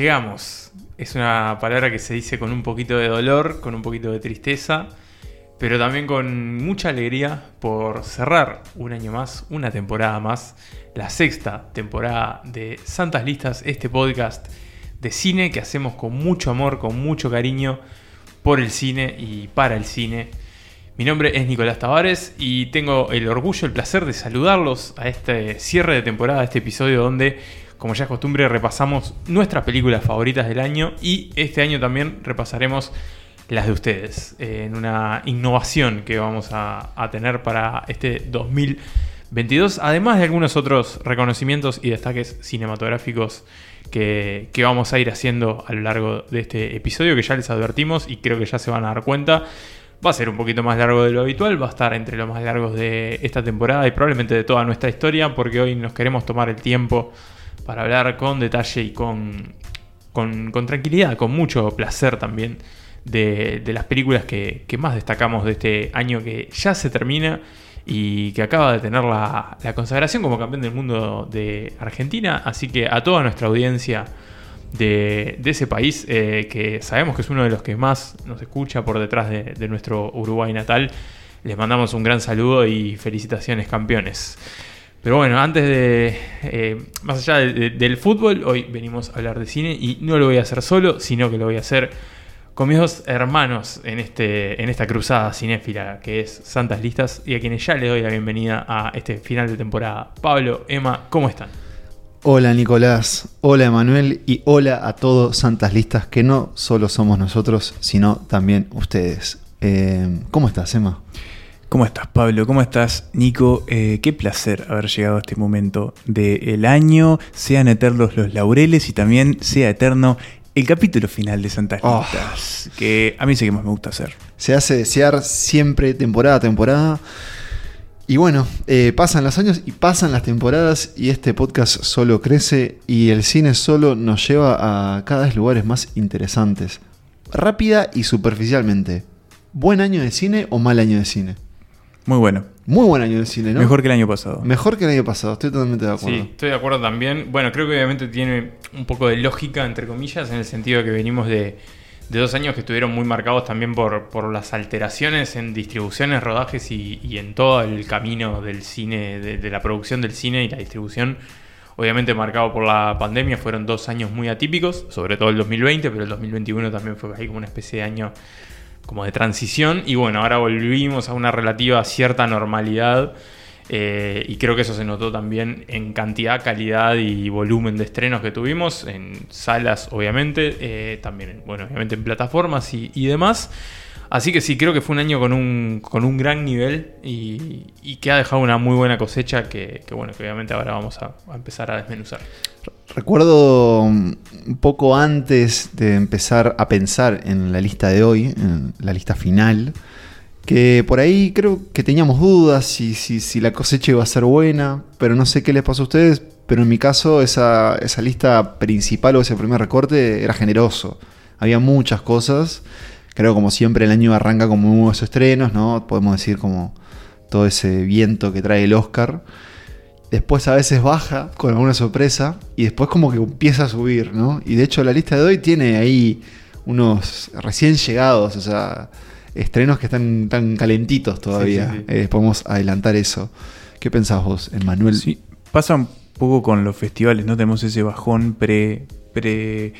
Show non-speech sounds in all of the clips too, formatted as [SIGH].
llegamos. Es una palabra que se dice con un poquito de dolor, con un poquito de tristeza, pero también con mucha alegría por cerrar un año más, una temporada más, la sexta temporada de Santas Listas, este podcast de cine que hacemos con mucho amor, con mucho cariño por el cine y para el cine. Mi nombre es Nicolás Tavares y tengo el orgullo, el placer de saludarlos a este cierre de temporada, a este episodio donde como ya es costumbre, repasamos nuestras películas favoritas del año y este año también repasaremos las de ustedes eh, en una innovación que vamos a, tener para este 2022, además de algunos otros reconocimientos y destaques cinematográficos que, que, vamos a ir haciendo a lo largo de este episodio, que ya les advertimos y creo que ya se van a dar cuenta. Va a ser un poquito más largo de lo habitual, va a estar entre los más largos de esta temporada y probablemente de toda nuestra historia, porque hoy nos queremos tomar el tiempo para hablar con detalle y con, con, tranquilidad, con mucho placer también de, las películas que, más destacamos de este año que ya se termina y que acaba de tener la, consagración como campeón del mundo de Argentina. Así que a toda nuestra audiencia de, ese país, eh, que sabemos que es uno de los que más nos escucha por detrás de, de nuestro Uruguay natal, les mandamos un gran saludo y felicitaciones campeones. Pero bueno, antes de. Eh, más allá del fútbol, hoy venimos a hablar de cine y no lo voy a hacer solo, sino que lo voy a hacer con mis dos hermanos en, este, en esta cruzada cinéfila que es Santas Listas y a quienes ya les doy la bienvenida a este final de temporada. Pablo, Emma, ¿cómo están? Hola Nicolás, hola Emanuel y hola a todos Santas Listas que no solo somos nosotros, sino también ustedes. Eh, ¿Cómo estás, Emma? ¿Cómo estás, Pablo? ¿Cómo estás, Nico? Eh, qué placer haber llegado a este momento del año. Sean eternos los laureles y también sea eterno el capítulo final de Santas oh. Listas, que a mí sí que más me gusta hacer. Se hace desear siempre, temporada a temporada. Y bueno, eh, pasan los años y pasan las temporadas y este podcast solo crece y el cine solo nos lleva a cada vez lugares más interesantes. Rápida y superficialmente. ¿Buen año de cine o mal año de cine? Muy bueno. Muy buen año de cine, ¿no? Mejor que el año pasado. Mejor que el año pasado, estoy totalmente de acuerdo. Sí, estoy de acuerdo también. Bueno, creo que obviamente tiene un poco de lógica, entre comillas, en el sentido de que venimos de, dos años que estuvieron muy marcados también por, por las alteraciones en distribuciones, rodajes y, en todo el camino del cine, de, de, la producción del cine y la distribución. Obviamente marcado por la pandemia, fueron dos años muy atípicos, sobre todo el 2020, pero el 2021 también fue ahí como una especie de año como de transición. Y bueno, ahora volvimos a una relativa cierta normalidad. Eh, y creo que eso se notó también en cantidad, calidad y volumen de estrenos que tuvimos, en salas obviamente, eh, también bueno, obviamente en plataformas y, y demás. Así que sí, creo que fue un año con un, con un gran nivel y, que ha dejado una muy buena cosecha que, bueno, que obviamente ahora vamos a, empezar a desmenuzar. Recuerdo un poco antes de empezar a pensar en la lista de hoy, en la lista final, que por ahí creo que teníamos dudas si, si, la cosecha iba a ser buena, pero no sé qué les pasó a ustedes, pero en mi caso esa, esa lista principal o ese primer recorte era generoso. Había muchas cosas Creo como siempre el año arranca con nuevos estrenos, ¿no? Podemos decir como todo ese viento que trae el Oscar. Después a veces baja con alguna sorpresa y después como que empieza a subir, ¿no? Y de hecho la lista de hoy tiene ahí unos recién llegados, o sea, estrenos que están tan calentitos todavía. Eh, podemos adelantar eso. ¿Qué pensás vos, Emanuel? Sí, pasa un poco con los festivales, ¿no? Tenemos ese bajón pre, pre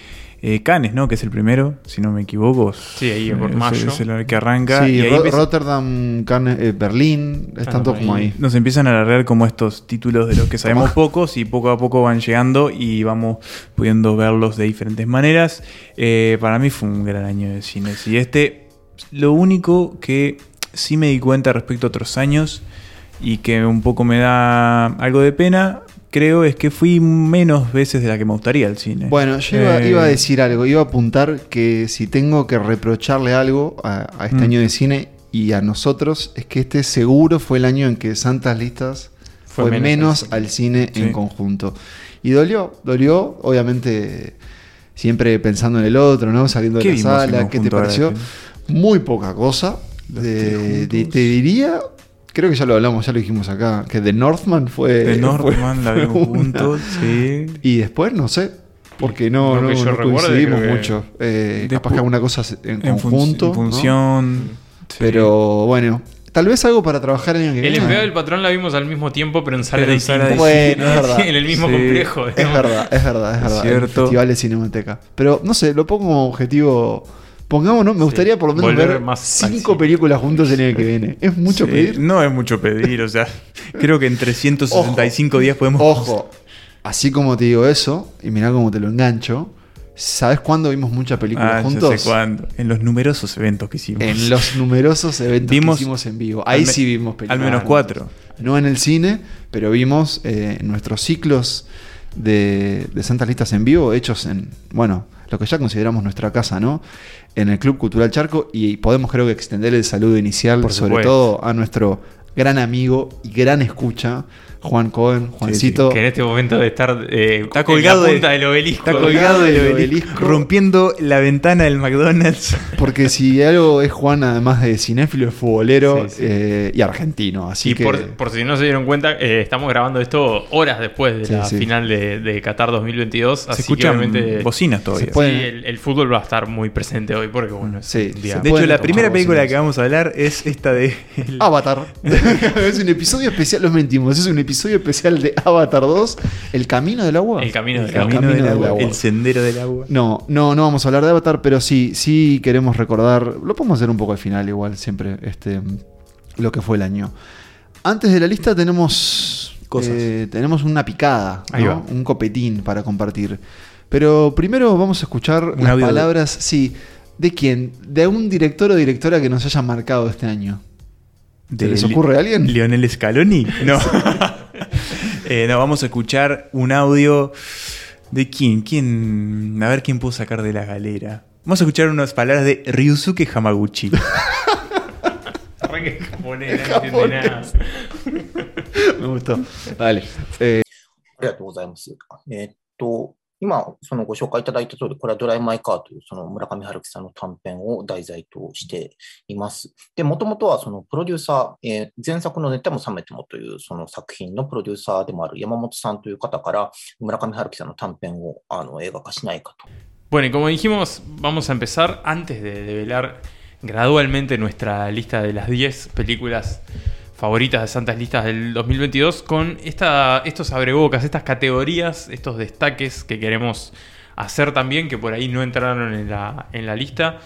eh, Cannes, ¿no? Que es el primero, si no me equivoco. Sí, ahí por mayo. Es el que arranca. Sí, Rotterdam, Cannes, eh, Berlín, están todos como ahí. Nos empiezan a alargar como estos títulos de los que sabemos pocos y poco a poco van llegando y vamos pudiendo verlos de diferentes maneras. Eh, para mí fue un gran año de cine. Y este, lo único que sí me di cuenta respecto a otros años y que un poco me da algo de pena creo es que fui menos veces de la que me gustaría al cine. Bueno, yo iba, a eh, decir algo, iba a apuntar que si tengo que reprocharle algo a, este mm. año de cine y a nosotros, es que este seguro fue el año en que Santas Listas fue, menos, al cine, en conjunto. Y dolió, dolió, obviamente siempre pensando en el otro, ¿no? Saliendo de la sala, ¿qué te pareció? Muy poca cosa. te diría creo que ya lo hablamos, ya lo dijimos acá, que The Northman fue... The Northman la vimos [LAUGHS] juntos, sí. Y después, no sé, porque no, No no, que yo no recuerde, coincidimos mucho. Eh, capaz que alguna cosa en, En, conjunto. en ¿no? función. sí. Pero bueno, tal vez algo para trabajar el año que El viene. empleado del patrón la vimos al mismo tiempo, pero en sala en distinta. sala Bueno, es verdad. [LAUGHS] en el mismo Sí. complejo. Es verdad, es verdad, es Es verdad. cierto. El Festival de Cinemateca. Pero no sé, lo pongo como objetivo. Pongámonos, me gustaría por lo menos volver ver más cinco películas juntos el año que viene. ¿Es mucho pedir? No es mucho pedir, o sea, creo que en 365 días podemos. Ojo, así como te digo eso, y mirá cómo te lo engancho. ¿Sabes cuándo vimos muchas películas Ah, juntos? sé cuándo. En los numerosos eventos que hicimos. En los numerosos eventos Vimos- que hicimos en vivo. Ahí sí vimos películas. al menos cuatro. No en el cine, pero vimos eh, nuestros ciclos de, de Santas Listas en vivo, hechos en, bueno, lo que ya consideramos nuestra casa, ¿no? En el Club Cultural Charco y podemos creo que extender el saludo inicial, Por sobre todo a nuestro gran amigo y gran escucha, Juan Cohen, Juancito. Que en este momento de estar eh, Está colgado en la de- punta del obelisco. Está colgado del del obelisco, obelisco. rompiendo la ventana del McDonald's. [LAUGHS] Porque si algo es Juan, además de cinéfilo, es futbolero Sí, sí. eh, y argentino. Así y que. por, por si no se dieron cuenta, eh, estamos grabando esto horas después de Sí, la sí. final de, de Qatar 2022. Se así escuchan que bocinas todavía. Se puede- sí, el, el fútbol va a estar muy presente hoy porque bueno, es Sí, un día- se De hecho, pueden la primera película bocinas. que vamos a hablar es esta de. [LAUGHS] el- Avatar. [LAUGHS] es un episodio especial, los mentimos, es un episodio especial de Avatar 2, El Camino del Agua. El Camino del el camino Camino del del agua, agua. el sendero del agua. No, no, no vamos a hablar de Avatar, pero sí, sí queremos recordar, lo podemos hacer un poco al final igual, siempre, este, lo que fue el año. Antes de la lista tenemos, Cosas. eh, tenemos una picada, Ahí ¿no? va. un copetín para compartir. Pero primero vamos a escuchar Un las de- palabras, sí, ¿de quién? De un director o directora que nos haya marcado este año. ¿Se ¿De les ocurre a alguien? ¿Lionel Scaloni? No. [LAUGHS] Eh, no, vamos a escuchar un audio de quién. ¿Quién? A ver quién puedo sacar de la galera. Vamos a escuchar unas palabras de Ryusuke Hamaguchi. [LAUGHS] Arranque japonés, no entiende nada. Me gustó. Dale. Eh, ありがとうございます。えーっと、 今、そのご紹介いただいた通り、これはドライマイカーというその村上春樹さんの短編を題材としています。で、もともとはそのプロデューサー、えー前作の寝ても覚めてもというその作品のプロデューサーでもある山本さんという方から村上春樹さんの短編をあの映画化しないかと Bueno, y como dijimos, vamos a empezar antes de develar gradualmente nuestra lista de las 10 películas favoritas de Santas Listas del 2022 con esta, estos abrebocas, estas categorías, estos destaques que queremos hacer también, que por ahí no entraron en la, en la lista,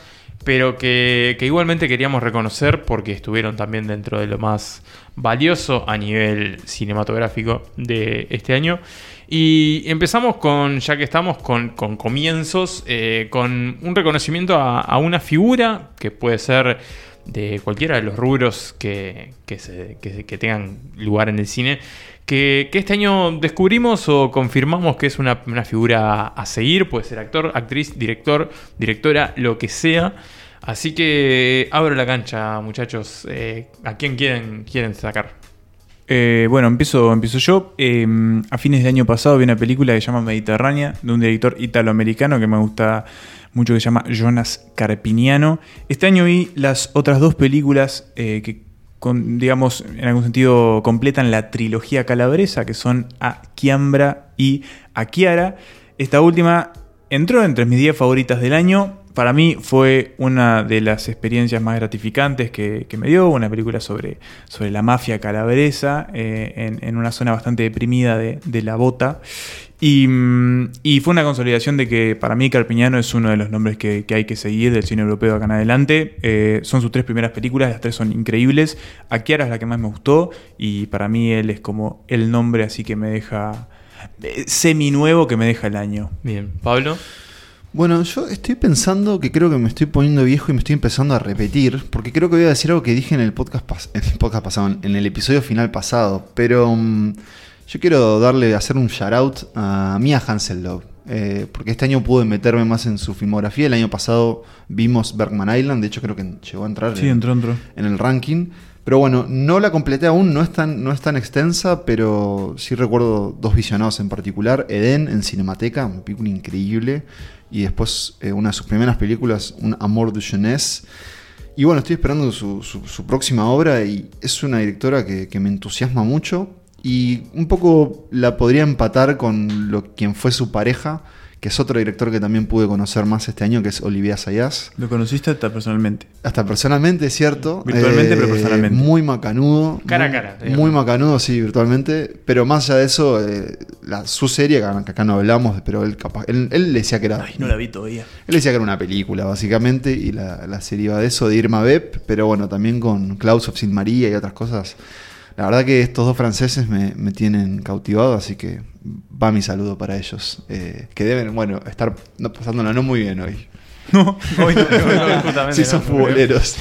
pero que, igualmente queríamos reconocer porque estuvieron también dentro de lo más valioso a nivel cinematográfico de este año. Y empezamos con, ya que estamos con, con comienzos, eh, con un reconocimiento a una figura que puede ser de cualquiera de los rubros que, que, tengan lugar en el cine, que, que este año descubrimos o confirmamos que es una, una figura a seguir, puede ser actor, actriz, director, directora, lo que sea. Así que abro la cancha, muchachos. Eh, ¿A quién quieren, quieren sacar? Eh, bueno, empiezo, empiezo yo. Eh, a fines de año pasado vi una película que se llama Mediterránea, de un director italoamericano que me gusta mucho, que se llama Jonas Carpiniano. Este año vi las otras dos películas eh, que, digamos, en algún sentido completan la trilogía calabresa, que son A Kiambra y A Kiara. Esta última entró entre mis 10 favoritas del año. Para mí fue una de las experiencias más gratificantes que, me dio, una película sobre, sobre la mafia calabresa eh, en, una zona bastante deprimida de, de la bota. Y, mm, y fue una consolidación de que para mí Carpiñano es uno de los nombres que, que hay que seguir del cine europeo acá en adelante. Eh, son sus tres primeras películas, las tres son increíbles. Akiara es la que más me gustó y para mí él es como el nombre así que me deja eh, semi nuevo que me deja el año. Bien, Pablo. Bueno, yo estoy pensando que creo que me estoy poniendo viejo y me estoy empezando a repetir, porque creo que voy a decir algo que dije en el podcast, pas- en el podcast pasado, en el episodio final pasado, pero mm, yo quiero darle, hacer un shout out a Mia Hanselov, eh, porque este año pude meterme más en su filmografía, el año pasado vimos Bergman Island, de hecho creo que llegó a entrar Sí, en, entró, entró. en el ranking. Pero bueno, no la completé aún, no es, tan, no es tan extensa, pero sí recuerdo dos visionados en particular. Eden en Cinemateca, una película increíble. Y después eh, una de sus primeras películas, Un Amor de Jeunesse. Y bueno, estoy esperando su, su- su próxima obra y es una directora que, que me entusiasma mucho. Y un poco la podría empatar con lo, quien fue su pareja, que es otro director que también pude conocer más este año, que es Olivia Sayas. ¿Lo conociste hasta personalmente? Hasta personalmente, es cierto. Virtualmente, pero personalmente. Muy macanudo. Cara a cara, digamos. Muy macanudo, sí, virtualmente. Pero más allá de eso, eh, la, su serie, que acá- no hablamos, pero él capaz. Él, él decía que era. Ay, no la vi todavía. Él decía que era una película, básicamente, y la, la serie iba de eso, de Irma Beb, pero bueno, también con Klaus of Saint María y otras cosas. La verdad que estos dos franceses me, me tienen cautivado, así que va mi saludo para ellos, eh, que deben, bueno, estar pasándola no muy bien hoy. [LAUGHS] No, hoy no. ¿no? [LAUGHS] son futboleros.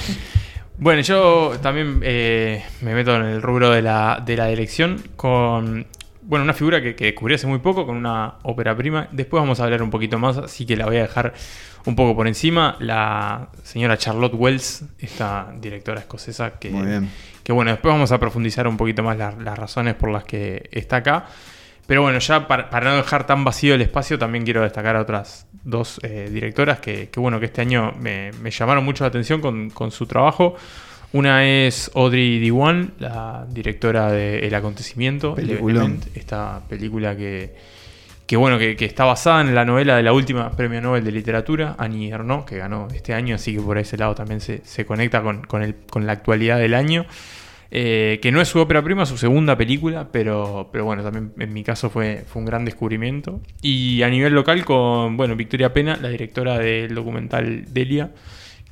Bueno, yo también eh, me meto en el rubro de la, de la dirección con bueno, una figura que, que descubrí hace muy poco con una ópera prima. Después vamos a hablar un poquito más, así que la voy a dejar un poco por encima. La señora Charlotte Wells, esta directora escocesa que, Muy bien. que bueno, después vamos a profundizar un poquito más las, las razones por las que está acá. Pero bueno, ya para, para no dejar tan vacío el espacio, también quiero destacar a otras dos eh, directoras que, que, bueno, que este año me, me llamaron mucho la atención con, con su trabajo. Una es Audrey Diwan, la directora de El Acontecimiento. Event, esta película que, que bueno, que, que está basada en la novela de la última premio Nobel de Literatura, Annie Ernaux, que ganó este año, así que por ese lado también se, se conecta con, con, el, con la actualidad del año. Eh, que no es su ópera prima, su segunda película, pero, pero bueno, también en mi caso fue, fue un gran descubrimiento. Y a nivel local con, bueno, Victoria Pena, la directora del documental Delia,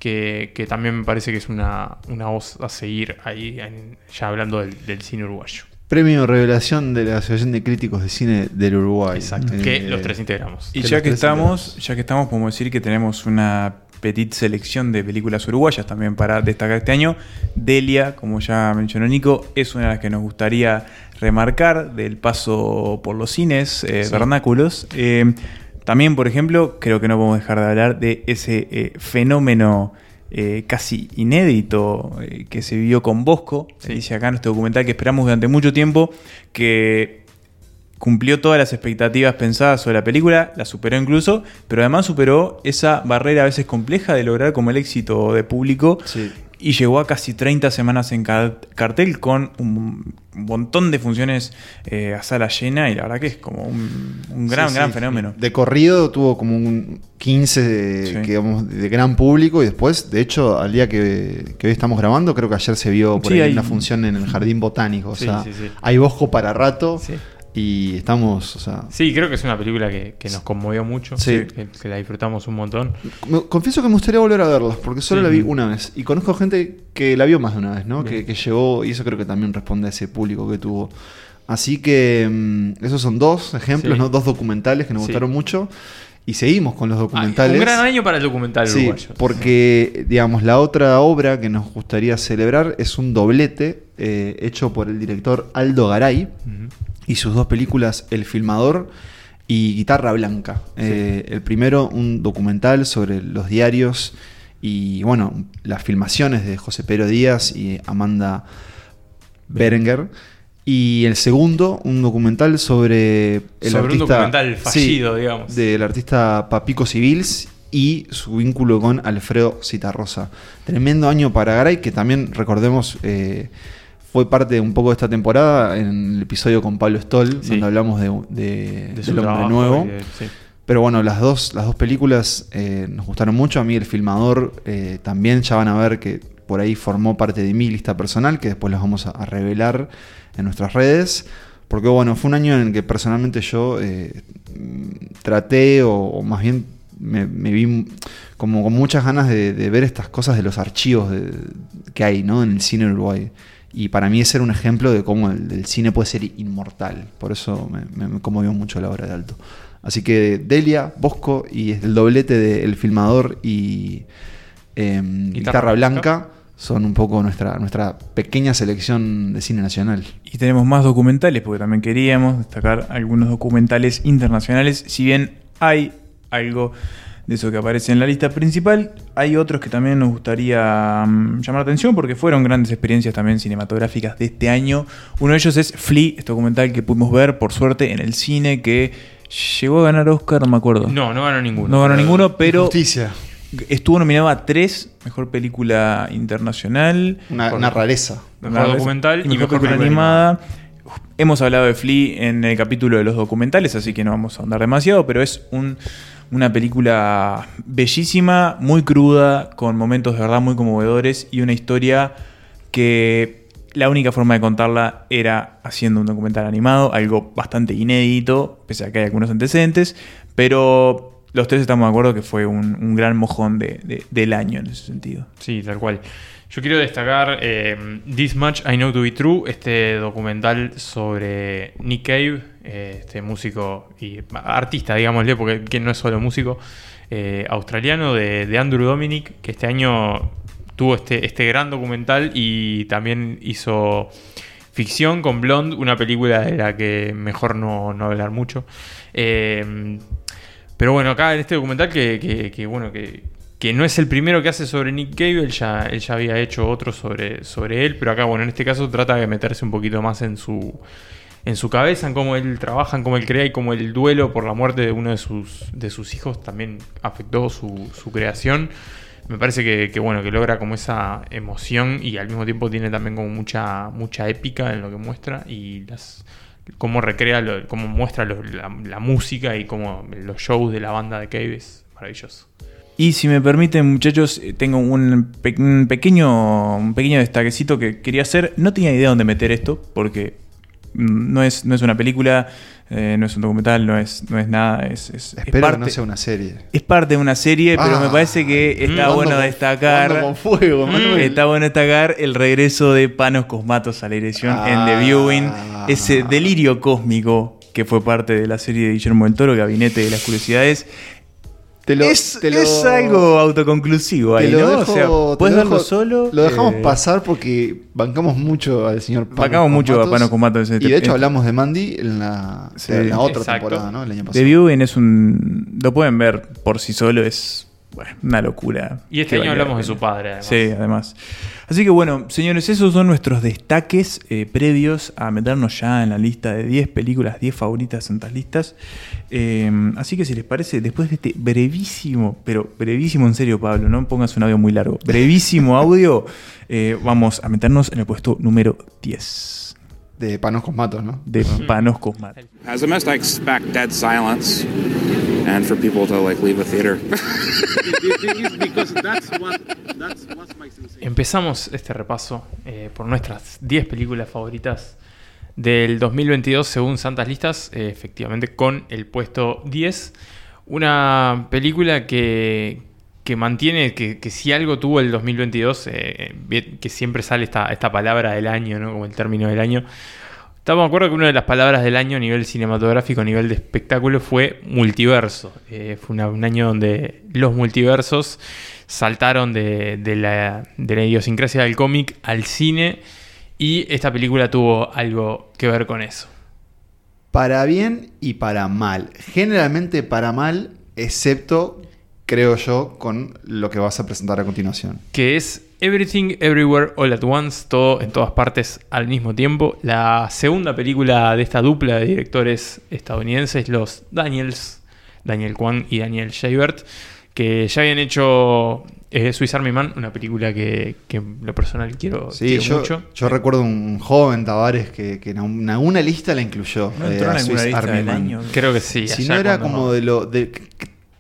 que, que también me parece que es una, una voz a seguir ahí, en- ya hablando del, del cine uruguayo. Premio Revelación de la Asociación de Críticos de Cine del Uruguay. Exacto, Eh, que los tres integramos. Y Que ya que estamos, ya que estamos, podemos decir que tenemos una petit selección de películas uruguayas también para destacar este año. Delia, como ya mencionó Nico, es una de las que nos gustaría remarcar del paso por los cines eh, Sí. vernáculos. Eh, también, por ejemplo, creo que no podemos dejar de hablar de ese eh, fenómeno eh, casi inédito eh, que se vivió con Bosco. Se dice acá en este documental que esperamos durante mucho tiempo, que cumplió todas las expectativas pensadas sobre la película, la superó incluso, pero además superó esa barrera a veces compleja de lograr como el éxito de público Sí. Y llegó a casi 30 semanas en car- cartel con un montón de funciones eh, a sala llena y la verdad que es como un, un gran, Sí, gran sí. fenómeno. De corrido tuvo como un 15 de, Sí. digamos, de gran público y después, de hecho, al día que, que hoy estamos grabando, creo que ayer se vio por Sí, ahí hay- una función en el Jardín Botánico. O Sí, sea, sí, sí. hay bosco para rato Sí. Y estamos, o sea... Sí, creo que es una película que, que nos conmovió mucho, Sí. que, que la disfrutamos un montón. confieso que me gustaría volver a verla, porque solo Sí. la vi una vez. Y conozco gente que la vio más de una vez, ¿no? Que, que llegó, y eso creo que también responde a ese público que tuvo. Así que mm, esos son dos ejemplos, Sí. ¿no? Dos documentales que nos gustaron mucho. Y seguimos con los documentales. un gran año para el documental Sí, uruguayo. porque, digamos, la otra obra que nos gustaría celebrar es un doblete eh, hecho por el director Aldo Garay y sus dos películas El Filmador y Guitarra Blanca. Eh, el primero, un documental sobre los diarios y, bueno, las filmaciones de José Pedro Díaz y Amanda Berenguer. Y el segundo, un documental sobre el Sobre un artista, documental fallido, digamos. del artista Papico Civils y su vínculo con Alfredo Citarrosa. Tremendo año para Garay, que también recordemos eh, fue parte un poco de esta temporada en el episodio con Pablo Stoll, Sí. donde hablamos de, de- De su del hombre nuevo. y de- sí. Pero bueno, las dos, las dos películas eh, nos gustaron mucho. A mí el filmador eh, también ya van a ver que por ahí formó parte de mi lista personal, que después las vamos a, a revelar en nuestras redes. Porque bueno, fue un año en el que personalmente yo eh, traté, o, o más bien me, me vi como con muchas ganas de, de ver estas cosas de los archivos de- que hay ¿no? en el cine Uruguay. Y para mí ese era un ejemplo de cómo el, el cine puede ser inmortal. Por eso me, me- me conmovió mucho la obra de Alto. Así que Delia, Bosco y el doblete de El Filmador y em, Guitarra, Blanca son un poco nuestra, nuestra pequeña selección de cine nacional. Y tenemos más documentales, porque también queríamos destacar algunos documentales internacionales. Si bien hay algo de eso que aparece en la lista principal, hay otros que también nos gustaría mm, llamar la atención porque fueron grandes experiencias también cinematográficas de este año. Uno de ellos es Flea, este documental que pudimos ver, por suerte, en el cine, que llegó a ganar Oscar, no me acuerdo. No, no ganó ninguno. No ganó ninguno, pero Justicia. Estuvo nominado a tres, mejor película internacional. Una, rareza. Mejor documental y mejor mejor película animada. hemos hablado de Flea en el capítulo de los documentales, así que no vamos a ahondar demasiado, pero es un, una película bellísima, muy cruda, con momentos de verdad muy conmovedores y una historia que la única forma de contarla era haciendo un documental animado, algo bastante inédito, pese a que hay algunos antecedentes, pero los tres estamos de acuerdo que fue un, gran mojón de- de- del año en ese sentido. Sí, tal cual. Yo quiero destacar eh, This Much I Know to Be True, este documental sobre Nick Cave, eh, este músico y artista, digámosle, porque que no es solo músico, eh, australiano de, Andrew Dominic, que este año tuvo este, este gran documental y también hizo ficción con Blonde, una película de la que mejor no, no hablar mucho. Pero bueno, acá en este documental que, bueno, que, no es el primero que hace sobre Nick Cave, él ya, él ya había hecho otro sobre, sobre él, pero acá, bueno, en este caso trata de meterse un poquito más en su, en su cabeza, en cómo él trabaja, en cómo él crea y cómo el duelo por la muerte de uno de sus, de sus hijos también afectó su, su creación. Me parece que, que, bueno, que logra como esa emoción y al mismo tiempo tiene también como mucha, mucha épica en lo que muestra y las cómo recrea, cómo muestra la, música y cómo los shows de la banda de Cave es maravilloso. Y si me permiten, muchachos, eh, tengo un, un pequeño, un pequeño destaquecito que quería hacer. No tenía idea dónde meter esto, porque mm, no es, no es una película, eh, no es un documental, no es, no es nada. Es, es- es Espero parte, que no sea una serie. es parte de una serie, pero Ah, me parece que está bueno destacar. jugando con fuego, Manuel. Está bueno destacar el regreso de Panos Cosmatos a la dirección en The Ah. Viewing. Ese delirio cósmico que fue parte de la serie de Guillermo del Toro, Gabinete de las Curiosidades. Te lo- es, te lo- es algo autoconclusivo te ahí, lo ¿no? dejo- o sea, puedes lo verlo solo. Lo dejamos eh, pasar porque bancamos mucho al señor Panos Bancamos mucho a. Panos Cosmatos en Y este- de hecho en- hablamos de Mandy en la, Sí. en la otra Exacto. temporada, ¿no? El año The pasado. Viewing es un. Lo pueden ver por sí solo, es bueno, una locura. Y este año hablamos de su padre, además. Sí, además. Así que bueno, señores, esos son nuestros destaques eh, previos a meternos ya en la lista de 10 películas, 10 favoritas en estas listas. Eh, así que si les parece, después de este brevísimo, pero brevísimo en serio, Pablo, no pongas un audio muy largo, brevísimo audio, eh, vamos a meternos en el puesto número 10 De Panos Cosmatos, ¿no? de Panos Cosmatos. As a must, I expect dead silence and for people to like leave the theater. [LAUGHS] Empezamos este repaso eh, por nuestras 10 películas favoritas del 2022 según Santas Listas, eh, efectivamente con el puesto 10. Una película que, que mantiene, que, que si algo tuvo el 2022, eh, que siempre sale esta, esta palabra del año, ¿no? como el término del año. Estamos de acuerdo que una de las palabras del año a nivel cinematográfico, a nivel de espectáculo, fue multiverso. Eh, fue una- un año donde los multiversos saltaron de, de la, de la idiosincrasia del cómic al cine y esta película tuvo algo que ver con eso. Para bien y para mal. Generalmente para mal, excepto, creo yo, con lo que vas a presentar a continuación. que es Everything Everywhere All at Once, todo en todas partes al mismo tiempo. La segunda película de esta dupla de directores estadounidenses, los Daniels, Daniel Kwan y Daniel Shavert, que ya habían hecho eh, Swiss Army Man, una película que, que en lo personal quiero, Sí, quiero yo, mucho. yo recuerdo un joven Tavares que, que en una, una lista la incluyó. ¿No eh, entró en alguna Swiss lista Army del Man. año? Creo que sí. Si no era cuando- como de lo. De,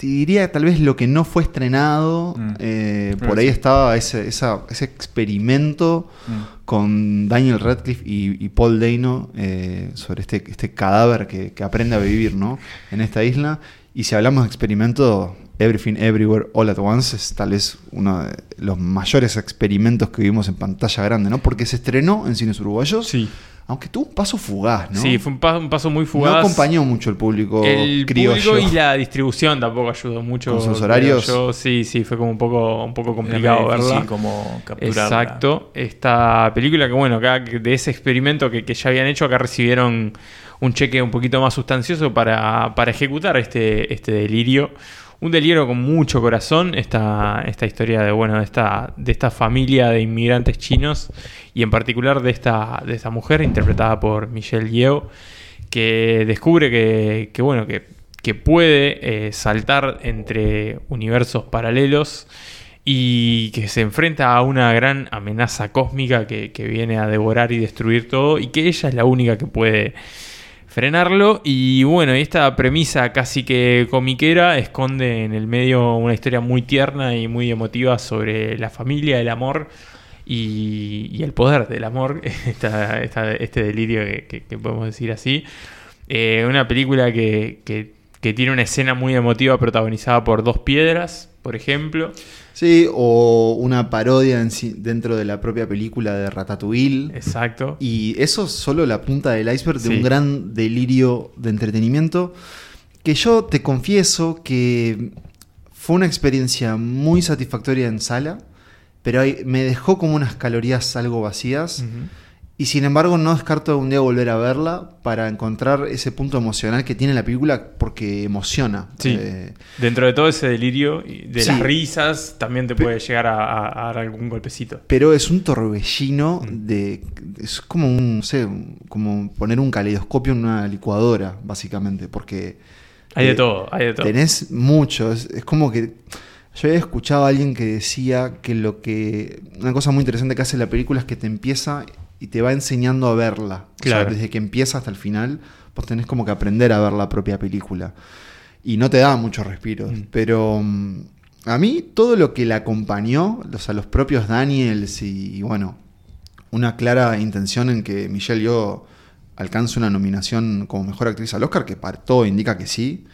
te diría tal vez lo que no fue estrenado. Mm. eh, por ahí estaba ese, esa- ese experimento Mm. con Daniel Radcliffe y, y Paul Dano eh, sobre este, este cadáver que, que aprende a vivir ¿no? en esta isla. Y si hablamos de experimento, Everything Everywhere All at Once es tal vez uno de los mayores experimentos que vimos en pantalla grande, ¿no? Porque se estrenó en cines uruguayos, Sí, aunque tuvo un paso fugaz, ¿no? sí, fue un paso, un paso muy No fugaz. acompañó mucho el público el criollo. público y la distribución tampoco ayudó mucho. Con sus horarios. yo. sí, sí, fue como un poco, un poco complicado verla. como capturarla. Exacto. Esta película que, bueno, acá de ese experimento que, que ya habían hecho, acá recibieron un cheque un poquito más sustancioso para, para ejecutar este, este delirio. Un delirio con mucho corazón, esta, esta historia de, bueno, esta, de esta familia de inmigrantes chinos y en particular de esta, de esta mujer interpretada por Michelle Yeoh, que descubre que, que, bueno, que, que puede eh, saltar entre universos paralelos y que se enfrenta a una gran amenaza cósmica que, que viene a devorar y destruir todo y que ella es la única que puede frenarlo. Y bueno, esta premisa casi que comiquera esconde en el medio una historia muy tierna y muy emotiva sobre la familia, el amor y, el poder del amor, [LAUGHS] esta- esta- este delirio que, podemos decir así. Eh, una película que- que tiene una escena muy emotiva protagonizada por dos piedras, por ejemplo. Sí, o una parodia en sí- dentro de la propia película de Ratatouille. Exacto. Y eso es solo la punta del iceberg de Sí. un gran delirio de entretenimiento que yo te confieso que fue una experiencia muy satisfactoria en sala, pero me dejó como unas calorías algo vacías. Y sin embargo no descarto un día volver a verla para encontrar ese punto emocional que tiene la película porque emociona. Sí. Eh, Dentro de todo ese delirio de Sí. las risas, también te puede llegar a, dar algún golpecito. Pero es un torbellino Mm. de. Es como un. No sé, como poner un caleidoscopio en una licuadora, básicamente. Porque. Hay de todo, hay de todo. Tenés mucho. Es, es como que. Yo había escuchado a alguien que decía que lo que. Una cosa muy interesante que hace la película es que te empieza y te va enseñando a verla. O sea, Claro. desde que empieza hasta el final, vos tenés como que aprender a ver la propia película. Y no te da muchos respiros. Mm. Pero. mm, A mí, todo lo que la acompañó, o sea, los propios Daniels y, y bueno, una clara intención en que Michelle Yeoh alcance una nominación como mejor actriz al Oscar, que para todo indica que sí.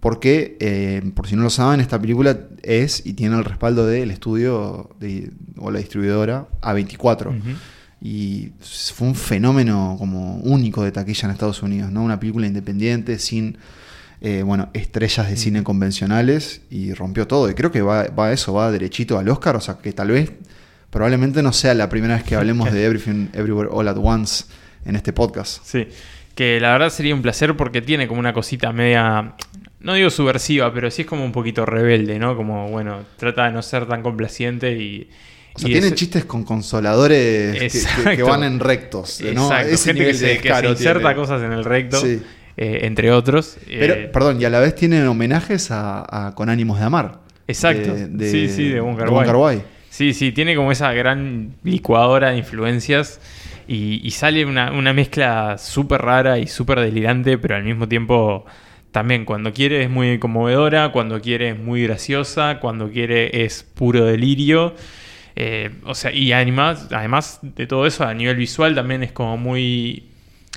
Porque, eh, por si no lo saben, esta película es y tiene el respaldo del estudio de- o la distribuidora A24. Ujú. Y fue un fenómeno como único de taquilla en Estados Unidos, ¿no? Una película independiente, sin eh, bueno, estrellas de cine convencionales, y rompió todo. Y creo que va, va eso, va derechito al Oscar, o sea que tal vez, probablemente no sea la primera vez que hablemos de Everything Everywhere All at Once en este podcast. Sí, que la verdad sería un placer porque tiene como una cosita media, no digo subversiva, pero sí es como un poquito rebelde, ¿no? Como, bueno, trata de no ser tan complaciente y... O sea, tienen es- chistes con consoladores que- que, que Exacto. van en rectos. ¿no? Ese gente que nivel se, que se inserta tiene. cosas en el recto, Sí. eh, entre otros. Pero, eh, perdón, y a la vez tienen homenajes a, a Con ánimos de amar. Exacto. De- sí, sí, de Wai. Sí, sí, tiene como esa gran licuadora de influencias y, y sale una, una mezcla súper rara y súper delirante, pero al mismo tiempo también cuando quiere es muy conmovedora, cuando quiere es muy graciosa, cuando quiere es puro delirio. Eh, o sea, y además, además de todo eso, a nivel visual también es como muy...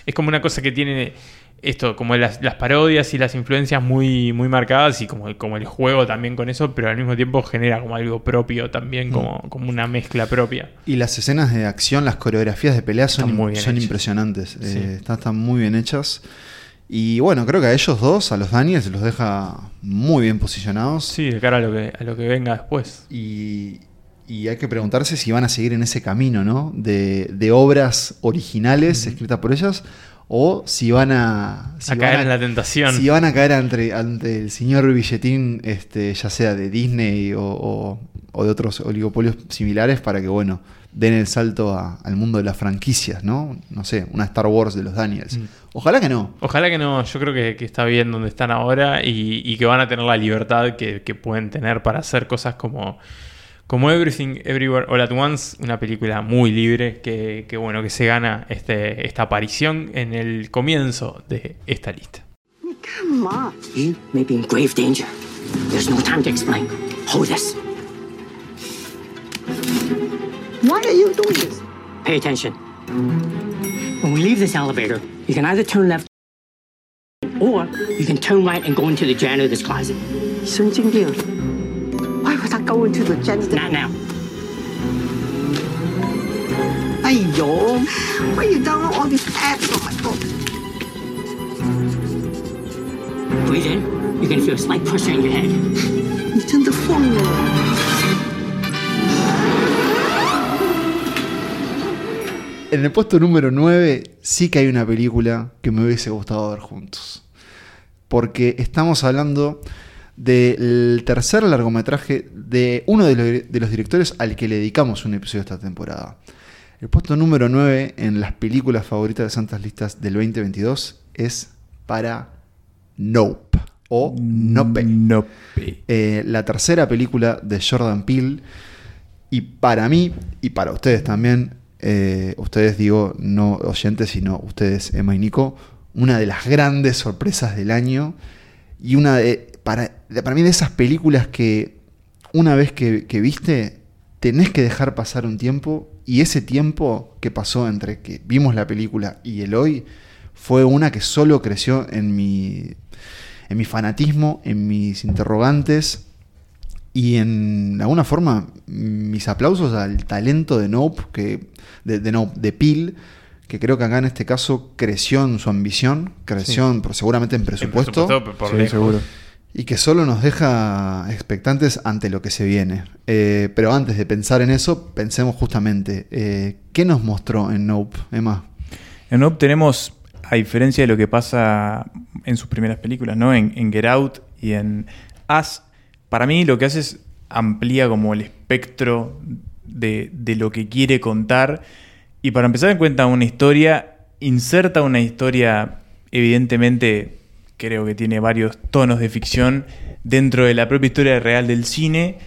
Es como una cosa que tiene esto, como las, las parodias y las influencias muy, muy marcadas y como, como el juego también con eso, pero al mismo tiempo genera como algo propio también, como, como una mezcla propia. Y las escenas de acción, las coreografías de pelea son, muy bien son hechas. impresionantes. Sí. Eh, están, están muy bien hechas. Y bueno, creo que a ellos dos, a los Daniels, los deja muy bien posicionados. Sí, de cara a lo que, a lo que venga después. Y, y hay que preguntarse si van a seguir en ese camino, ¿no? De, de obras originales escritas por ellas. O si van a. Si a van caer en la tentación. Si van a caer ante, ante el señor billetín, este, ya sea de Disney o, o- o de otros oligopolios similares, para que, bueno, den el salto a- al mundo de las franquicias, ¿no? No sé, una Star Wars de los Daniels. Mm. Ojalá que no. Ojalá que no, yo creo que, que está bien donde están ahora y, y que van a tener la libertad que, que pueden tener para hacer cosas como, como Everything Everywhere All at Once, una película muy libre que, que, bueno, que se gana este, esta aparición en el comienzo de esta lista. Come on. You may be in grave danger. There's no time to explain. Hold this. Why are you doing this? Pay attention. When we leave this elevator, you can either turn left or you can turn right and go into the janitor's closet. 神 because I go yo. Why you download all these apps on my phone? Breathe in. You're gonna feel a slight pressure in your head. You turn the. En el puesto número 9 sí que hay una película que me hubiese gustado ver juntos. Porque estamos hablando del tercer largometraje de uno de los, directores al que le dedicamos un episodio esta temporada. El puesto número 9 en las películas favoritas de Santas Listas del 2022 es para Nope. o Nope. Nope. Eh, la tercera película de Jordan Peele. Y para mí, y para ustedes también, eh, ustedes digo, no oyentes, sino ustedes, Emma y Nico, una de las grandes sorpresas del año. Y una de, para, para mí de esas películas que una vez que, que viste, tenés que dejar pasar un tiempo. Y ese tiempo que pasó entre que vimos la película y el hoy fue una que solo creció en mi, en mi fanatismo, en mis interrogantes y en alguna forma mis aplausos al talento de Nope, que, de, de Nope, de Peel, que creo que acá en este caso creció en su ambición, creció en- por- seguramente en En presupuesto, por Sí, seguro. Y que solo nos deja expectantes ante lo que se viene. Eh, pero antes de pensar en eso, pensemos justamente, eh, ¿qué nos mostró en Nope, Emma? En Nope tenemos, a diferencia de lo que pasa en sus primeras películas, ¿no? En, Get Out y en Us, para mí lo que hace es amplía como el espectro de, de lo que quiere contar. Y para empezar en cuenta una historia, inserta una historia, evidentemente, creo que tiene varios tonos de ficción dentro de la propia historia real del cine,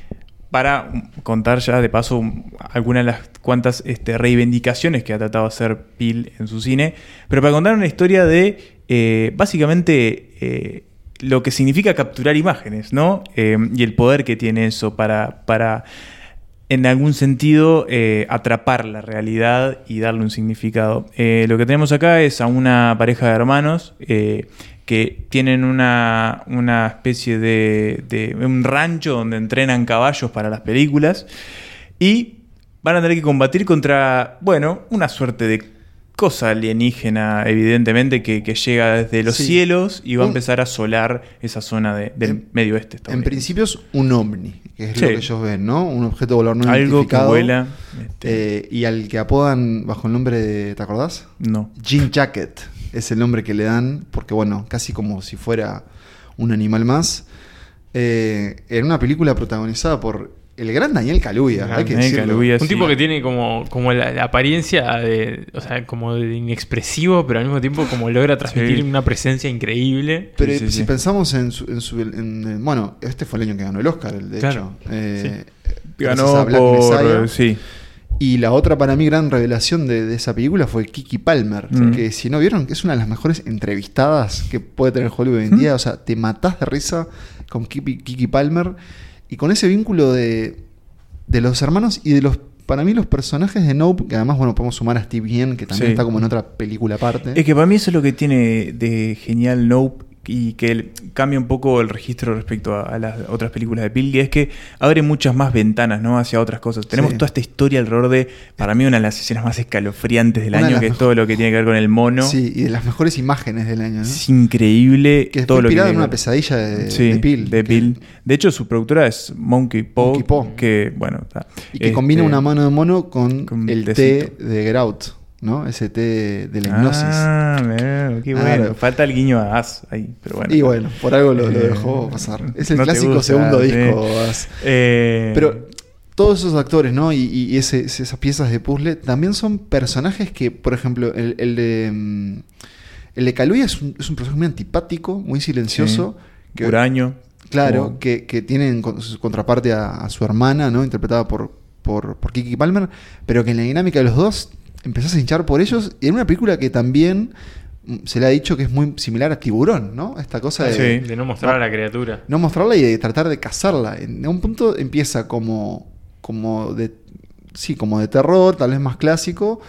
para contar ya de paso un- algunas de las cuantas este, reivindicaciones que ha tratado de hacer Peel en su cine, pero para contar una historia de eh, básicamente eh, lo que significa capturar imágenes, ¿no? Eh, y el poder que tiene eso para, para en algún sentido, atrapar la realidad y darle un significado. Lo que tenemos acá es a una pareja de hermanos que tienen una, una especie de, de un rancho donde entrenan caballos para las películas y van a tener que combatir contra, bueno, una suerte de cosa alienígena, evidentemente, que, que llega desde los Sí. cielos y va a empezar a asolar esa zona de- del En- medio oeste. En principio es un ovni, que es Sí. lo que ellos ven, ¿no? Un objeto volador no Algo que identificado. vuela. este, Eh, y al que apodan bajo el nombre de, ¿te acordás? no. Jean Jacket es el nombre que le dan, porque bueno, casi como si fuera un animal más. Eh, en una película protagonizada por el gran Daniel Kaluuya, Gran hay que Daniel decirlo. Kaluuya, Un sí. tipo que tiene como, como la, la apariencia de, o sea, como de inexpresivo, pero al mismo tiempo como logra transmitir Sí. una presencia increíble. Pero Sí, sí, si sí. pensamos en su, en su- en- en- bueno, este fue el año que ganó el Oscar, el de Claro, hecho. Eh, Ganó por. Messiah. Sí. Y la otra para mí gran revelación de, de esa película fue Kiki Palmer, Mm. que si no vieron, que es una de las mejores entrevistadas que puede tener Hollywood hoy en Mm. día. O sea, te matás de risa con Kiki, Kiki Palmer y con ese vínculo de, de los hermanos y de los, para mí, los personajes de Nope, que además, bueno, podemos sumar a Steve Yen, que también Sí. está como en otra película aparte. Es que para mí eso es lo que tiene de genial Nope y que cambia un poco el registro respecto a, a las otras películas de que es que abre muchas más ventanas ¿no? hacia otras cosas. Tenemos Sí. toda esta historia alrededor de, para mí, una de las escenas más escalofriantes del Una año, que es todo lo que tiene que ver con el mono. Sí, y de las mejores imágenes del año, ¿no? Es increíble Que todo lo que inspirado en una ver. pesadilla de, Sí, de Peele. de Peele. De hecho, su productora es Monkey Paw, que, bueno, está- Y que este, combina una mano de mono con, con el té de Grout, ¿no? Ese té de la hipnosis. Ah, qué bueno. Falta el guiño a As ahí, pero bueno. y bueno, por algo lo, lo Eh, dejó pasar. [LAUGHS] Es el no clásico gusta, segundo sí. disco. As. Eh, Pero todos esos actores, ¿no? Y, y ese- esas piezas de puzzle también son personajes que, por ejemplo, el, el de. mm, El de Kaluuya es un, es un personaje muy antipático, muy silencioso. que- Huraño. Claro, como- que, que tienen con- su contraparte a, a su hermana, ¿no? Interpretada por, por, por Kiki Palmer, pero que en la dinámica de los dos empezás a hinchar por ellos. Y en una película que también mm, se le ha dicho que es muy similar a Tiburón, ¿no? Esta cosa de Sí. De no mostrar a la criatura. no mostrarla y de tratar de cazarla. En un punto empieza como, como de, sí, como de terror, tal vez más clásico,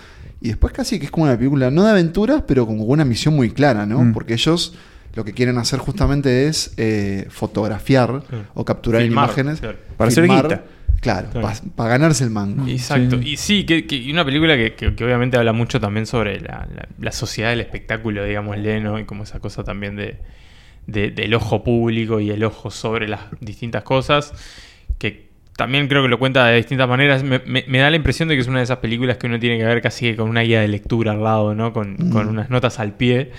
y después casi que es como una película, no de aventuras, pero como una misión muy clara, ¿no? Mm. Porque ellos lo que quieren hacer justamente es eh, fotografiar o capturar Filmar, imágenes. claro. Para hacer filmar, guita. Claro, Claro. para ganarse el mango. Exacto. Sí. Y sí, que, que- y una película que, que- que obviamente habla mucho también sobre la, la- la sociedad del espectáculo, digámosle, ¿no? Y como esa cosa también de, de- del ojo público y el ojo sobre las distintas cosas, que también creo que lo cuenta de distintas maneras. Me, me- me da la impresión de que es una de esas películas que uno tiene que ver casi que con una guía de lectura al lado, ¿no? Con, Mm. con unas notas al pie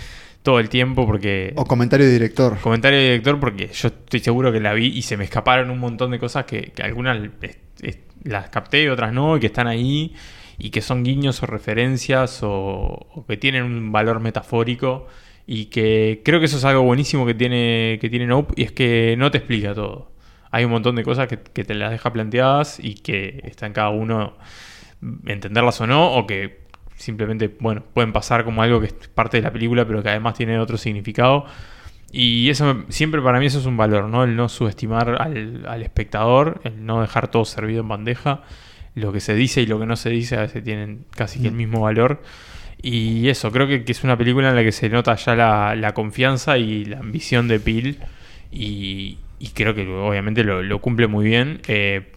todo el tiempo, porque... O comentario de director. Comentario de director porque yo estoy seguro que la vi y se me escaparon un montón de cosas que, que algunas es- es- las capté y otras no, y que están ahí y que son guiños o referencias o, o que tienen un valor metafórico Y que creo que eso es algo buenísimo que tiene, que tiene Nope, y es que no te explica todo. Hay un montón de cosas que, que te las deja planteadas y que está en cada uno entenderlas o no, o que simplemente, bueno, pueden pasar como algo que es parte de la película, pero que además tiene otro significado. Y eso siempre para mí eso es un valor, ¿no? El no subestimar al, al espectador, el no dejar todo servido en bandeja. Lo que se dice y lo que no se dice a veces tienen casi que el mismo valor. Y eso, creo que, que es una película en la que se nota ya la, la confianza y la ambición de Peel. Y, y creo que obviamente lo, lo cumple muy bien. Eh,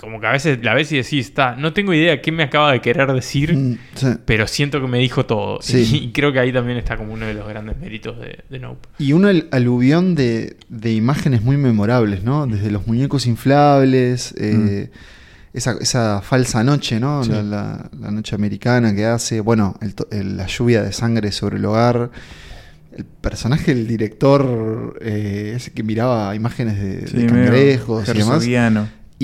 como que a veces la ves y decís, está, no tengo idea qué me acaba de querer decir, Mm, sí. pero siento que me dijo todo. Sí. Y, creo que ahí también está como uno de los grandes méritos de, de Nope. Y una al- aluvión de, de imágenes muy memorables, ¿no? Desde los muñecos inflables, eh, esa, esa falsa noche, ¿no? Sí. La, la- la noche americana que hace, bueno, el to- el- la lluvia de sangre sobre el hogar. El personaje del director, eh, ese que miraba imágenes de, Sí, de cangrejos y demás.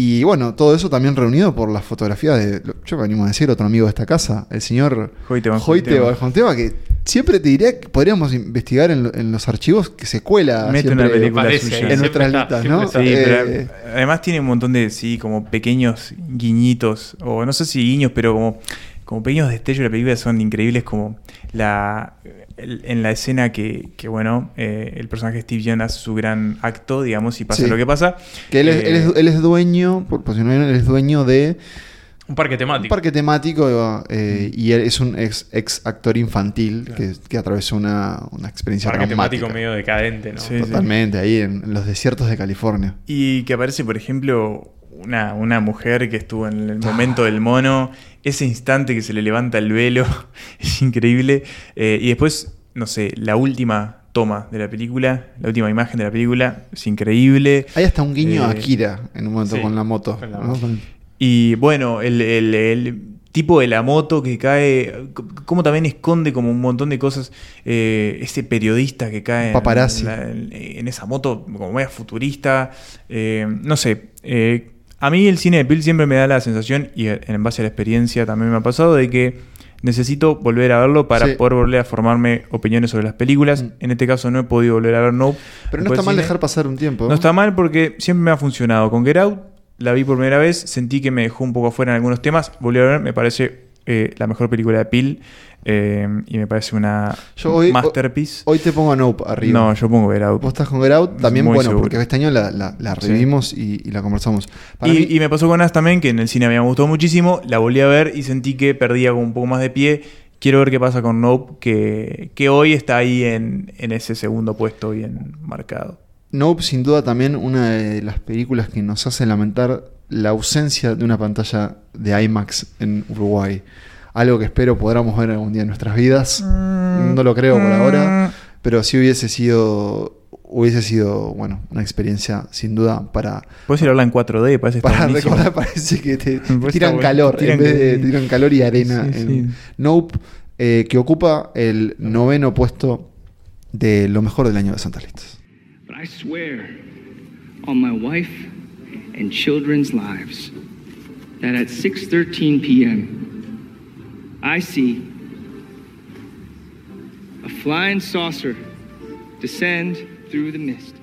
Y bueno, todo eso también reunido por la fotografía de, yo me animo a decir, otro amigo de esta casa, el señor. Van Hoytema, que siempre te diría que podríamos investigar en, lo- en los archivos que se cuela Mete una película Parece, suya. en está, listas, ¿no? Sí, Eh, pero además tiene un montón de, sí, como pequeños guiñitos, o no sé si guiños, pero como, como pequeños destellos de la película son increíbles, como la el- en la escena que, que, bueno, eh, el personaje de Steve Young hace su gran acto, digamos, y pasa Sí. lo que pasa. que él es, Eh, él es- él es dueño, por, por si no él es dueño de Un parque un temático. parque temático eh, y él es un ex, ex actor infantil que, que atravesó una, una experiencia parque traumática. temático medio decadente, ¿no? Sí, sí. Totalmente, ahí en, en los desiertos de California. Y que aparece, por ejemplo, una, una mujer que estuvo en el momento del mono, ese instante que se le levanta el velo, [LAUGHS] es increíble. Eh, y después, no sé, la última toma de la película, la última imagen de la película, es increíble. Hay hasta un guiño a Eh, Akira en un momento sí, con la moto. con la ¿no? moto. Con- Y bueno, el, el- el tipo de la moto que cae, como también esconde como un montón de cosas, eh, ese periodista que cae en, la- en- en esa moto como media futurista, eh, no sé. A mí el cine de Peel siempre me da la sensación, y en base a la experiencia también me ha pasado, de que necesito volver a verlo para Sí. poder volver a formarme opiniones sobre las películas. Mm. En este caso no he podido volver a ver Nope. Pero no está mal dejar pasar un tiempo. No está mal porque siempre me ha funcionado. Con Get Out la vi por primera vez, sentí que me dejó un poco afuera en algunos temas. Volví a ver, me parece eh, la mejor película de Peel eh, y me parece una Yo hoy- masterpiece. Hoy te pongo a Nope arriba. no, yo pongo Get Out. Vos estás con Get Out, también Muy bueno, seguro. porque este año la, la- la Sí. revimos y, y la conversamos. Y, mí- y me pasó con As también, que en el cine me gustó muchísimo. La volví a ver y sentí que perdía como un poco más de pie. Quiero ver qué pasa con Nope, que, que hoy está ahí en, en ese segundo puesto bien marcado. Nope, sin duda, también una de las películas que nos hace lamentar la ausencia de una pantalla de IMAX en Uruguay. Algo que espero podamos ver algún día en nuestras vidas. No lo creo por ahora, pero sí hubiese sido, hubiese sido, bueno, una experiencia sin duda para, Puedes ir a hablar en 4D, parece para buenísimo. recordar. Parece que te, [LAUGHS] te tiran bueno, calor, te tiran en vez de te tiran calor y arena. Sí, en sí. Nope, eh, que ocupa el noveno puesto de lo mejor del año de Santas Listas. I swear on my wife and children's lives that at 6:13 p.m. I see a flying saucer descend through the mist.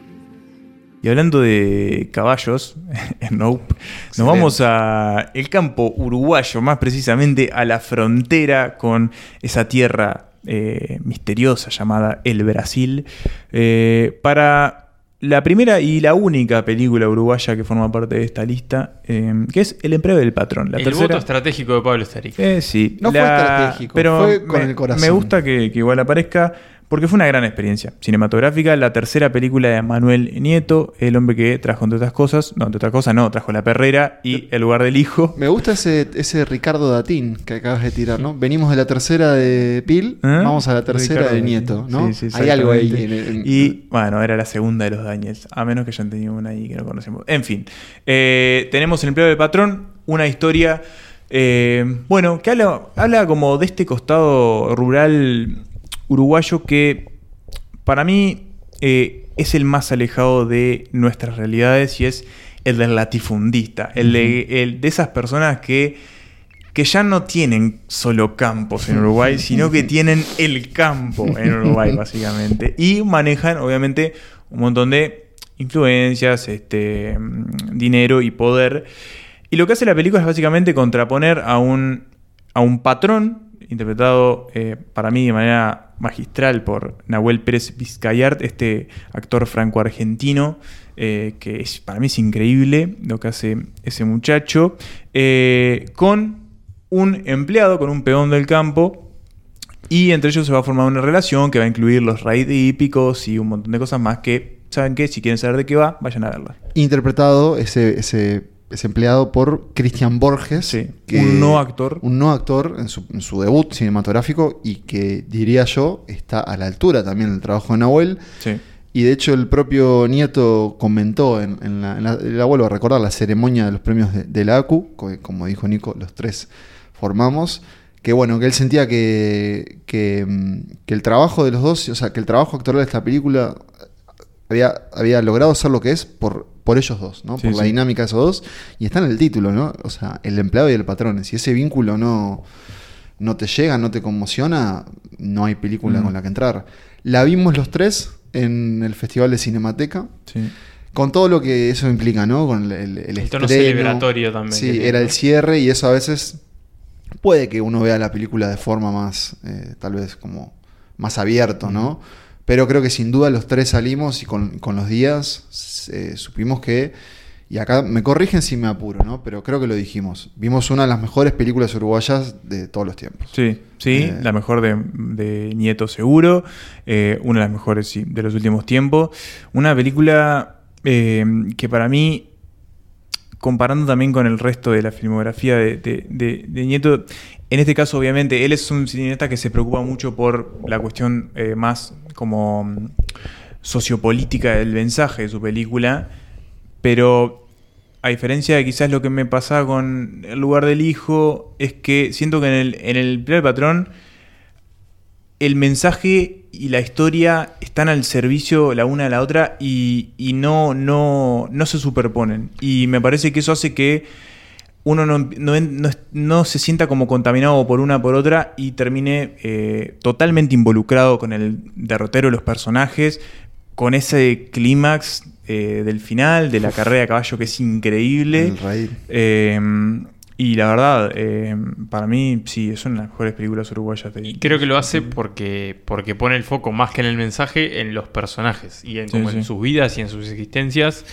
Y hablando de caballos, [LAUGHS] Nope, nos vamos a el campo uruguayo, más precisamente a la frontera con esa tierra eh, misteriosa llamada el Brasil, eh, para la primera y la única película uruguaya que forma parte de esta lista, eh, que es El empleo del patrón. La el tercera, voto estratégico de Pablo Estaric. eh, sí. No fue estratégico, pero fue con me, el corazón. Me gusta que, que igual aparezca porque fue una gran experiencia cinematográfica. La tercera película de Manuel Nieto, el hombre que trajo, entre otras cosas, no, entre otras cosas, no, trajo La Perrera y El lugar del hijo. Me gusta ese, ese Ricardo Datín que acabas de tirar, ¿no? Venimos de la tercera de Pil, ¿Eh? vamos a la tercera Ricardo de. Nieto, ¿no? Sí, sí, Hay algo ahí. en- en- Y bueno, era la segunda de los Daniels, a menos que hayan tenido una ahí que no conocemos. En fin, eh, tenemos el empleo del patrón, una historia, eh, bueno, que habla, habla como de este costado rural uruguayo que para mí eh, es el más alejado de nuestras realidades y es el del latifundista, el de, el de esas personas que que ya no tienen solo campos en Uruguay, [LAUGHS] sino que tienen el campo en Uruguay, [LAUGHS] básicamente. Y manejan, obviamente, un montón de influencias, este, dinero y poder. Y lo que hace la película es básicamente contraponer a un, a un patrón, interpretado eh, para mí de manera magistral por Nahuel Pérez Vizcayart, este actor franco-argentino, eh, que para mí es increíble lo que hace ese muchacho, eh, con un empleado, con un peón del campo, y entre ellos se va a formar una relación que va a incluir los raids hípicos y un montón de cosas más que, ¿saben qué? Si quieren saber de qué va, vayan a verla. Interpretado ese, ese empleado por Cristian Borges. Sí, un no actor. Un no actor en su, en su debut cinematográfico y que diría yo está a la altura también del trabajo de Nahuel. Sí. Y de hecho el propio Nieto comentó en, en la, en la- la vuelvo a recordar, la ceremonia de los premios de, de la ACU, co- como dijo Nico, los tres formamos, que bueno, que él sentía que, que, mm, que el trabajo de los dos, o sea, que el trabajo actoral de esta película había, había logrado ser lo que es por, por ellos dos, ¿no? Sí, por la sí. dinámica de esos dos. Y está en el título, ¿no? O sea, el empleado y el patrón. Si ese vínculo no, no te llega, no te conmociona, no hay película Mm. con la que entrar. La vimos los tres en el Festival de Cinemateca. Sí. Con todo lo que eso implica, ¿no? Con el, el, el El tono celebratorio también Sí, era el cierre y eso a veces puede que uno vea la película de forma más, eh, tal vez como más abierto, ¿no? Pero creo que sin duda los tres salimos y con, con los días eh, supimos que, y acá me corrigen si me apuro, ¿no? Pero creo que lo dijimos. Vimos una de las mejores películas uruguayas de todos los tiempos. Sí, sí, Eh. la mejor de, de Nieto seguro, eh, una de las mejores sí, de los últimos tiempos. Una película que para mí, comparando también con el resto de la filmografía de, de- Nieto, en este caso obviamente él es un cineasta que se preocupa mucho por la cuestión eh, más como mm, sociopolítica del mensaje de su película, pero a diferencia de quizás lo que me pasaba con El lugar del hijo, es que siento que en el, en el patrón el mensaje y la historia están al servicio la una de la otra y, y no, no, no se superponen. Y me parece que eso hace que uno no, no- no- no se sienta como contaminado por una por otra y termine eh, totalmente involucrado con el derrotero de los personajes, con ese clímax eh, del final, de la carrera de caballo que es increíble. El. Eh, y la verdad, eh, para mí sí, es una de las mejores películas uruguayas. de- Y creo que lo hace porque, porque pone el foco más que en el mensaje en los personajes y en, Sí, como sí. en sus vidas y en sus existencias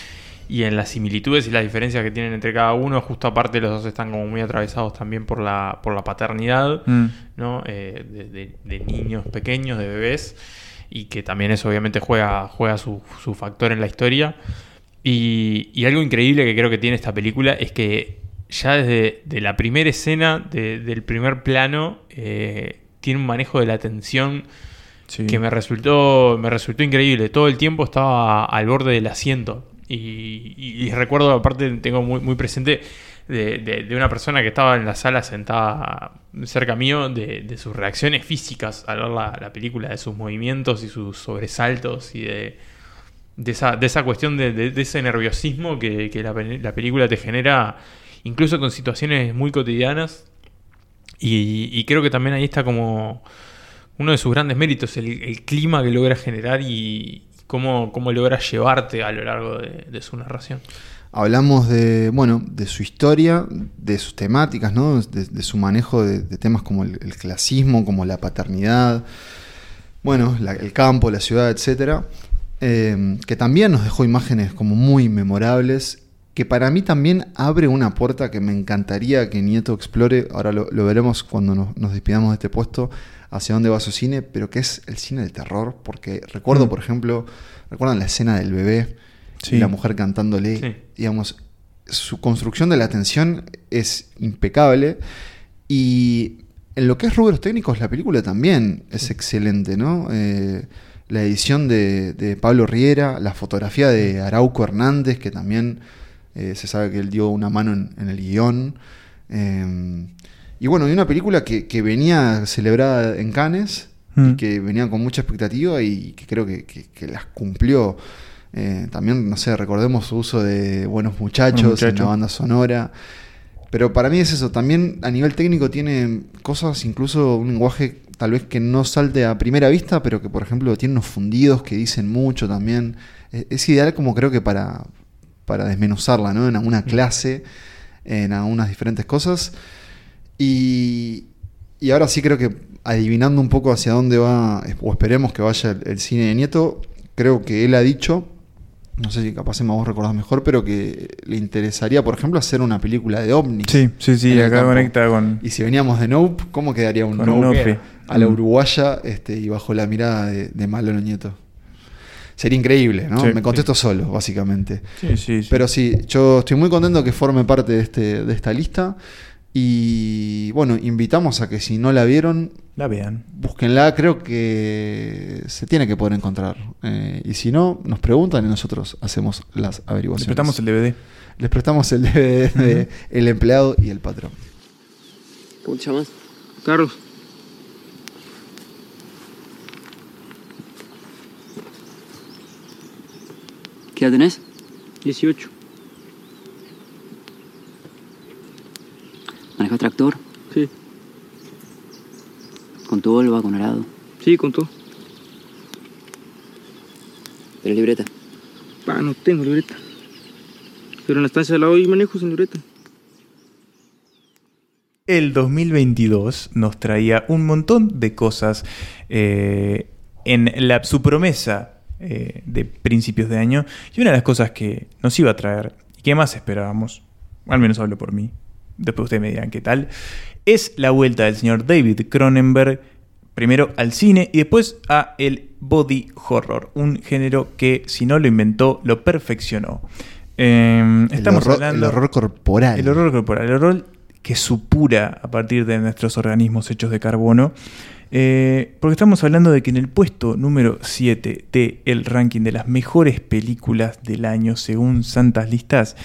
y en las similitudes y las diferencias que tienen entre cada uno. Justo aparte los dos están como muy atravesados también por la, por la paternidad, Mm. ¿no? Eh, de, de- de niños pequeños, de bebés y que también eso obviamente juega, juega su, su factor en la historia. Y, y algo increíble que creo que tiene esta película es que ya desde de la primera escena, de- del primer plano, eh, tiene un manejo de la tensión Sí. que me resultó, me resultó increíble. Todo el tiempo estaba al borde del asiento. Y, y- y recuerdo, aparte, tengo muy, muy presente de, de- de una persona que estaba en la sala sentada cerca mío, de, de sus reacciones físicas al ver la, la película, de sus movimientos y sus sobresaltos y de, de esa, de esa cuestión de, de- de ese nerviosismo que, que la, pe- la película te genera, incluso con situaciones muy cotidianas. Y, creo que también ahí está como uno de sus grandes méritos, el, clima que logra generar y cómo, cómo logra llevarte a lo largo de, su narración. Hablamos de, bueno, de su historia, de sus temáticas, ¿no? De, de su manejo de, temas como el, clasismo, como la paternidad, bueno, la- el campo, la ciudad, etcétera, eh, que también nos dejó imágenes como muy memorables, que para mí también abre una puerta que me encantaría que Nieto explore, ahora lo, lo veremos cuando nos, nos despidamos de este puesto, hacia dónde va su cine, pero que es el cine del terror, porque recuerdo, Mm. por ejemplo, recuerdan la escena del bebé Sí. y la mujer cantándole, Sí. digamos, su construcción de la atención es impecable y en lo que es rubros técnicos la película también es excelente, ¿no? Eh, la edición de, de Pablo Riera, la fotografía de Arauco Hernández, que también eh, se sabe que él dio una mano en, en el guion. Eh, y bueno, y una película que, que venía celebrada en Cannes y Mm. que venía con mucha expectativa y que creo que, que- que las cumplió. Eh, también, no sé, recordemos su uso de Buenos Muchachos, Buenos en la banda sonora. Pero para mí es eso, también a nivel técnico tiene cosas, incluso un lenguaje tal vez que no salte a primera vista, pero que por ejemplo tiene unos fundidos que dicen mucho también. Es, es ideal como creo que para, para desmenuzarla, ¿no? En alguna clase, en algunas diferentes cosas. Y, y ahora sí creo que adivinando un poco hacia dónde va, o esperemos que vaya el, el cine de Nieto, creo que él ha dicho, no sé si capaz Emma vos recordás mejor, pero que le interesaría, por ejemplo, hacer una película de ovnis. Sí, sí, sí, acá campo. conecta con. Y si veníamos de Nope, ¿cómo quedaría un Nope a la uruguaya este, y bajo la mirada de, de Malo Nieto? Sería increíble, ¿no? Sí, Me contesto solo, básicamente. Sí, sí, sí. Pero sí, yo estoy muy contento que forme parte de, este, de esta lista. Y bueno, invitamos a que si no la vieron, La vean. búsquenla. Creo que se tiene que poder encontrar. Eh, y si no, nos preguntan y nosotros hacemos las Les averiguaciones. prestamos el DVD. Les prestamos el DVD de El empleado y el patrón. ¿Cómo te llamas? Carlos, ¿Qué edad tenés? 18. ¿Manejas tractor? Sí, ¿Con tu Volva, con arado? sí, con todo. ¿Tenés libreta? Pa, no tengo libreta. Pero en la estancia de la hoy manejo sin libreta. El 2022 nos traía un montón de cosas eh, en la, su promesa eh, de principios de año. Y una de las cosas que nos iba a traer y que más esperábamos, al menos hablo por mí, después ustedes me dirán qué tal, es la vuelta del señor David Cronenberg, primero al cine y después a el body horror, un género que si no lo inventó, lo perfeccionó. Eh, El estamos horror- hablando... el horror corporal. El horror corporal, el horror que supura a partir de nuestros organismos hechos de carbono. Eh, porque estamos hablando de que en el puesto número 7 del ranking de las mejores películas del año según Santas Listas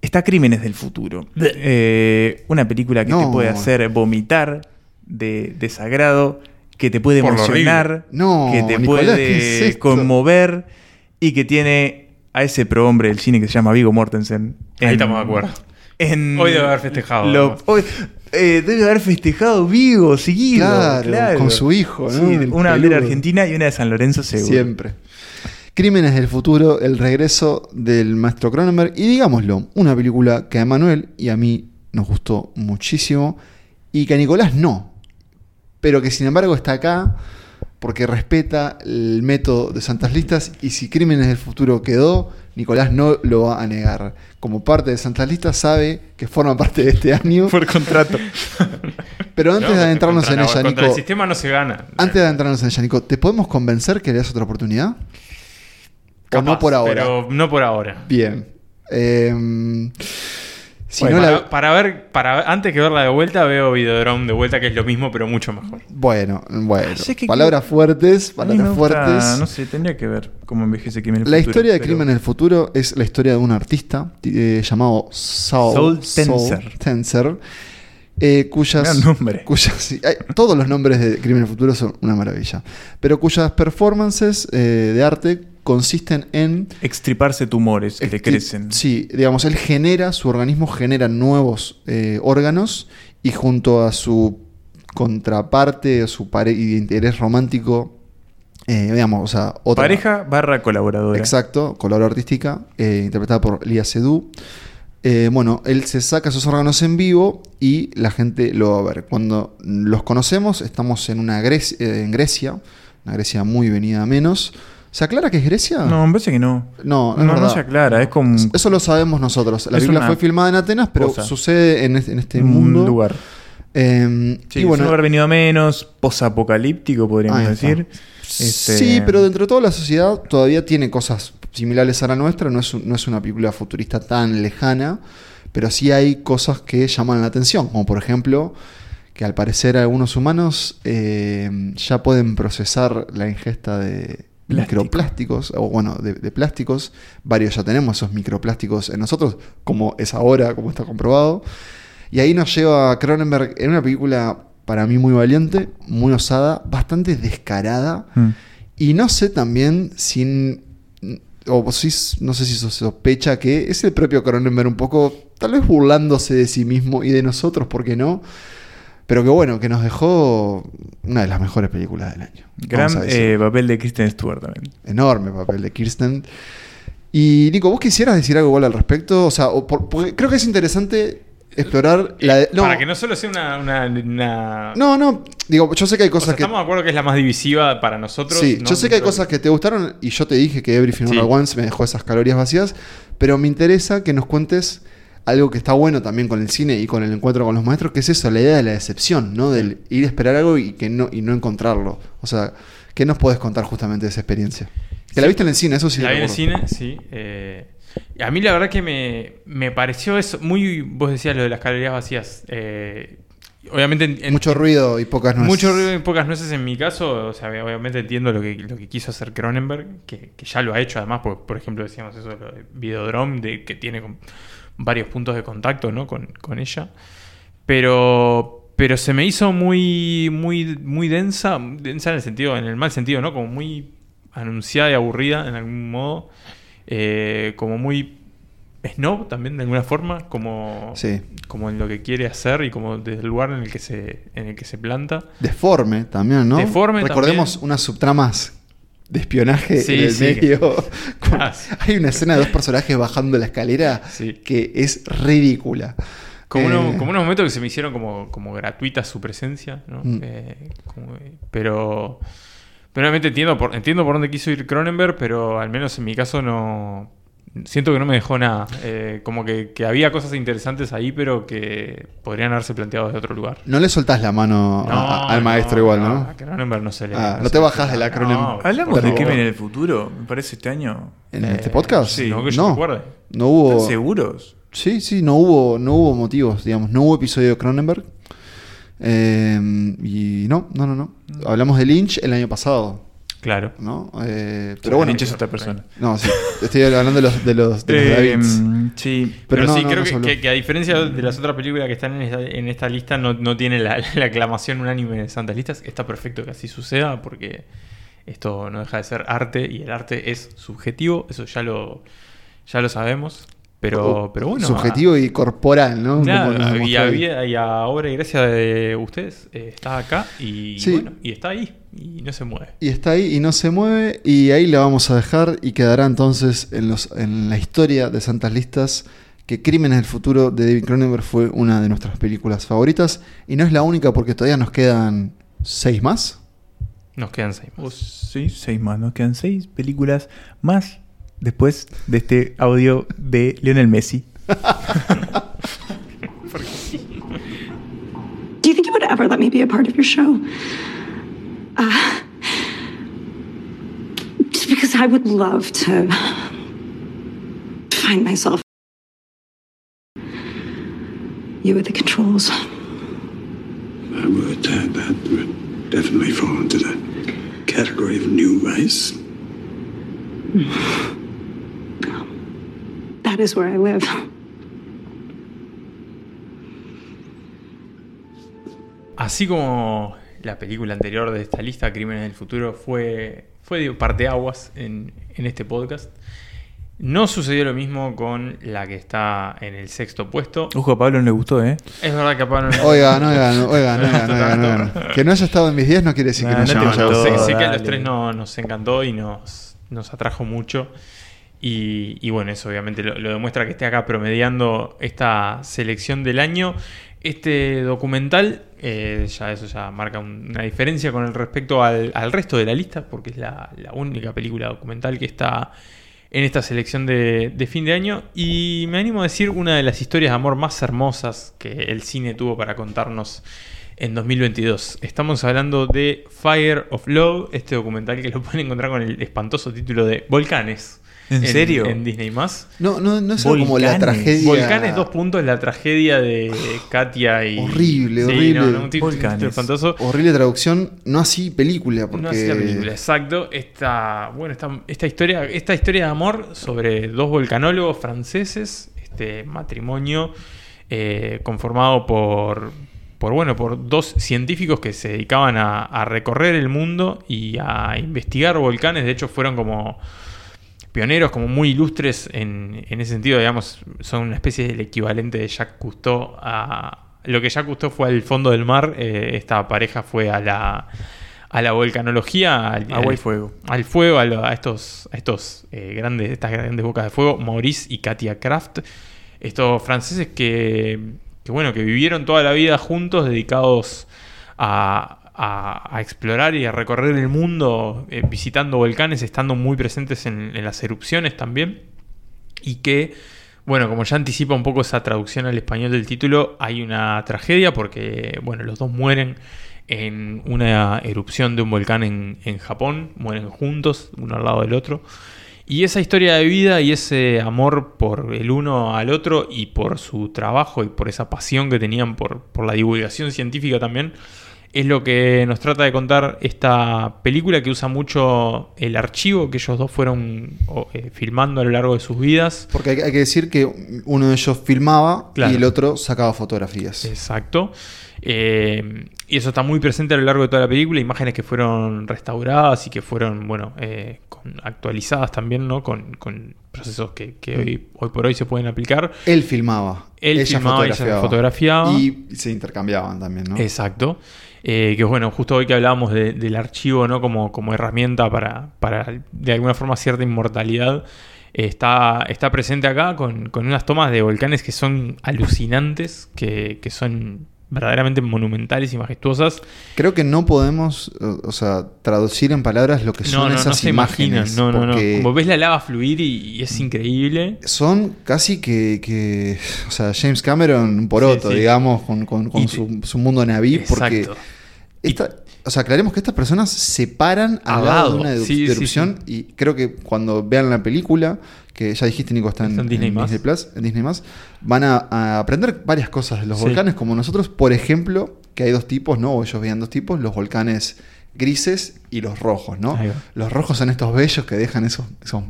está Crímenes del Futuro. Eh, una película que te puede hacer vomitar de desagrado, que te puede Por emocionar. No, que te Nicolás, puede conmover y que tiene a ese prohombre del cine que se llama Vigo Mortensen. Ahí estamos de acuerdo. en- Hoy debe haber festejado. lo- además. hoy- eh, debe haber festejado Vigo, seguido. Claro, Claro, con su hijo, ¿no? Sí, una bandera peludo. argentina y una de San Lorenzo seguro. Siempre. Crímenes del futuro, el regreso del maestro Cronenberg. Y digámoslo, una película que a Manuel y a mí nos gustó muchísimo. Y que a Nicolás no. Pero que sin embargo está acá porque respeta el método de Santas Listas. Y si Crímenes del futuro quedó, Nicolás no lo va a negar. Como parte de Santas Listas, sabe que forma parte de este año. [LAUGHS] Por contrato. [LAUGHS] Pero antes No, de adentrarnos en la- ella, Contra Nico. el sistema no se gana. Antes de adentrarnos en ella, Nico, ¿te podemos convencer que le das otra oportunidad? o Capaz, no por ahora. Pero no por ahora. Bien. Em, si Bueno, no para, la- para ver, para antes que verla de vuelta, veo Videodrome de vuelta, que es lo mismo, pero mucho mejor. Bueno, bueno. Sé que- palabras fuertes, palabras gusta- fuertes. No sé, tendría que ver cómo envejece Crímenes del la Futuro, historia de pero- Crimen en el Futuro es la historia de un artista eh, llamado Saul, Saul Tenser. Tenser, eh, cuyas, Gran nombre. cuyas hay- todos los nombres de Crimen en el Futuro son una maravilla, pero cuyas performances eh, de arte consisten en Extriparse tumores que le crecen. Sí, digamos, él genera, su organismo genera nuevos eh, órganos y junto a su contraparte, su pare y de interés romántico, eh, digamos, o sea, otra Pareja barra colaboradora. Exacto, color artística, eh, interpretada por Lia Sedou. Eh, bueno, él se saca esos órganos en vivo y la gente lo va a ver. Cuando los conocemos, estamos en una Grecia, en Grecia, una Grecia muy venida a menos. ¿Se aclara que es Grecia? No, me parece que no. No, no, se aclara. Es como un, Eso lo sabemos nosotros. La Es película fue filmada en Atenas, pero cosa. sucede en este, en este un mundo. lugar. Eh, Sí, y bueno, un lugar venido a menos, posapocalíptico, podríamos decir. Este, Sí, pero dentro de toda la sociedad todavía tiene cosas similares a la nuestra. No es, un- no es una película futurista tan lejana, pero sí hay cosas que llaman la atención. Como por ejemplo, que al parecer algunos humanos eh, ya pueden procesar la ingesta de Plástico. microplásticos, o bueno, de, de plásticos. Varios ya tenemos esos microplásticos en nosotros, como es ahora, como está comprobado. Y ahí nos lleva a Cronenberg en una película para mí muy valiente, muy osada, bastante descarada. Mm. Y no sé también sin. O si, no sé si sospecha que es el propio Cronenberg un poco tal vez burlándose de sí mismo y de nosotros, ¿por qué no? Pero que bueno, que nos dejó una de las mejores películas del año. Gran eh, papel de Kristen Stewart también. Enorme papel de Kirsten. Y Nico, ¿vos quisieras decir algo igual al respecto? O sea, o por- porque creo que es interesante explorar la... de- no, Para que no solo sea una. una, una- no, no, digo, yo sé que hay O cosas sea, que... estamos de acuerdo que es la más divisiva para nosotros. Sí, ¿no? yo sé que hay cosas que te gustaron y yo te dije que Everything Sí. All Once me dejó esas calorías vacías, pero me interesa que nos cuentes algo que está bueno también con el cine y con el encuentro con los maestros, que es eso, la idea de la decepción, ¿no? Del ir a esperar algo y que no y no encontrarlo. O sea, ¿qué nos puedes contar justamente de esa experiencia? Que la viste en el cine, eso sí. La vi en el cine, sí. eh, a mí la verdad que me, me pareció eso muy... Vos decías lo de las calorías vacías. eh, obviamente... en- en- Mucho ruido y pocas nueces. Mucho ruido y pocas nueces en mi caso. O sea, obviamente entiendo lo que, lo que quiso hacer Cronenberg, que, que ya lo ha hecho además, porque, por ejemplo decíamos eso lo de Videodrome, de, que tiene varios puntos de contacto ¿no? con, con ella. Pero, pero se me hizo muy, muy, muy densa, densa en el sentido, en el mal sentido, ¿no? Como muy anunciada y aburrida en algún modo. Eh, como muy snob también de alguna forma, como, Sí. como en lo que quiere hacer y como desde el lugar en el que se, en el que se planta. Deforme también, ¿no? Deforme Recordemos también. unas subtramas de espionaje Sí, en el sí. medio. [LAUGHS] Ah, sí. Hay una escena de dos personajes bajando la escalera que es ridícula. Como, Eh, uno- como unos momentos que se me hicieron como, como gratuita su presencia, ¿no? Mm. Eh, como- pero, pero obviamente entiendo por, entiendo por dónde quiso ir Cronenberg, pero al menos en mi caso no... Siento que no me dejó nada. Eh, como que, que había cosas interesantes ahí, pero que podrían haberse planteado de otro lugar. No le soltás la mano a- a- al no, maestro igual, ¿no? A Cronenberg no se le... Ah, no se te bajás de la explica. Cronenberg. No, Hablamos de viene en el futuro, me parece este año. ¿En Eh, este podcast? sí. No, que yo no. recuerde. No hubo. ¿Están seguros? Sí, sí, no hubo, no hubo motivos, digamos. No hubo episodio de Cronenberg. Eh, y no, no, no, no. Hablamos de Lynch el año pasado, Claro. ¿no? Eh, pero bueno. Lynch es otra persona. No, sí. Estoy hablando de los, de los, de los Eh, sí. Pero Pero, no, sí, no, creo que, que- que a diferencia de las otras películas que están en esta, en esta lista, no, no tiene la, [LAUGHS] la aclamación unánime de santas listas. Está perfecto que así suceda porque esto no deja de ser arte y el arte es subjetivo, eso ya lo, ya lo sabemos. Pero, pero bueno. Subjetivo y corporal, ¿no? Claro, y, había- y a obra y gracia de ustedes eh, está acá y Sí. bueno, y está ahí y no se mueve. Y está ahí y no se mueve. Y ahí la vamos a dejar. Y quedará entonces en, los, en la historia de Santas Listas que Crímenes del Futuro de David Cronenberg fue una de nuestras películas favoritas. Y no es la única porque todavía nos quedan seis más. Nos quedan seis más. O sí, seis más. Nos quedan seis películas más después de este audio de Lionel Messi. Do you think you would ever let me be a part of your show? Uh, just because I would love to find myself. You at the controls. I would, uh, that would definitely fall into the category of new rice. That is where I live. Así como la película anterior de esta lista, Crímenes del Futuro, fue, fue parteaguas en, en este podcast, no sucedió lo mismo con la que está en el sexto puesto. Ojo, a Pablo no le gustó, ¿eh? Es verdad que a Pablo no- Oigan, oigan, oigan, no le oigan, gustó oigan, tanto. oigan. Que no haya estado en mis 10 no quiere decir que No, no, no haya gustado. sé, sé que a los tres no, nos encantó y nos, nos atrajo mucho. Y, bueno, eso obviamente lo, demuestra que esté acá promediando esta selección del año. Este documental, eh, ya eso ya marca un- una diferencia con el respecto al, resto de la lista, porque es la, la única película documental que está en esta selección de, de fin de año. Y me animo a decir una de las historias de amor más hermosas que el cine tuvo para contarnos en 2022. Estamos hablando de Fire of Love, este documental que lo pueden encontrar con el espantoso título de Volcanes. ¿En serio? En Disney Más. No, no, no es como la tragedia. Volcanes, dos puntos, la tragedia de Katia y. Horrible, Sí, horrible. no, no, un Volcanes. espantoso. Horrible traducción, no así película, porque No así la película, exacto. Esta, bueno, esta, esta historia, esta historia de amor sobre dos volcanólogos franceses, este matrimonio eh, conformado por, por bueno, por dos científicos que se dedicaban a, a recorrer el mundo y a investigar volcanes. De hecho, fueron como pioneros, como muy ilustres en, en ese sentido, digamos, son una especie del equivalente de Jacques Cousteau a... Lo que Jacques Cousteau fue al fondo del mar, eh, esta pareja fue a la, a la volcanología, al, Agua y fuego. al fuego, a, lo- a estos, a estos eh, grandes, estas grandes bocas de fuego, Maurice y Katia Kraft, estos franceses que, que, bueno, que vivieron toda la vida juntos, dedicados a, a- explorar y a recorrer el mundo, eh, visitando volcanes, estando muy presentes en, en las erupciones también, y que, bueno, como ya anticipa un poco esa traducción al español del título, hay una tragedia porque, bueno, los dos mueren en una erupción de un volcán en, en Japón, mueren juntos, uno al lado del otro. Y esa historia de vida y ese amor por el uno al otro y por su trabajo y por esa pasión que tenían por, por la divulgación científica también, es lo que nos trata de contar esta película que usa mucho el archivo que ellos dos fueron eh, filmando a lo largo de sus vidas. Porque hay, que decir que uno de ellos filmaba Claro. y el otro sacaba fotografías. Exacto. Eh, y eso está muy presente a lo largo de toda la película, imágenes que fueron restauradas y que fueron, bueno, eh, con- actualizadas también, ¿no? Con, con procesos que, que hoy, hoy por hoy se pueden aplicar. Él filmaba. Él filmaba, ella fotografiaba. Y se intercambiaban también, ¿no? Exacto. Eh, que bueno, justo hoy que hablábamos de- del archivo, ¿no? Como, como herramienta para, para, de alguna forma, cierta inmortalidad. está, está presente acá con, con unas tomas de volcanes que son alucinantes, que, que son verdaderamente monumentales y majestuosas. Creo que no podemos, o o sea, traducir en palabras lo que son No, no, esas no imágenes. No, no, no. Como ves la lava fluir y, y es increíble. Son casi que, que, o sea, James Cameron un poroto, Sí, sí. digamos, con, con- su, su mundo naví, porque esta, o sea, aclaremos que estas personas se paran al Al lado de una edu- Sí, sí, erupción y creo que cuando vean la película, que ya dijiste Nico, está en, Disney en más. Disney Plus, en Disney más, van a, a aprender varias cosas de los volcanes como nosotros, por ejemplo, que hay dos tipos, ¿no? O ellos veían dos tipos, los volcanes grises y los rojos, ¿no? Los rojos son estos bellos que dejan esos, esos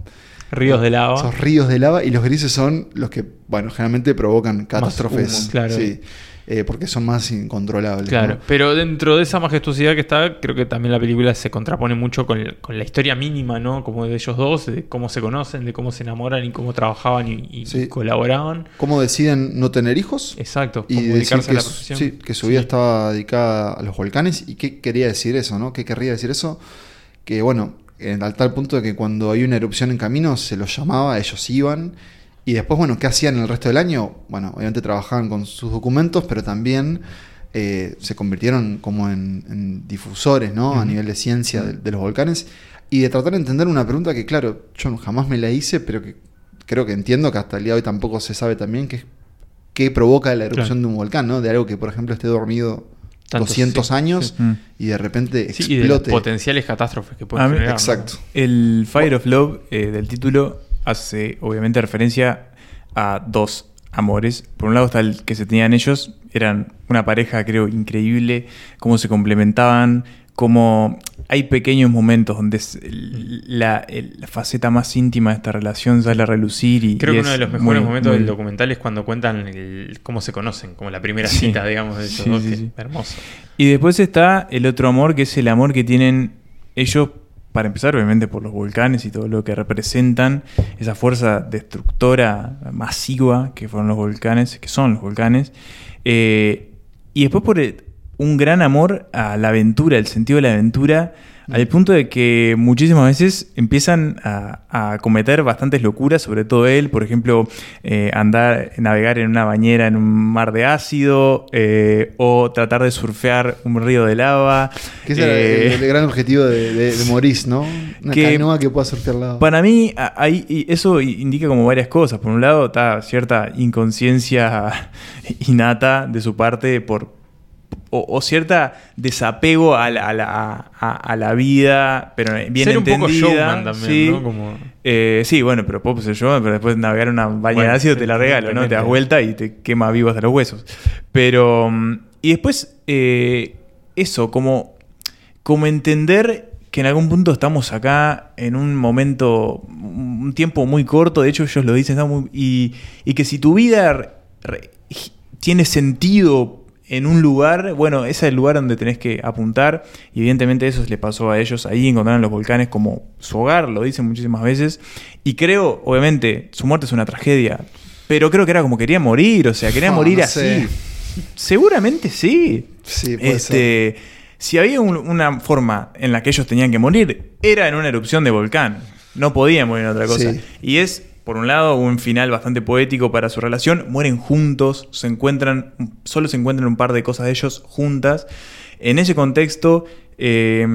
Ríos de lava. esos ríos de lava y los grises son los que, bueno, generalmente provocan catástrofes. humo, claro. Sí, eh, porque son más incontrolables. Claro, ¿no? pero dentro de esa majestuosidad que está, creo que también la película se contrapone mucho con, con la historia mínima, ¿no? Como de ellos dos, de cómo se conocen, de cómo se enamoran y cómo trabajaban y, y Sí. colaboraban. ¿Cómo deciden no tener hijos? Exacto, Y dedicarse que, a la profesión. sí, que su vida estaba dedicada a los volcanes. ¿Y qué quería decir eso, no? ¿Qué querría decir eso? Que, bueno, en, al tal punto de que cuando hay una erupción en camino se los llamaba, ellos iban. Y después, bueno, ¿qué hacían el resto del año? Bueno, obviamente trabajaban con sus documentos, pero también eh, se convirtieron como en, en difusores, ¿no? A nivel de ciencia de, de los volcanes. Y de tratar de entender una pregunta que, claro, yo jamás me la hice, pero que creo que entiendo que hasta el día de hoy tampoco se sabe también, que es qué provoca la erupción Claro. de un volcán, ¿no? De algo que, por ejemplo, esté dormido Tantos, 200 sí, años sí. Y de repente Sí, y de explote. potenciales catástrofes que pueden generar. ¿no? Exacto. El Fire of Love eh, del título hace obviamente referencia a dos amores. Por un lado está el que se tenían ellos, eran una pareja creo increíble, cómo se complementaban, cómo hay pequeños momentos donde la, faceta más íntima de esta relación sale a relucir y Creo y que uno de los mejores muy- momentos muy- del documental es cuando cuentan el- cómo se conocen, como la primera Sí. cita, digamos, de esos Sí, dos, sí, que sí. hermoso. Y después está el otro amor, que es el amor que tienen ellos, para empezar, obviamente, por los volcanes y todo lo que representan, esa fuerza destructora masiva que fueron los volcanes, que son los volcanes. Eh, y después por el- un gran amor a la aventura, el sentido de la aventura, al punto de que muchísimas veces empiezan a, a cometer bastantes locuras, sobre todo él, por ejemplo, eh, andar, navegar en una bañera en un mar de ácido, eh, o tratar de surfear un río de lava. Que ese era Eh, el, el gran objetivo de, de, de [LAUGHS] Maurice, ¿no? Una Que- canoa que pueda surfear la Para mí, a- ahí, y eso indica como varias cosas. Por un lado, está cierta inconsciencia [LAUGHS] innata de su parte por. O, o cierta desapego a la, a la- a- a la vida, pero bien Ser un poco entendida. showman también, sí. ¿no? Como- Eh, sí, bueno, pero puedo ser yo, pero después navegar una baña de ácido te la regalo, ¿no? Te das vuelta y te quema vivo hasta los huesos. Pero. mm, Y después, eh, eso, como, como entender que en algún punto estamos acá en un momento, un tiempo muy corto, de hecho ellos lo dicen, muy- y, y que si tu vida tiene sentido en un lugar, bueno, ese es el lugar donde tenés que apuntar. Y evidentemente eso le pasó a ellos. Ahí encontraron los volcanes como su hogar, lo dicen muchísimas veces. Y creo, obviamente, su muerte es una tragedia. Pero creo que era como quería morir, o sea, quería No, [LAUGHS] morir no así. sé. Seguramente sí. Sí, puede Este, si había un- una forma en la que ellos tenían que morir, era en una erupción de volcán. No podían morir en otra cosa. Sí. Y es, por un lado, un final bastante poético para su relación. Mueren juntos, se encuentran, solo se encuentran un par de cosas de ellos juntas. En ese contexto, eh,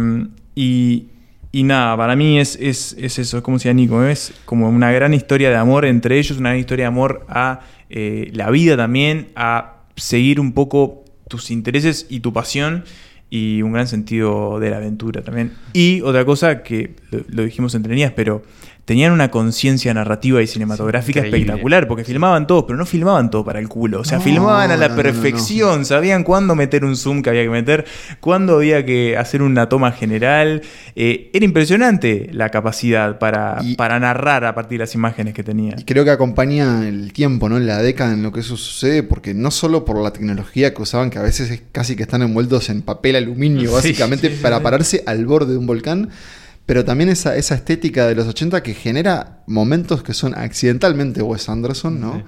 y, nada, para mí es, es, es eso, es como decía Nico, es como una gran historia de amor entre ellos, una gran historia de amor a eh, la vida también, a seguir un poco tus intereses y tu pasión y un gran sentido de la aventura también. Y otra cosa que lo, lo dijimos entre líneas, pero tenían una conciencia narrativa y cinematográfica increíble. espectacular, porque filmaban todos, pero no filmaban todo para el culo. O sea, No, filmaban a la no, no, no, no. perfección, sabían cuándo meter un zoom que había que meter, cuándo había que hacer una toma general. Eh, era impresionante la capacidad para, para narrar a partir de las imágenes que tenían. Y creo que acompaña el tiempo, ¿no? La década en lo que eso sucede, porque no solo por la tecnología que usaban, que a veces es casi que están envueltos en papel aluminio, [LAUGHS] básicamente, sí, sí, para pararse al borde de un volcán, pero también esa, esa estética de los 80 que genera momentos que son accidentalmente Wes Anderson, ¿no?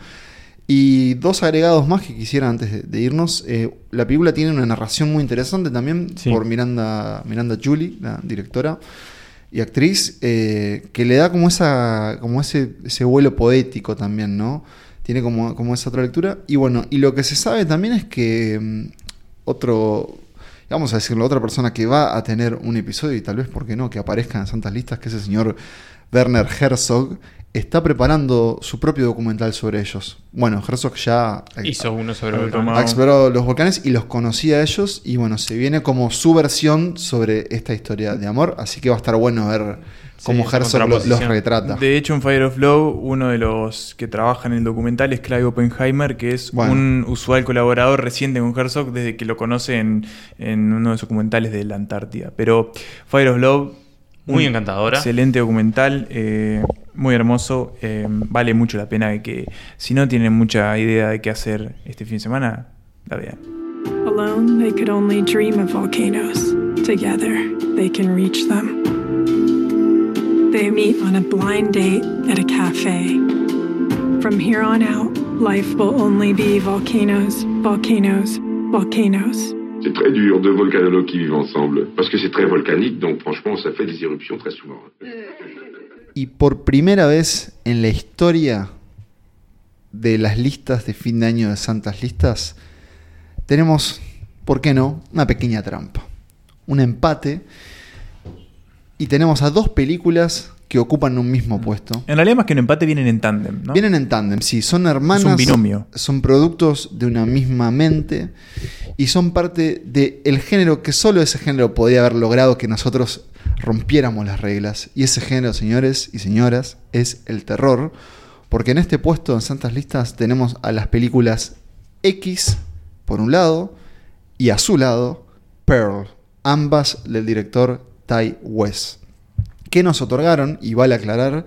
Y dos agregados más que quisiera antes de, de irnos. Eh, la película tiene una narración muy interesante también Sí. por Miranda, Miranda Julie, la directora y actriz, eh, que le da como esa como ese, ese vuelo poético también, ¿no? Tiene como, como esa otra lectura. Y bueno, y lo que se sabe también es que mm, otro, vamos a decirlo, otra persona que va a tener un episodio, y tal vez, ¿por qué no?, que aparezca en Santas Listas, que es el señor Werner Herzog, está preparando su propio documental sobre ellos. Bueno, Herzog ya eh, Hizo uno sobre ha explorado los volcanes y los conocía a ellos y bueno, se viene como su versión sobre esta historia de amor, así que va a estar bueno ver cómo esa Herzog lo- los retrata. De hecho, en Fire of Love, uno de los que trabaja en el documental es Clive Oppenheimer, que es Bueno. un usual colaborador reciente con Herzog desde que lo conoce en, en uno de sus documentales de la Antártida. Pero Fire of Love, Muy encantadora. Excelente documental, eh, muy hermoso. eh, vale mucho la pena que, si no tienen mucha idea de qué hacer este fin de semana, la vean. Alone, they could only dream of volcanoes. Together, they can reach them. They meet on a blind date at a cafe. From here on out, life will only be volcanoes, volcanoes, volcanoes. C'est très dur, deux volcanologues qui vivent ensemble. Parce que c'est très volcanique, donc franchement, ça fait des éruptions très souvent. Y por primera vez en la historia de las listas de fin de año de Santas Listas, tenemos, ¿por qué no?, una pequeña trampa. Un empate. Y tenemos a dos películas que ocupan un mismo puesto. En realidad, más que un empate, vienen en tándem, ¿no? Vienen en tándem, sí, son hermanas. Es un binomio. Son productos de una misma mente y son parte del género que solo ese género podía haber logrado que nosotros rompiéramos las reglas. Y ese género, señores y señoras, es el terror. Porque en este puesto, en Santas Listas, tenemos a las películas X, por un lado, y a su lado, Pearl, ambas del director Ty West que nos otorgaron, y vale aclarar,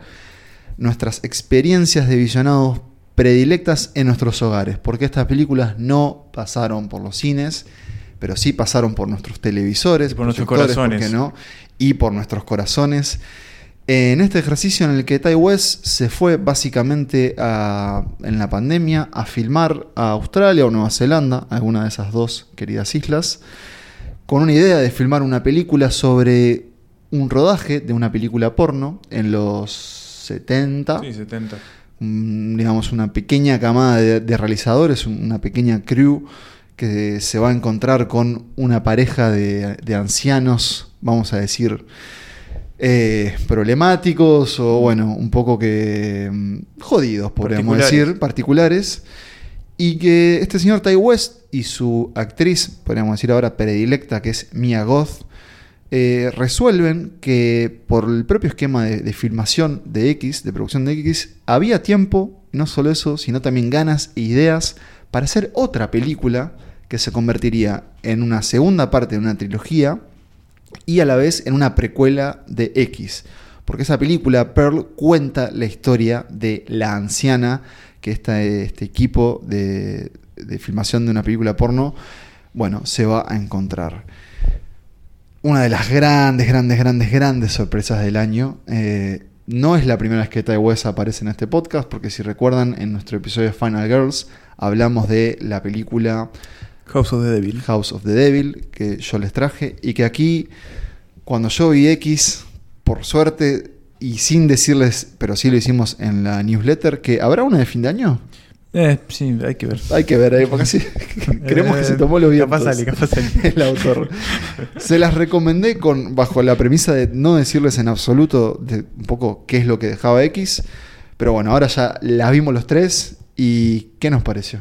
nuestras experiencias de visionados predilectas en nuestros hogares, porque estas películas no pasaron por los cines, pero sí pasaron por nuestros televisores, Y por nuestros proyectores, ¿por corazones. qué no? Y por nuestros corazones. En este ejercicio en el que Ty West se fue básicamente a- en la pandemia a filmar a Australia o Nueva Zelanda, alguna de esas dos queridas islas, con una idea de filmar una película sobre un rodaje de una película porno en los 70. Sí, 70. Mm, digamos, una pequeña camada de, de realizadores, un- una pequeña crew que se va a encontrar con una pareja de, de ancianos, vamos a decir, eh, problemáticos o, bueno, un poco que mm, jodidos, podríamos Particulares. decir, particulares. Y que este señor Ty West y su actriz, podríamos decir ahora predilecta, que es Mia Goth, eh, resuelven que por el propio esquema de, de filmación de X, de producción de X, había tiempo, no solo eso, sino también ganas e ideas para hacer otra película que se convertiría en una segunda parte de una trilogía y a la vez en una precuela de X. Porque esa película, Pearl, cuenta la historia de la anciana que está este equipo de, de filmación de una película porno bueno, se va a encontrar. Una de las grandes, grandes, grandes, grandes sorpresas del año. eh, no es la primera vez que Ty West aparece en este podcast, porque si recuerdan, en nuestro episodio de Final Girls hablamos de la película House of the Devil. House of the Devil, que yo les traje, y que aquí, cuando yo vi X, por suerte, y sin decirles, pero sí lo hicimos en la newsletter, que habrá una de fin de año. Eh, sí, hay que ver. Hay que ver ahí, porque así [LAUGHS] creemos que se tomó los vientos. Capaz sale, capaz sale. [LAUGHS] El autor. Se las recomendé con, bajo la premisa de no decirles en absoluto de un poco qué es lo que dejaba X. Pero bueno, ahora ya las vimos los tres. ¿Y qué nos pareció?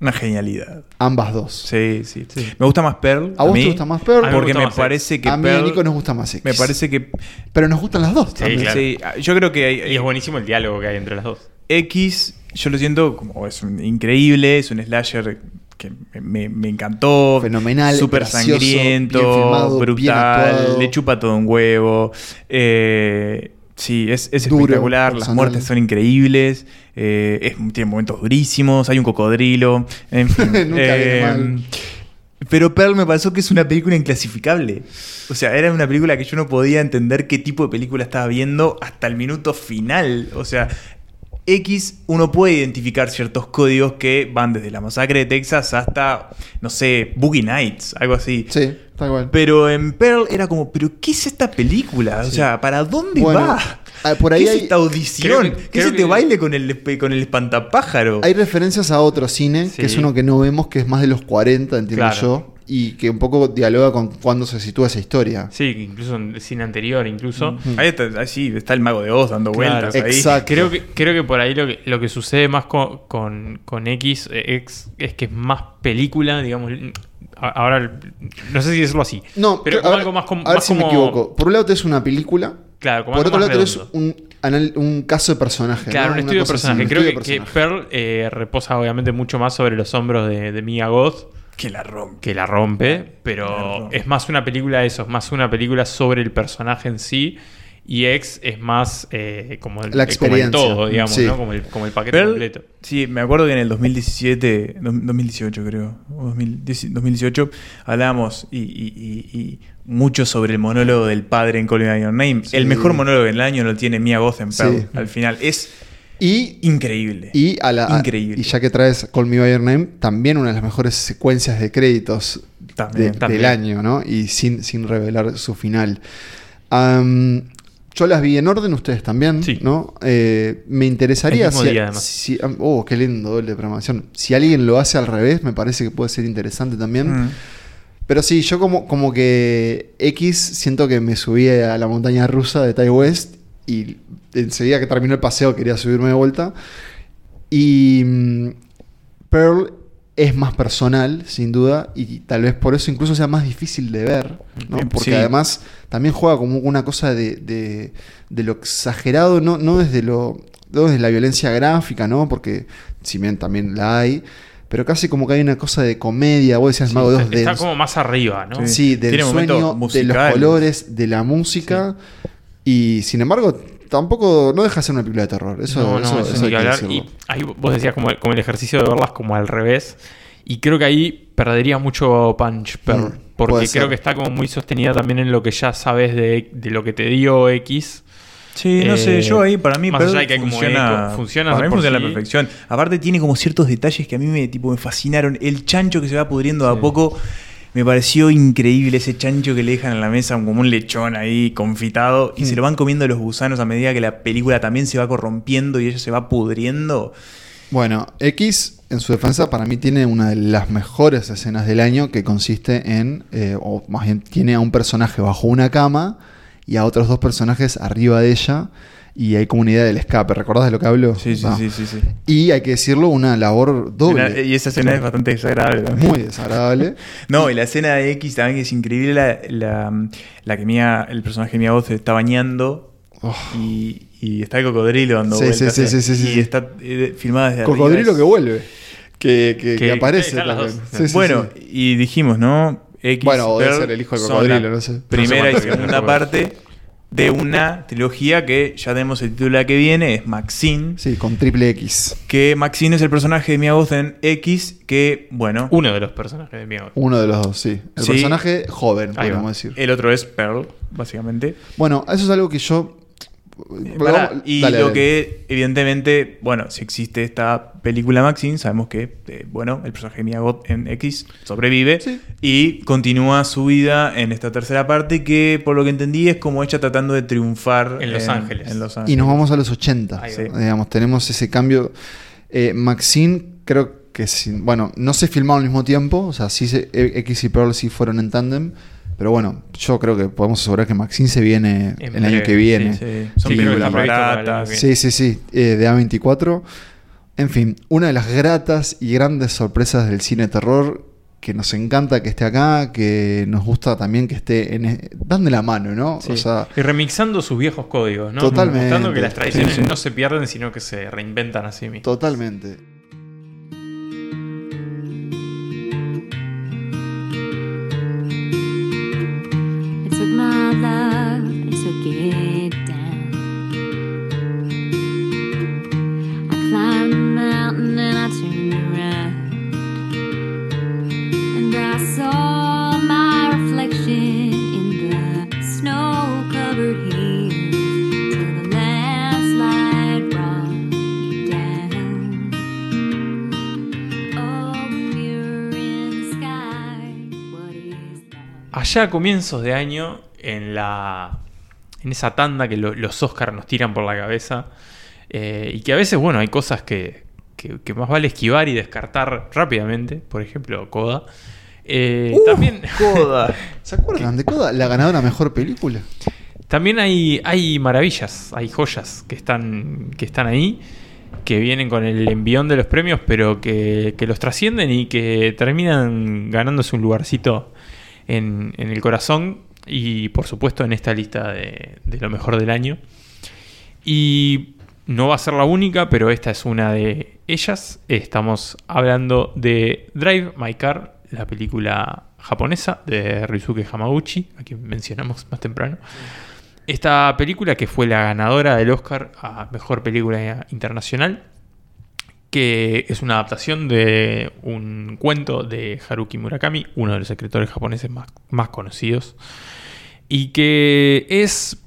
Una genialidad. Ambas dos. Sí, sí. Me gusta más Pearl. ¿A vos mí, te gusta más Pearl? Porque me, gusta más parece que a mí y a Pearl. Nico nos gusta más X. Me parece que. Pero nos gustan las dos. también. claro. Sí, yo creo que hay- Y es buenísimo el diálogo que hay entre las dos. X, yo lo siento como es un- increíble, es un slasher que me, me- encantó. Fenomenal, Súper sangriento, bien filmado, brutal, le chupa todo un huevo. Eh, sí, es, es Duro, espectacular, las muertes son increíbles, eh, es- tiene momentos durísimos, hay un cocodrilo, en fin. [LAUGHS] Nunca Eh, mal. Pero Pearl me pasó que es una película inclasificable. O sea, era una película que yo no podía entender qué tipo de película estaba viendo hasta el minuto final. O sea, X uno puede identificar ciertos códigos que van desde la masacre de Texas hasta, no sé, Boogie Nights, algo así. Sí, tal cual. Pero en Pearl era como, ¿pero qué es esta película? O sea, ¿para dónde Bueno, va? ah, por ahí ¿Qué hay- es esta audición? creo que- ¿Qué creo es este que- baile con el, con el espantapájaro? Hay referencias a otro cine, que es uno que no vemos, que es más de los 40, entiendo Claro. yo, y que un poco dialoga con cuándo se sitúa esa historia. Sí, incluso en el cine anterior, incluso. Ahí está, ahí sí, está el mago de Oz dando vueltas ahí. exacto. Creo que, creo que por ahí lo que, lo que sucede más con, con, con X, eh, X es que es más película, digamos. a- Ahora, no sé si decirlo así. No, pero a como ver, algo más, com- a ver más si me como- equivoco. Por un lado tenés una película, Claro, como por otro lado tenés redondo. un, un caso de personaje. Claro, ¿no? un estudio de así, personaje. Creo estudio que, de que. Pearl eh, reposa obviamente mucho más sobre los hombros de, de Mia Goth. Que la rompe. Que la rompe, La pero rompe. es más una película de eso, es más una película sobre el personaje en sí. Y X es más eh, como, el, La eh, como el experiencia. todo, digamos, Sí. ¿no? Como el, como el paquete completo. Sí, me acuerdo que en el 2017, no, 2018 creo, o 2010 2018, hablábamos y, y- y- y mucho sobre el monólogo del padre en Call Me By Your Name. Sí. El mejor monólogo del año lo tiene Mia Goth en. Sí. Al final es Y, increíble. y, a la, Increíble. y ya que traes Call Me By Your Name, también una de las mejores secuencias de créditos También, de- también. del año, ¿no? Y sin, sin revelar su final. Yo las vi en orden, ustedes también, Sí. ¿no? Eh, me interesaría El mismo si, día, si- oh, qué lindo doble de programación. Si alguien lo hace al revés, me parece que puede ser interesante también. Mm. Pero sí, yo como, como que X siento que me subí a la montaña rusa de Ty West y enseguida que terminó el paseo quería subirme de vuelta. Y mm, Pearl es más personal, sin duda, y tal vez por eso incluso sea más difícil de ver, ¿no? Porque sí. además también juega como una cosa de, de- de lo exagerado, no, no desde lo no desde la violencia gráfica, ¿no? Porque si bien también la hay, pero casi como que hay una cosa de comedia, vos decías Sí, Mago 2 está, de está como más arriba, ¿no? Sí. Sí, del Tiene sueño, de los colores, de la música. Y sin embargo, tampoco no deja de ser una película de terror. Eso, no, no, eso- eso eso ni hay que hablar. decirlo. Y ahí vos decías como, como el ejercicio de verlas como al revés. Y creo que ahí perdería mucho punch, Pearl. Mm, porque puede creo que está como muy sostenida también en lo que ya sabes de, de lo que te dio X. Sí, no Eh, sé, yo ahí para mí más allá de que hay como funciona, eco, funciona para mí por funciona a sí. la perfección. Aparte tiene como ciertos detalles que a mí me, tipo, me fascinaron. El chancho que se va pudriendo de a Sí. poco me pareció increíble ese chancho que le dejan en la mesa como un lechón ahí confitado y Mm. se lo van comiendo los gusanos a medida que la película también se va corrompiendo y ella se va pudriendo. Bueno, X en su defensa para mí tiene una de las mejores escenas del año que consiste en, eh, o más bien tiene a un personaje bajo una cama y a otros dos personajes arriba de ella y hay como una idea del escape. ¿Recordás de lo que hablo? Sí, sí, Ah. sí, sí, sí. Y hay que decirlo, una labor doble. Y esa escena es bastante desagradable también. Muy desagradable. [LAUGHS] No, y la escena de X también es increíble. La, la, la que Mia, el personaje de Mia se está bañando Oh. y, y está el cocodrilo dando Sí, sí, vueltas. sí, sí, sí, sí. Y está eh, filmada desde arriba. Cocodrilo que vuelve. Que, que- que Que- aparece también. dos. Sí, sí, bueno, sí. y dijimos, ¿no? X, Bueno, o debe ser el hijo del cocodrilo, no sé. Primera No sé y segunda parte de una trilogía que ya tenemos el título de la que viene, es Maxine. Sí, con triple X. Que Maxine es el personaje de Mia Goth en X, que, bueno... Uno de los personajes de Mia Goth. Uno de los dos, sí. El Sí. personaje joven, va. decir. El otro es Pearl, básicamente. Bueno, eso es algo que yo. Pará, Vamos- y dale, lo dale. que, evidentemente, bueno, si existe esta película Maxine, sabemos que, eh, bueno, el personaje de Mia Goth en X sobrevive y continúa su vida en esta tercera parte que, por lo que entendí, es como ella tratando de triunfar En Los Ángeles. en Los Ángeles. Y nos vamos a los 80. Ahí va. Digamos, tenemos ese cambio. Eh, Maxine, creo que sí. Bueno, no se filmaron al mismo tiempo. O sea, sí se- X y Pearl sí fueron en tándem. Pero bueno, yo creo que podemos asegurar que Maxine se viene En el año que viene. sí, sí. Son películas baratas. Sí, sí, sí, eh, de A24. En fin, una de las gratas y grandes sorpresas del cine terror que nos encanta que esté acá, que nos gusta también que esté en e- dan de la mano, ¿no? Sí. O sea, y remixando sus viejos códigos, ¿no? Totalmente. Mostrando que las tradiciones Sí, sí. no se pierden, sino que se reinventan a sí mismas. totalmente. Allá a comienzos de año, en la. en esa tanda que lo- los Oscars nos tiran por la cabeza. eh, y que a veces, bueno, hay cosas que, que- que más vale esquivar y descartar rápidamente. Por ejemplo, Coda. Eh, también. [LAUGHS] Coda. ¿Se acuerdan de Coda? La ganadora mejor película. También hay, hay maravillas, hay joyas que están, que están ahí, que vienen con el envión de los premios, pero que, que los trascienden y que terminan ganándose un lugarcito en, el corazón y por supuesto en esta lista de, de lo mejor del año. Y no va a ser la única, pero esta es una de ellas. Estamos hablando de Drive My Car, la película japonesa de Ryusuke Hamaguchi, a quien mencionamos más temprano. Esta película que fue la ganadora del Oscar a Mejor Película Internacional, que es una adaptación de un cuento de Haruki Murakami, uno de los escritores japoneses más, más conocidos, y que es,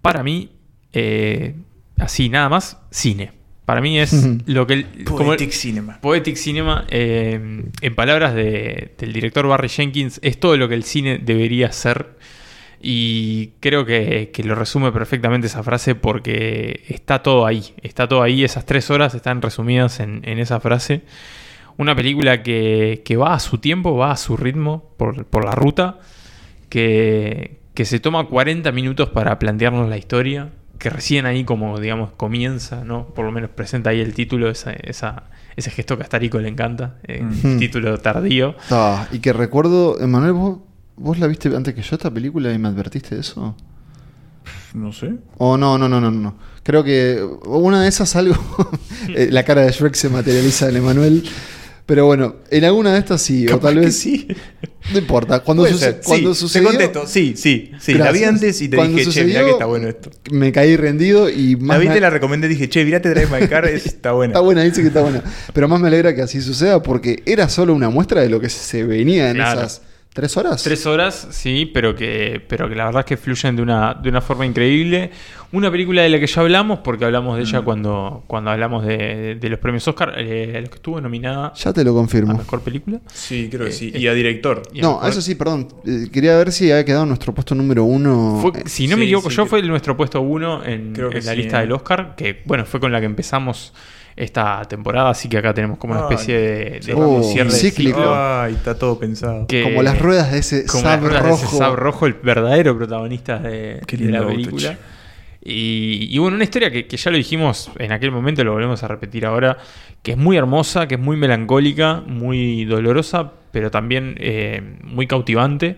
para mí, eh, así nada más, cine. Para mí es lo que... el- Poetic cinema. Poetic Cinema, eh, en palabras de- del director Barry Jenkins, es todo lo que el cine debería ser. Y creo que, que lo resume perfectamente esa frase porque está todo ahí. Está todo ahí. Esas tres horas están resumidas en, en esa frase. Una película que, que va a su tiempo, va a su ritmo por, por la ruta. Que, que se toma 40 minutos para plantearnos la historia. Que recién ahí como, digamos, comienza, ¿no? Por lo menos presenta ahí el título, esa, esa- ese gesto castarico le encanta. eh, Mm. título tardío. Ah, y que recuerdo, Emanuel, ¿vos, vos la viste antes que yo esta película y me advertiste de eso? No sé. Oh, no, no, no, no, no. Creo que una de esas algo. [LAUGHS] eh, la cara de Shrek se materializa en Emanuel. Pero bueno, en alguna de estas sí, o tal vez. sí. No importa. Cuando, Puede suce- ser, cuando sí, sucedió. Te contesto, sí, sí, sí. La vi antes y te Cuando dije, che, mirá que está bueno esto. Me caí rendido y La más. viste, me- la recomendé, dije, che, mirá, te Drive My Car, es- está buena. Está buena, dice que está buena. Pero más me alegra que así suceda porque era solo una muestra de lo que se venía en Claro. esas tres horas. Tres horas, sí, pero que, pero que la verdad es que fluyen de una, de una forma increíble. Una película de la que ya hablamos, porque hablamos de ella cuando, cuando hablamos de, de los premios Oscar, eh, a los que estuvo nominada Ya te lo a confirmo. mejor película. Sí, creo que Eh, sí. eh, Y a director. y a No, mejor- eso sí, perdón. Eh, quería ver si había quedado nuestro puesto número uno. Fue- Eh, si no me equivoco, sí, yo que- fue nuestro puesto uno en, la sí, lista eh. del Oscar, que bueno, fue con la que empezamos esta temporada, así que acá tenemos como una especie de, de Oh, cierre cíclico. ciclo. Ay, está todo pensado. que- Como las ruedas de ese como Saab las ruedas de ese rojo. Saab rojo, el verdadero protagonista de, Qué de lindo la película. Y, y bueno, una historia que, que ya lo dijimos en aquel momento, lo volvemos a repetir ahora, que es muy hermosa, que es muy melancólica, muy dolorosa, pero también eh, muy cautivante.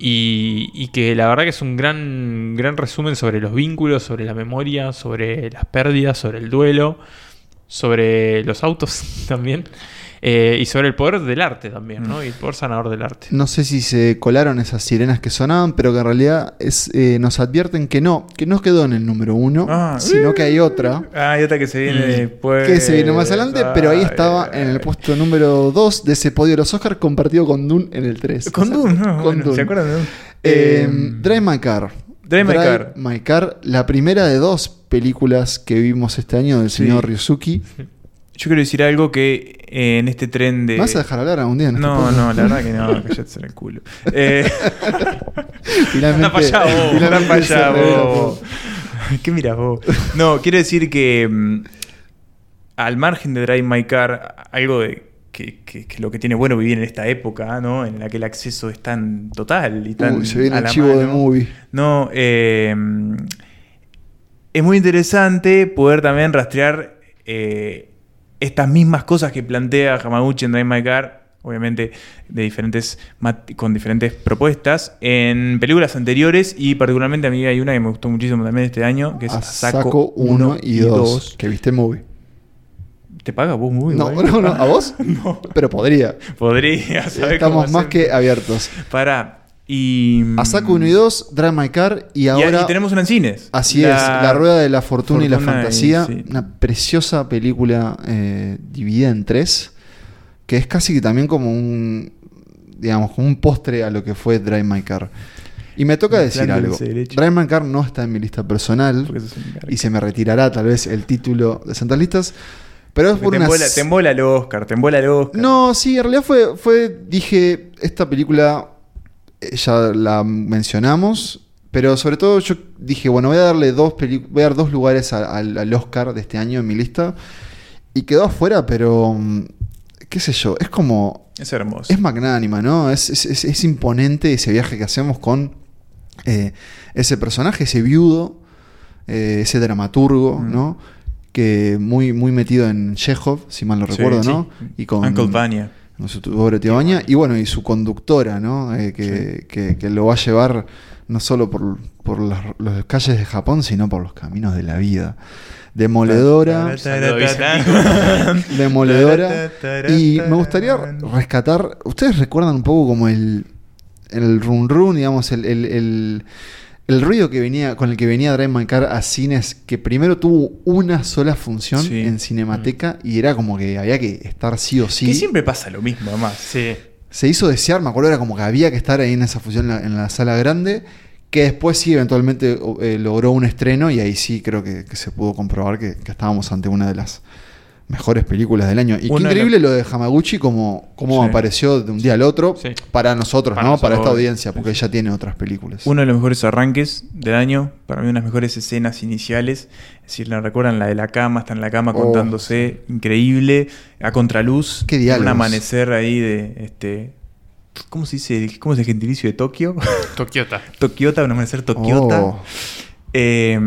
Y, y que la verdad que es un gran, gran resumen sobre los vínculos, sobre la memoria, sobre las pérdidas, sobre el duelo, sobre los autos [LAUGHS] también. Eh, y sobre el poder del arte también, ¿no? Y el poder sanador del arte. No sé si se colaron esas sirenas que sonaban, pero que en realidad es, eh, nos advierten que no, que no quedó en el número uno, Ah. sino que hay otra. Ah, hay otra que se viene después. Que se vino más adelante, pero ahí estaba en el puesto número 2 de ese podio de los Oscars, compartido con Dune en el 3. Con Dune, no, con bueno, Dune. ¿se acuerdan de Dune? Eh, Eh, Drive My Car. Drive My Car. My Car, la primera de dos películas que vimos este año del Sí. señor Ryusuke. Yo quiero decir algo que eh, en este tren de. ¿Me vas a dejar hablar algún día? en No, no, la verdad que no, cállate en el culo. [LAUGHS] Eh, anda para allá vos, anda para allá vos. [LAUGHS] ¿Qué miras vos? No, quiero decir que mm, al margen de Drive My Car, algo de que, que- que lo que tiene bueno vivir en esta época, ¿no? En la que el acceso es tan total y tan Uy, se viene el chivo de mano. movie. No, eh, es muy interesante poder también rastrear eh, estas mismas cosas que plantea Hamaguchi en Drive My Car, obviamente de diferentes con diferentes propuestas, en películas anteriores y particularmente a mí hay una que me gustó muchísimo también este año, que es Saco Saco 1 y 2. 2. Que viste movie. ¿Te paga vos muy No, [LAUGHS] no, no, ¿a vos? [LAUGHS] no. Pero podría. Podría, [LAUGHS] ¿sabes cómo Estamos más que abiertos. Para. Y. A Saco 1 y 2, Drive My Car y Y- ahora. y tenemos una en cines. Así La- es, La Rueda de la Fortuna, y la y- Fantasía. sí. Una preciosa película eh, dividida en tres. Que es casi que también como un. Digamos, como un postre a lo que fue Drive MyCar. Y me toca decir algo. Drive My Car no está en mi lista personal. Y se me retirará tal vez el título de Santas Listas. Pero es por te, una. embola, te embola el Oscar, te embola el Oscar. No, sí, en realidad fue, fue dije, esta película eh, ya la mencionamos, pero sobre todo yo dije, bueno, voy a darle dos peli- voy a dar dos lugares a- al, al Oscar de este año en mi lista y quedó afuera, pero mm, qué sé yo, es como Es hermoso. es magnánima, ¿no? Es, es- es- es imponente ese viaje que hacemos con eh, ese personaje, ese viudo, eh, ese dramaturgo, Mm. ¿no? Que muy, muy metido en Chekhov, si mal no recuerdo, sí. ¿no? Y con Uncle Vanya. Vanya, y bueno, y su conductora, ¿no? Eh, que, que- que lo va a llevar no solo por, por las, las calles de Japón, sino por los caminos de la vida. Demoledora. Demoledora. Y me gustaría rescatar. ¿Ustedes recuerdan un poco como el. El run run, digamos, el, el, el- el ruido que venía, con el que venía Drive My Car a cines, que primero tuvo una sola función Sí. en Cinemateca y era como que había que estar sí o sí. Que siempre pasa lo mismo, además. Sí. Se hizo desear, me acuerdo, era como que había que estar ahí en esa función en la, en la sala grande, que después sí eventualmente eh, logró un estreno y ahí sí creo que, que se pudo comprobar que, que estábamos ante una de las mejores películas del año. Y qué de increíble lo de Hamaguchi como, como Sí. apareció de un día al otro Sí. para nosotros, Para ¿no? Para esta audiencia, porque ella tiene otras películas. Uno de los mejores arranques del año, para mí unas mejores escenas iniciales. Es decir, ¿la recuerdan? La de la cama, está en la cama Oh. contándose, increíble, a contraluz, Qué diálogos. un amanecer ahí de este ¿cómo se dice? ¿Cómo es el gentilicio de Tokio? Tokiota. [LAUGHS] Tokiota, un amanecer Tokiota. Oh. Eh,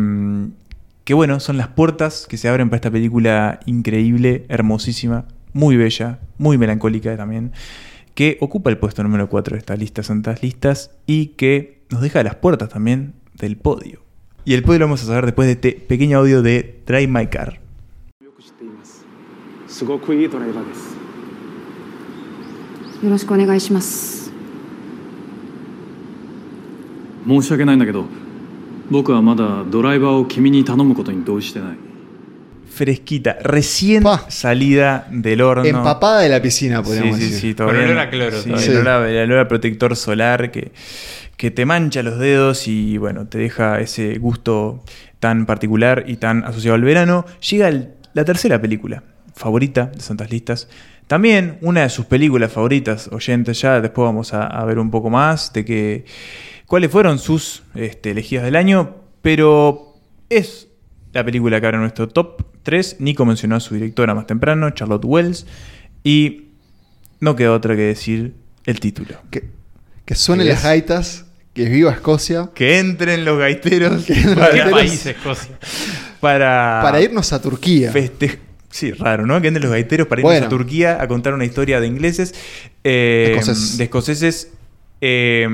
que bueno, son las puertas que se abren para esta película increíble, hermosísima, muy bella, muy melancólica también, que ocupa el puesto número 4 de esta lista, santas listas, y que nos deja las puertas también del podio. Y el podio lo vamos a saber después de este pequeño audio de Drive My Car 僕はまだドライバーを君に頼むことに同意してない Fresquita, recién salida del horno. Empapada de la piscina, Sí, podríamos sí, decir. sí, Con todavía olor no- a cloro sí, todavía. el olor a- el olor a protector solar que, que te mancha los dedos y bueno, te deja ese gusto tan particular y tan asociado al verano. Llega el- la tercera película favorita de Santas Listas. También una de sus películas favoritas, oyentes ya, después vamos a, a ver un poco más de que, cuáles fueron sus este, elegidas del año, pero es la película que abre nuestro top 3. Nico mencionó a su directora más temprano, Charlotte Wells, y no queda otra que decir el título. Que, que suenen ¿Qué las gaitas, que viva Escocia. Que entren los gaiteros. Que entren para, ¿Qué gaiteros. país Escocia? para, Para irnos a Turquía. Sí, raro, ¿no? Que entren los gaiteros para irnos Bueno. a Turquía a contar una historia de ingleses. eh, Escoceses. De escoceses. eh,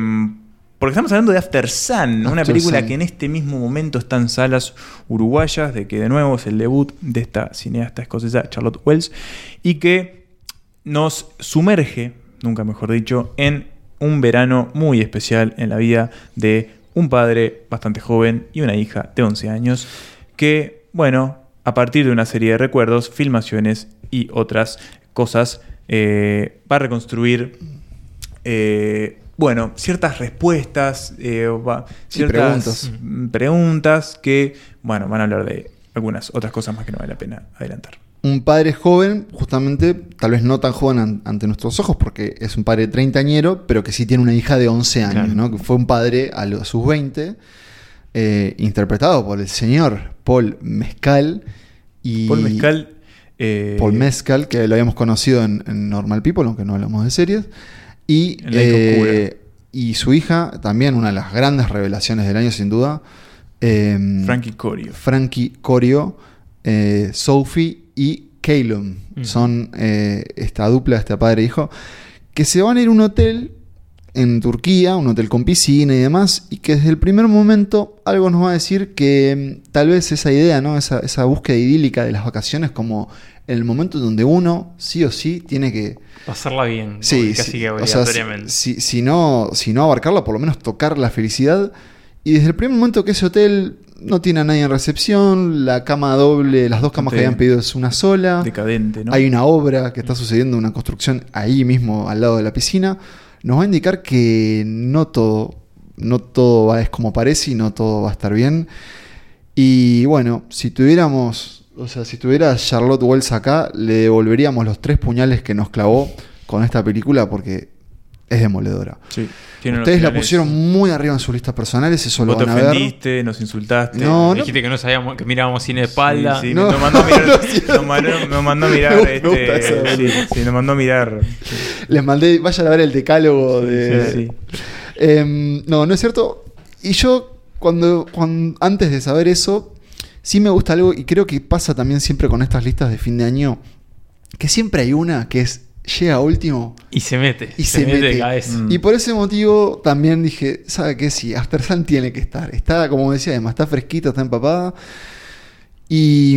porque estamos hablando de After Sun, una película Sun. que en este mismo momento está en salas uruguayas, de que de nuevo es el debut de esta cineasta escocesa Charlotte Wells, y que nos sumerge, nunca mejor dicho, en un verano muy especial en la vida de un padre bastante joven y una hija de 11 años que, bueno, a partir de una serie de recuerdos, filmaciones y otras cosas, eh, va a reconstruir, eh, bueno, ciertas respuestas, eh, va- ciertas preguntas. mm, preguntas que, bueno, van a hablar de algunas otras cosas más que no vale la pena adelantar. un padre joven, justamente, tal vez no tan joven an- ante nuestros ojos, porque es un padre treintañero, pero que sí tiene una hija de 11 años, Claro. ¿no? Que fue un padre a los, sus 20, eh, interpretado por el señor Paul Mezcal. Y Paul Mezcal. eh, Paul Mezcal, que lo habíamos conocido en, en Normal People, aunque no hablamos de series. Y, eh, y su hija, también una de las grandes revelaciones del año, sin duda. eh, Frankie Corio. Frankie Corio, eh, Sophie y Calum. Mm. Son eh, esta dupla, este padre e hijo, que se van a ir a un hotel en Turquía, un hotel con piscina y demás, y que desde el primer momento algo nos va a decir que mm, tal vez esa idea, ¿no? esa, esa búsqueda idílica de las vacaciones como el momento donde uno sí o sí tiene que... Pasarla bien, Sí, casi sí, que o sea, obligatoriamente. si, si no, si no abarcarla, por lo menos tocar la felicidad. Y desde el primer momento que ese hotel no tiene a nadie en recepción, la cama doble, las dos camas que habían pedido es una sola. Decadente, ¿no? Hay una obra que está sucediendo, una construcción ahí mismo al lado de la piscina. Nos va a indicar que no todo, no todo va, es como parece y no todo va a estar bien. Y bueno, si tuviéramos, o sea, si tuviera Charlotte Wells acá, le devolveríamos los tres puñales que nos clavó con esta película porque es demoledora. Sí, Ustedes la pusieron muy arriba en sus listas personales, eso lo Vos te van a ver. ofendiste, nos insultaste. No, no. Dijiste que no sabíamos, que mirábamos cine de espalda. Sí, sí, No. nos mandó a mirar. [LAUGHS] nos, mandó, nos mandó a mirar. Este, nos mandó a mirar. Les mandé, vayan a ver el decálogo de. sí, Em, no, no es cierto. Y yo, cuando, cuando antes de saber eso, sí me gusta algo, y creo que pasa también siempre con estas listas de fin de año, que siempre hay una que es llega último Y se mete. y se, mete. de cabeza. Mm. Y por ese motivo también dije, ¿sabe qué? Sí, After Sun tiene que estar. Está, como decía, además está fresquita, está empapada. Y,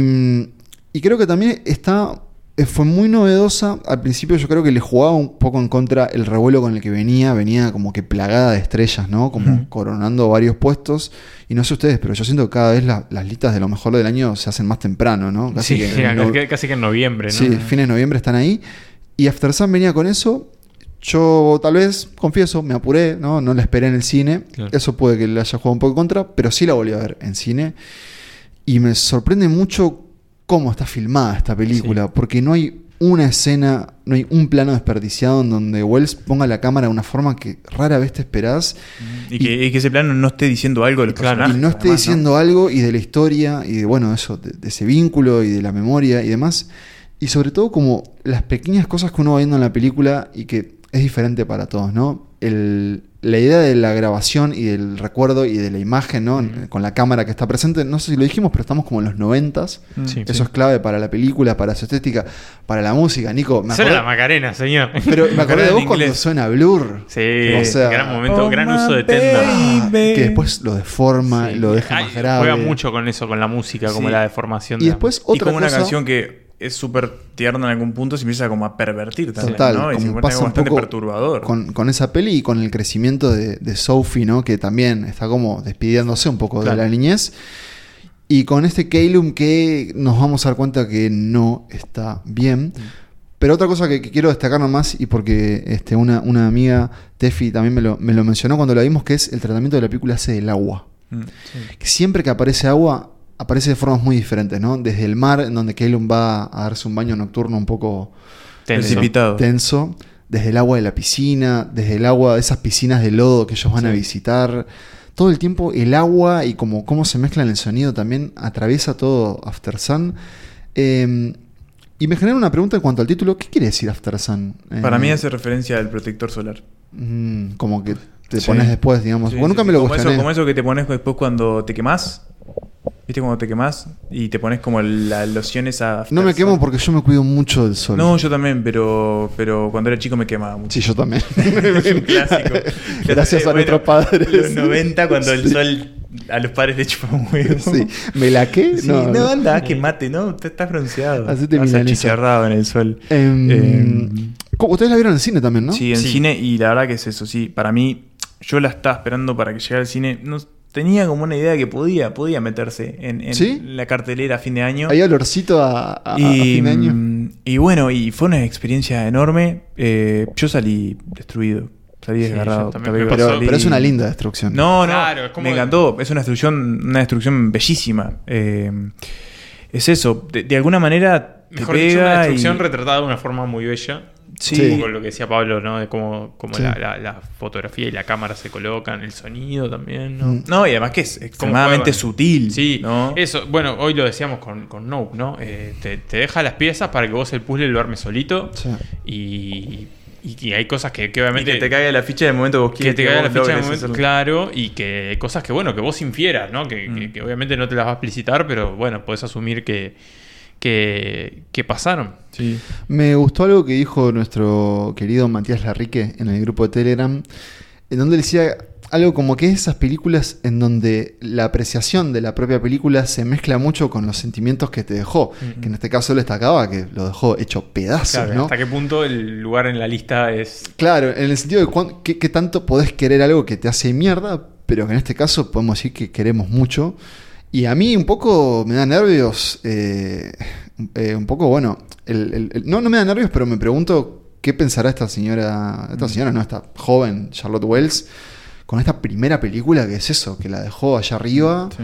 y creo que también está. Eh, Fue muy novedosa. Al principio yo creo que le jugaba un poco en contra el revuelo con el que venía. Venía como que plagada de estrellas, ¿no? Como coronando varios puestos. Y no sé ustedes, pero yo siento que cada vez la- las listas de lo mejor del año se hacen más temprano, ¿no? Sí, que [LAUGHS] no- casi, casi que en noviembre, ¿no? Sí, fines de noviembre están ahí. Y After Sun venía con eso. Yo tal vez, confieso, me apuré, ¿no? No la esperé en el cine. Claro. Eso puede que le haya jugado un poco en contra, pero sí la volví a ver en cine. Y me sorprende mucho cómo está filmada esta película, porque no hay una escena, no hay un plano desperdiciado en donde Wells ponga la cámara de una forma que rara vez te esperás. Y que, y que ese plano no esté diciendo algo de los Claro. Y no esté además, diciendo algo y de la historia y de, bueno, eso, de, de ese vínculo y de la memoria y demás. Y sobre todo como las pequeñas cosas que uno va viendo en la película y que es diferente para todos, ¿no? El, la idea de la grabación y del recuerdo y de la imagen, ¿no? Con la cámara que está presente, no sé si lo dijimos, pero estamos como en los noventas. Sí. Eso es clave para la película, para su estética, para la música. Nico, me Suena la Macarena, señor. pero me acordé de vos cuando suena Blur. Sí, O sea, gran momento, Oh, gran my uso de Tender. Ah, que después lo deforma, Sí. lo deja Ay, más grave. Juega mucho con eso, con la música, como la deformación. Y de la después Y otra como una cosa- canción que es súper tierna en algún punto se empieza como a pervertir también, Total, ¿no? Y se como pone pasa un bastante poco perturbador. con, con esa peli y con el crecimiento de, de Sophie, ¿no? Que también está como despidiéndose un poco Claro. de la niñez. Y con este Calum que nos vamos a dar cuenta que no está bien. Pero otra cosa que, que quiero destacar nomás, y porque este, una, una amiga, Tefi, también me lo, me lo mencionó cuando la vimos, que es el tratamiento de la película hace del agua. Mm. Que siempre que aparece agua, aparece de formas muy diferentes, ¿no? Desde el mar, en donde Calum va a darse un baño nocturno un poco Tenso. Precipitado. tenso, desde el agua de la piscina, desde el agua de esas piscinas de lodo que ellos van a visitar. Todo el tiempo el agua y como cómo se mezcla en el sonido también atraviesa todo After Sun. Eh, y me genera una pregunta en cuanto al título. ¿Qué quiere decir After Sun? Para Eh, mí hace referencia al protector solar. mm, como que te Sí. pones después, digamos. Sí, Bueno, nunca sí, me lo como eso, como eso que te pones después cuando te quemás. ¿Viste cuando te quemás? Y te pones como la loción esa. No me quemo porque yo me cuido mucho del sol. No, yo también, pero, pero cuando era chico me quemaba mucho. Sí, yo también. [LAUGHS] es un [LAUGHS] clásico. Gracias a Bueno, nuestros padres. Los 90 cuando el sol a los padres le chupa un huevo. Sí. ¿Me laqué? Sí, no, anda, que mate, ¿no? Te estás bronceado. Hacete Estás milanesa. achicharrado en el sol. Eh, ¿Cómo? Ustedes la vieron en el cine también, ¿no? Sí, en cine, y la verdad que es eso, sí. Para mí, yo la estaba esperando para que llegara al cine. No, tenía como una idea que podía, podía meterse en, en ¿Sí? la cartelera a fin de año. Hay olorcito a, a- fin de año. mm, y bueno, y fue una experiencia enorme. Eh, yo salí destruido. Salí Sí, desgarrado. Pero, salí- pero es una linda destrucción. No, no. Claro, es como- me encantó. Es una destrucción, una destrucción bellísima. Eh, es eso. De, de alguna manera te Mejor dicho, una pega destrucción y- retratada de una forma muy bella. Sí. Poco lo que decía Pablo, ¿no? De cómo, cómo Sí. la, la- la fotografía y la cámara se colocan, el sonido también, ¿no? Mm. No, y además que es extremadamente sutil. Sí, ¿no? eso. Bueno, hoy lo decíamos con, con Nope, ¿no? Eh, te, te deja las piezas para que vos el puzzle lo armes solito. Sí. Y, y que hay cosas que, que Y obviamente. que te caiga la ficha el momento que vos que quieres. te caiga la ficha logres momento, hacerlo. claro, y que hay cosas que, bueno, que vos infieras, ¿no? Que, Mm. que- que obviamente no te las va a explicitar, pero bueno, podés asumir que, que, que pasaron. Sí. Me gustó algo que dijo nuestro querido Matías Larrique en el grupo de Telegram, en donde decía algo como que esas películas en donde la apreciación de la propia película se mezcla mucho con los sentimientos que te dejó, que en este caso él destacaba que lo dejó hecho pedazos, Claro, ¿no? ¿Hasta qué punto el lugar en la lista es. Claro, en el sentido de cuán- qué, qué tanto podés querer algo que te hace mierda, pero que en este caso podemos decir que queremos mucho. Y a mí un poco me da nervios, eh, eh, un poco, bueno, el- el- el- no, no me da nervios, pero me pregunto qué pensará esta señora, esta señora, no, esta joven Charlotte Wells, con esta primera película que es eso, que la dejó allá arriba, Sí.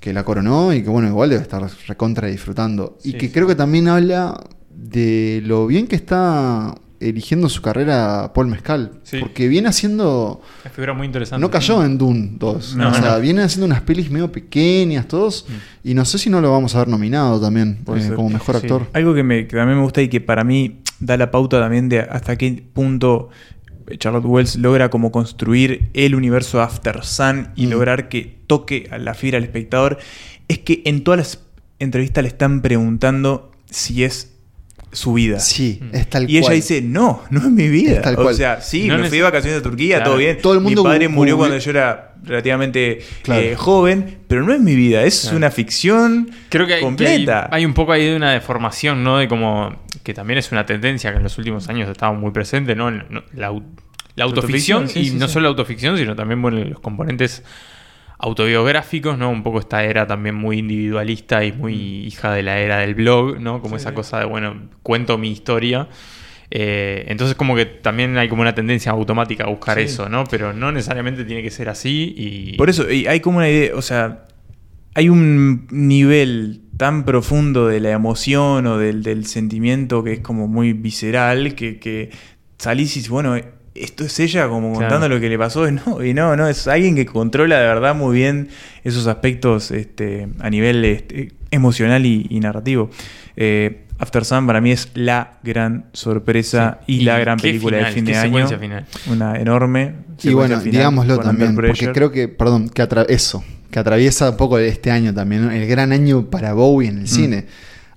que la coronó y que bueno, igual debe estar recontra disfrutando. Y que sí. creo que también habla de lo bien que está eligiendo su carrera Paul Mezcal. Sí. Porque viene haciendo... Una figura muy interesante. No cayó en Dune 2. No, o sea, no. viene haciendo unas pelis medio pequeñas, todos. Y no sé si no lo vamos a ver nominado también eh, como mejor Sí. actor. Algo que, me, que también me gusta y que para mí da la pauta también de hasta qué punto Charlotte Wells logra como construir el universo After Sun y Mm. lograr que toque a la fibra del espectador, es que en todas las entrevistas le están preguntando si es su vida. Sí, Mm. es tal Y ella cual. dice, no, no es mi vida. Es tal o cual. sea, sí, No me fui de vacaciones a Turquía, Claro. todo bien. Todo el mundo mi padre murió cuando yo era relativamente Claro. eh, joven, pero no es mi vida, es Claro. una ficción Creo que hay, que completa. hay- hay un poco ahí de una deformación, ¿no? De como. que también es una tendencia que en los últimos años estaba muy presente, ¿no? La, la autoficción, autoficción, sí, y sí, no sí. solo la autoficción, sino también bueno, los componentes autobiográficos, ¿no? Un poco esta era también muy individualista y muy hija de la era del blog, ¿no? Como Sí, esa cosa de, bueno, cuento mi historia. Eh, entonces como que también hay como una tendencia automática a buscar Sí. eso, ¿no? Pero no necesariamente tiene que ser así y... Por eso, y hay como una idea, o sea, hay un nivel tan profundo de la emoción o del, del sentimiento que es como muy visceral, que, que salís y bueno, esto es ella como Claro. contando lo que le pasó, y no, y no, no, es alguien que controla de verdad muy bien esos aspectos este, a nivel este, emocional y, y narrativo. Eh, After Sun para mí es la gran sorpresa Sí. y, Y la gran película final, de fin de año. final. Una enorme. Y bueno, final digámoslo también, porque creo que, perdón, que eso, que atraviesa un poco este año también, ¿no? el gran año para Bowie en el cine.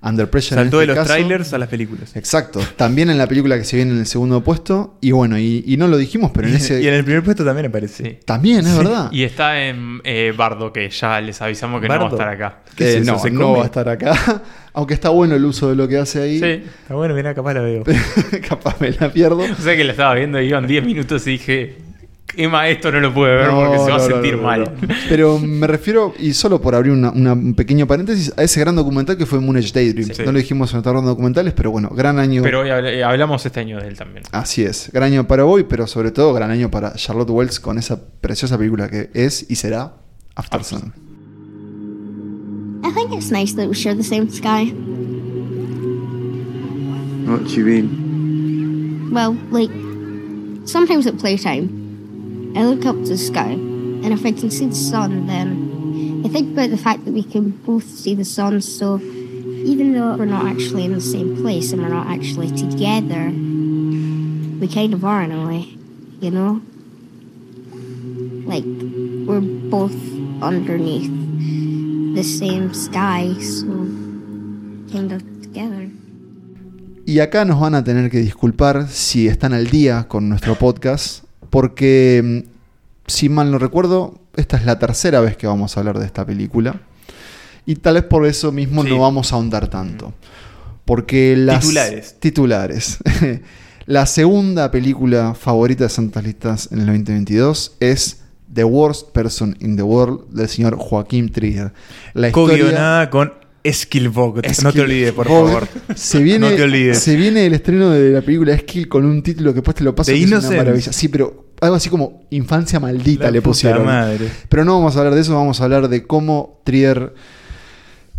Under Pressure en. Saltó de este los caso. trailers a las películas. Exacto, también en la película que se viene en el segundo puesto, y bueno, y, y no lo dijimos, pero en ese... Y en el primer puesto también aparece. Sí. También, es verdad. Y está en eh, Bardo, que ya les avisamos que no va a estar acá. ¿Qué Eh, es no, ¿Se no come? va a estar acá. [LAUGHS] Aunque está bueno el uso de lo que hace ahí. Sí. Está bueno, mira, capaz la veo. [LAUGHS] Capaz me la pierdo. [LAUGHS] O sea que la estaba viendo y iban 10 minutos y dije, Emma, esto no lo puede ver No, porque se va a sentir no, mal. no. Pero me refiero, y solo por abrir una- una- un pequeño paréntesis, a ese gran documental que fue Moonage Daydream. Sí. No lo dijimos en otra ronda de documentales, pero bueno, gran año. Pero hoy habl- eh, hablamos este año de él también. Así es, gran año para Boy, pero sobre todo gran año para Charlotte Wells con esa preciosa película que es y será After Sun. I think it's nice that we share the same sky. What do you mean? Well, like, sometimes at playtime, I look up to the sky, and if I can see the sun, then I think about the fact that we can both see the sun, so even though we're not actually in the same place and we're not actually together, we kind of are in a way, you know? Like, we're both underneath the same sky, so kind of together. Y acá nos van a tener que disculpar si están al día con nuestro podcast, porque mm, si mal no recuerdo, esta es la tercera vez que vamos a hablar de esta película. Y tal vez por eso mismo Sí. no vamos a ahondar tanto. Porque las Titulares. titulares. [LAUGHS] La segunda película favorita de Santas Listas en el 2022 es The Worst Person in the World del señor Joaquín Trier. La Co-guionada con Skill Vogt. No te olvides, por favor. [LAUGHS] Se viene, No te olvides. se viene el estreno de la película Skill con un título que después te lo paso. Es una maravilla. Sí, pero algo así como Infancia Maldita La le pusieron. madre. Pero no vamos a hablar de eso, vamos a hablar de cómo Trier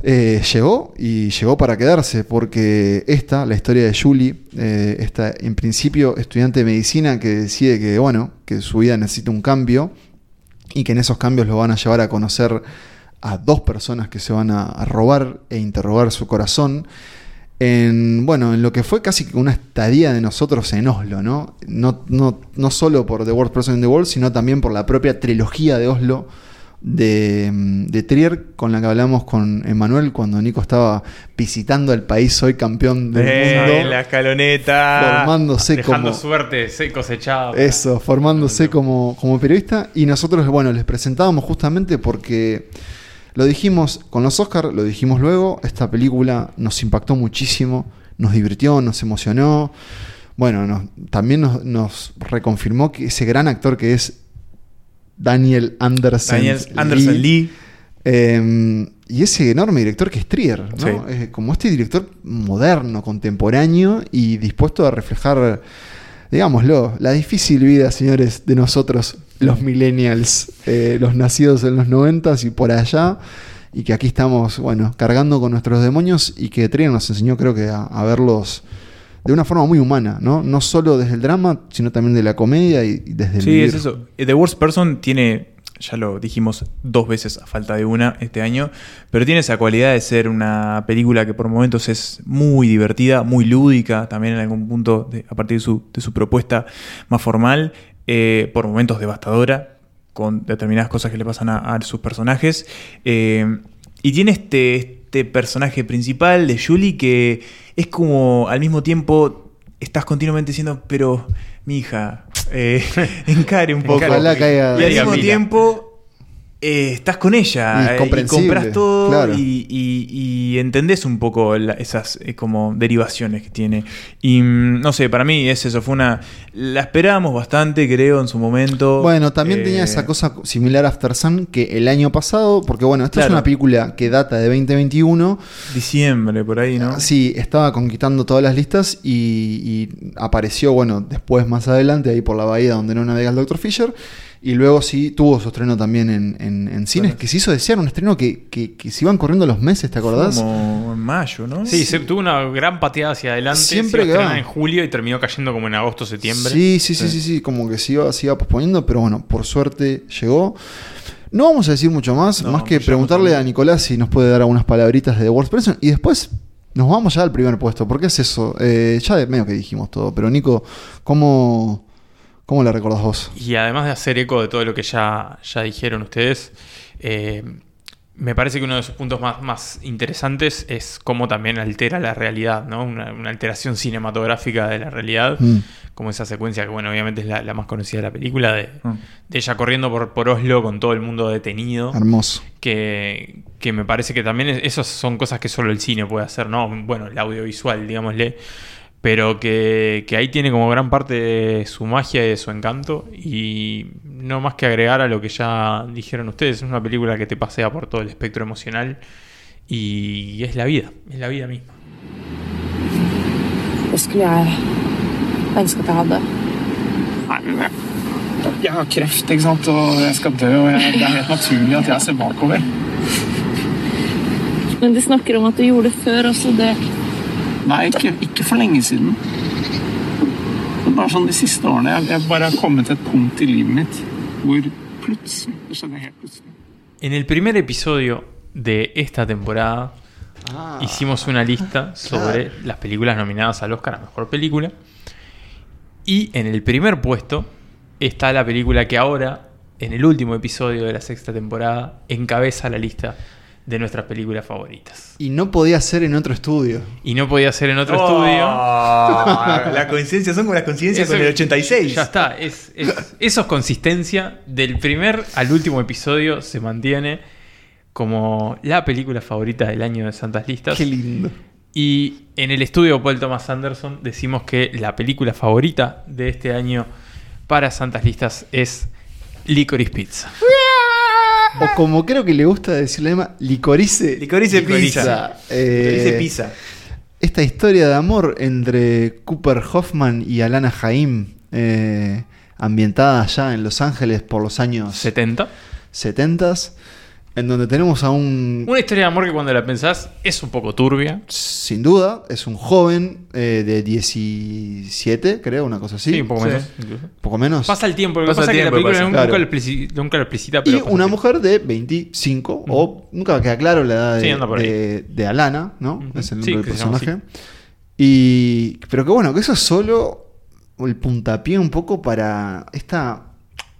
eh, llegó y llegó para quedarse, porque esta, la historia de Julie, eh, esta en principio estudiante de medicina que decide que, bueno, que su vida necesita un cambio y que en esos cambios lo van a llevar a conocer a dos personas que se van a, a robar e interrogar su corazón. En, bueno, en lo que fue casi una estadía de nosotros en Oslo, ¿no? No, no, no solo por The Worst Person in the World, sino también por la propia trilogía de Oslo de, mm, de Trier, con la que hablamos con Emanuel cuando Nico estaba visitando el país Soy campeón del Eh, mundo. la escaloneta. Formándose Dejando como. suerte se- cosechada. Eso, formándose como, como periodista. Y nosotros, bueno, les presentábamos justamente porque lo dijimos con los Oscars, lo dijimos luego. Esta película nos impactó muchísimo, nos divirtió, nos emocionó. Bueno, nos- también nos, nos reconfirmó que ese gran actor que es Daniel Anderson. Daniel Anderson Lee. Eh, y ese enorme director que es Trier, ¿no? Sí. Eh, como este director moderno, contemporáneo y dispuesto a reflejar, digámoslo, la difícil vida, señores, de nosotros, los millennials, eh, los nacidos en los noventas y por allá, y que aquí estamos, bueno, cargando con nuestros demonios y que Trier nos enseñó, creo que, a, a verlos de una forma muy humana, ¿no? No solo desde el drama, sino también de la comedia y, y desde el Sí, vivir. es eso. Eh, The Worst Person tiene, ya lo dijimos dos veces a falta de una este año, pero tiene esa cualidad de ser una película que por momentos es muy divertida, muy lúdica, también en algún punto de- a partir de su, de su propuesta más formal, eh, por momentos devastadora, con determinadas cosas que le pasan a, a sus personajes. eh, y tiene este, este personaje principal de Julie que es como al mismo tiempo estás continuamente diciendo, pero mi hija, eh, [LAUGHS] encare un poco. Y al mismo tiempo eh, estás con ella Y eh, y, compras todo claro. y, y- y entendés un poco la- esas eh, como derivaciones que tiene. Y mm, no sé, para mí es eso, fue una... La esperábamos bastante, creo, en su momento. Bueno, también tenía esa cosa similar a After Sun que el año pasado, porque bueno, esta es una película que data de 2021. Diciembre, por ahí, ¿no? Sí, estaba conquistando todas las listas y, y apareció, bueno, después más adelante, ahí por la bahía donde no navega el Dr. Fisher. Y luego sí tuvo su estreno también en, en- en cines, que se hizo desear, un estreno que, que- que se iban corriendo los meses, ¿te acordás? Como en mayo, ¿no? Sí, se tuvo una gran pateada hacia adelante. Siempre se iba a en julio y terminó cayendo como en agosto, septiembre. Sí, sí, sí, sí, sí, como que se iba, se iba posponiendo, pero bueno, por suerte llegó. No vamos a decir mucho más, No, más que preguntarle a Nicolás si nos puede dar algunas palabritas de The Worst Person y después nos vamos ya al primer puesto. ¿Por qué es eso? Eh, ya de medio que dijimos todo, pero Nico, ¿cómo, cómo la recordás vos? Y además de hacer eco de todo lo que ya, ya dijeron ustedes, eh, me parece que uno de sus puntos más, más interesantes es cómo también altera la realidad, ¿no? Una, una alteración cinematográfica de la realidad, Mm. como esa secuencia que, bueno, obviamente es la, la más conocida de la película, de, Mm. de ella corriendo por, por Oslo con todo el mundo detenido. Hermoso. Que, que me parece que también es- esas son cosas que solo el cine puede hacer, ¿no? Bueno, el audiovisual, digámosle. Pero que, que ahí tiene como gran parte de su magia y de su encanto. Y no más que agregar a lo que ya dijeron ustedes. Es una película que te pasea por todo el espectro emocional. Y es la vida, es la vida misma. Jeg har kreft, ikke sant, og jeg skal dø, og jeg, det er helt naturlig at jeg ser bakover. Men de snakker om at du gjorde det før også. Det Nei, ikke, ikke for lenge siden. Men bare sånn de siste årene. Jeg, jeg bare har kommet til et punkt i livet mitt hvor plutselig Det skjedde helt plutselig. En el primer episodio de esta temporada hicimos una lista sobre las películas nominadas al Oscar a Mejor Película. Y en el primer puesto está la película que ahora, en el último episodio de la sexta temporada, encabeza la lista de nuestras películas favoritas. Y no podía ser en otro estudio. Y no podía ser en otro Oh, estudio. [LAUGHS] La coincidencia son como las coincidencias Eso- con el 86. Ya está, es, es- eso es consistencia. Del primer al último episodio se mantiene como la película favorita del año de Santas Listas. Qué lindo. Y en el estudio Paul Thomas Anderson decimos que la película favorita de este año para Santas Listas es Licorice Pizza. O como creo que le gusta decirle a Emma, licorice. Licorice pizza. Eh, Licorice pizza. Esta historia de amor entre Cooper Hoffman y Alana Jaim, eh, ambientada allá en Los Ángeles por los años 70. 70 en donde tenemos a un Una historia de amor que cuando la pensás es un poco turbia. sin duda, es un joven eh, de 17, creo, una cosa así. Sí, un poco menos, Sí. poco menos. Pasa el tiempo, lo que Pasa pasa es que la tiempo, película nunca, claro. lo explicita, nunca lo explicita, Y pero una mujer de 25, o nunca queda claro la edad de, Sí, anda por ahí. de- de Alana, ¿no? Es el Sí, nombre del personaje. Y, pero que bueno, que eso es solo el puntapié un poco para esta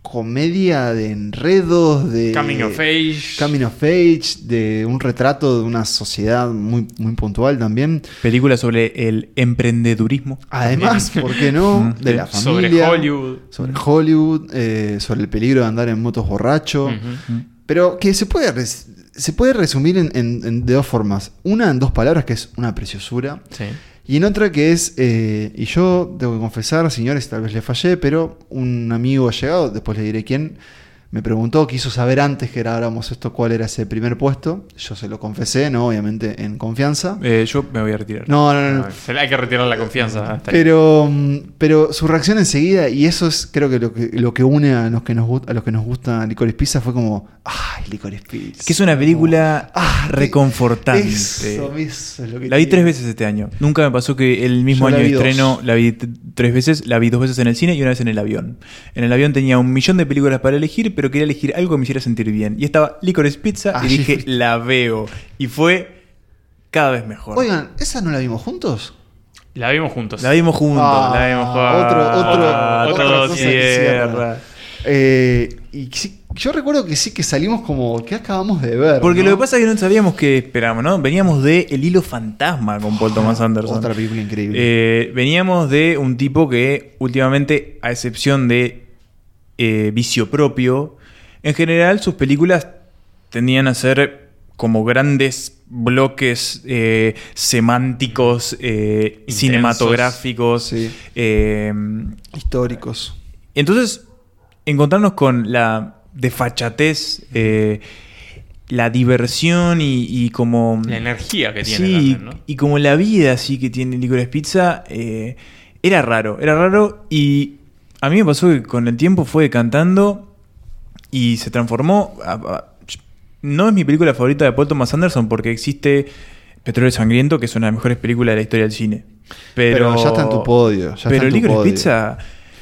comedia de enredos, de Coming of age. coming of age, de un retrato de una sociedad muy, muy puntual también. Película sobre el emprendedurismo. Además, ¿por qué no? [LAUGHS] De la Sobre familia. Hollywood. Sobre Hollywood, eh, sobre el peligro de andar en motos borracho. Pero que se puede, res- se puede resumir en, en- en- de dos formas. Una en dos palabras, que es una preciosura. Sí. Y en otra que es, eh, y yo tengo que confesar, señores, tal vez le fallé, pero un amigo ha llegado, después le diré quién, me preguntó, quiso saber antes que grabáramos esto cuál era ese primer puesto. Yo se lo confesé, ¿no? Obviamente en confianza. Eh, yo me voy a retirar. No, no, no. No, se le hay que retirar la confianza. hasta ahí. Pero, mm, pero su reacción enseguida, y eso es creo que lo que, lo que une a los que nos, a los que nos gusta Licorice Pizza, fue como, ay, Licorice Pizza. Que es una película Ah, reconfortante. Eso, eso es lo que La vi tiene. tres veces este año. Nunca me pasó que el mismo Yo año de dos. estreno la vi tres veces. La vi dos veces en el cine y una vez en el avión. En el avión tenía un millón de películas para elegir, pero quería elegir algo que me hiciera sentir bien. Y estaba Licorice Pizza y Allí dije, fuiste. la veo. Y fue cada vez mejor. Oigan, ¿esa no la vimos juntos? La vimos juntos. La vimos juntos. Ah, la vimos juntos. otro, otro, Otro otra cosa que cierra. cierra. Eh, y sí, yo recuerdo que sí que salimos como que acabamos de ver. Porque ¿no? lo que pasa es que no sabíamos qué esperábamos, ¿no? Veníamos de El hilo fantasma con Paul Thomas Anderson. Otra película increíble. Eh, veníamos de un tipo que últimamente, a excepción de eh, Vicio Propio, en general sus películas tendían a ser como grandes bloques eh, semánticos, eh, Intensos. cinematográficos, eh, históricos. Entonces, encontrarnos con la desfachatez, la diversión y, y como... La energía que tiene Sí, y como la vida así que tiene Licorice Pizza, era raro, era raro y a mí me pasó que con el tiempo fue cantando y se transformó... a- a- no es mi película favorita de Paul Thomas Anderson porque existe Petróleo Sangriento, que es una de las mejores películas de la historia del cine. Pero, Pero ya está en tu podio, ya pero Licorice. Pizza...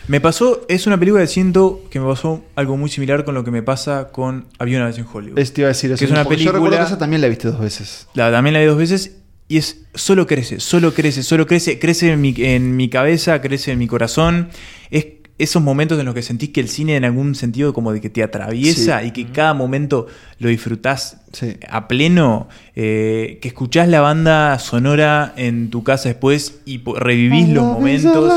Me pasó, es una película que siento que me pasó algo muy similar con lo que me pasa con Había una vez en Hollywood. Es, te iba a decir eso. Que es una porque Yo recuerdo película- que esa también la viste dos veces. la, también la vi dos veces y es solo crece, solo crece, solo crece, crece en mi, en mi cabeza, crece en mi corazón. Es esos momentos en los que sentís que el cine en algún sentido como de que te atraviesa Sí. y que cada momento lo disfrutás Sí. a pleno, eh, que escuchás la banda sonora en tu casa después y revivís los momentos.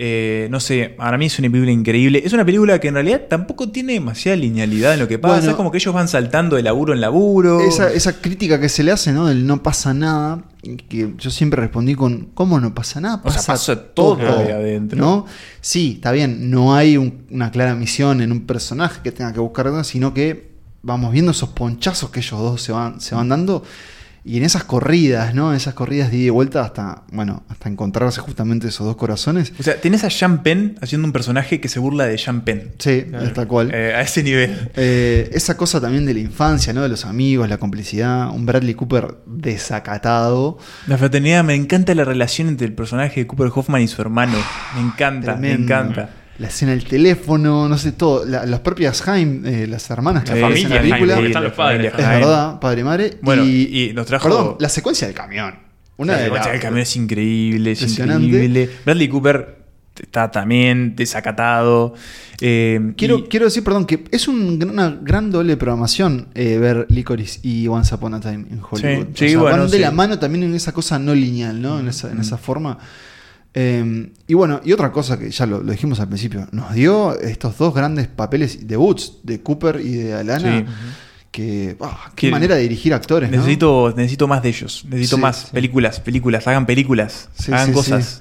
Eh, no sé, para mí es una película increíble. Es una película que en realidad tampoco tiene demasiada linealidad en lo que pasa. Bueno. es como que ellos van saltando de laburo en laburo. Esa, esa crítica que se le hace, ¿no? Del no pasa nada, que yo siempre respondí con, ¿cómo no pasa nada? O sea, Pasa, pasa todo adentro. ¿No? Sí, está bien, no hay un- una clara misión en un personaje que tenga que buscar, nada, sino que vamos viendo esos ponchazos que ellos dos se van, se van dando. Y en esas corridas, ¿no? Esas corridas de ida y vuelta hasta, bueno, hasta encontrarse justamente esos dos corazones. O sea, tenés a Sean Penn haciendo un personaje que se burla de Sean Penn. Sí, tal cual. Eh, a ese nivel. Eh, esa cosa también de la infancia, ¿no? De los amigos, la complicidad, un Bradley Cooper desacatado. La fraternidad, me encanta la relación entre el personaje de Cooper Hoffman y su hermano. Me encanta, me encanta. La escena del teléfono, no sé, todo. La- las propias Jaime, eh, las hermanas que La aparecen en familia la película. Jaime, están los padres. Es verdad, padre y madre. Bueno, y, y nos trajo- Perdón, la secuencia del camión. Una la de secuencia las- del camión es increíble, es Impresionante. increíble. Bradley Cooper está también desacatado. Eh, Quiero, y- quiero decir, perdón, que es un una gran doble programación eh, ver Licorice y Once Upon a Time en Hollywood. Sí, O sí, sea, bueno, van de sí. la mano también en esa cosa no lineal, ¿no? En esa, en esa forma. Eh, y bueno, y otra cosa que ya lo, lo dijimos al principio, nos dio estos dos grandes papeles debuts de Cooper y de Alana, Sí. que. ah, qué Que- manera de dirigir actores, ¿no? Necesito, necesito más de ellos. Necesito Sí, más sí. películas, películas, hagan películas, hagan cosas.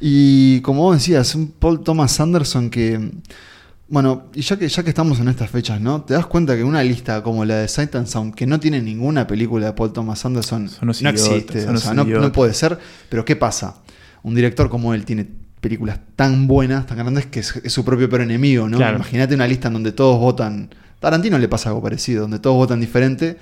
Y como vos decías, un Paul Thomas Anderson que. Bueno, y ya que, ya que estamos en estas fechas, ¿no? Te das cuenta que una lista como la de Sight and Sound, que no tiene ninguna película de Paul Thomas Anderson, no existe. o sea, no, puede ser. Pero ¿qué pasa? Un director como él tiene películas tan buenas, tan grandes, que es, es su propio peor enemigo, ¿no? Claro. Imagínate una lista en donde todos votan. Tarantino le pasa algo parecido, donde todos votan diferente.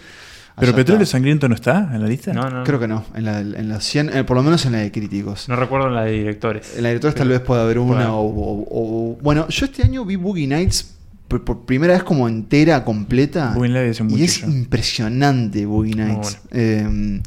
¿Pero Allá Petróleo está. Sangriento no está en la lista? No, no. Creo que no, en la, en la 100, eh, por lo menos en la de críticos. No recuerdo la de directores. En la de directores tal Pero- vez pueda haber una o, o- o- Bueno, yo este año vi Boogie Nights por, por primera vez como entera, completa. Boogie Nights y es impresionante Boogie Nights. Eh,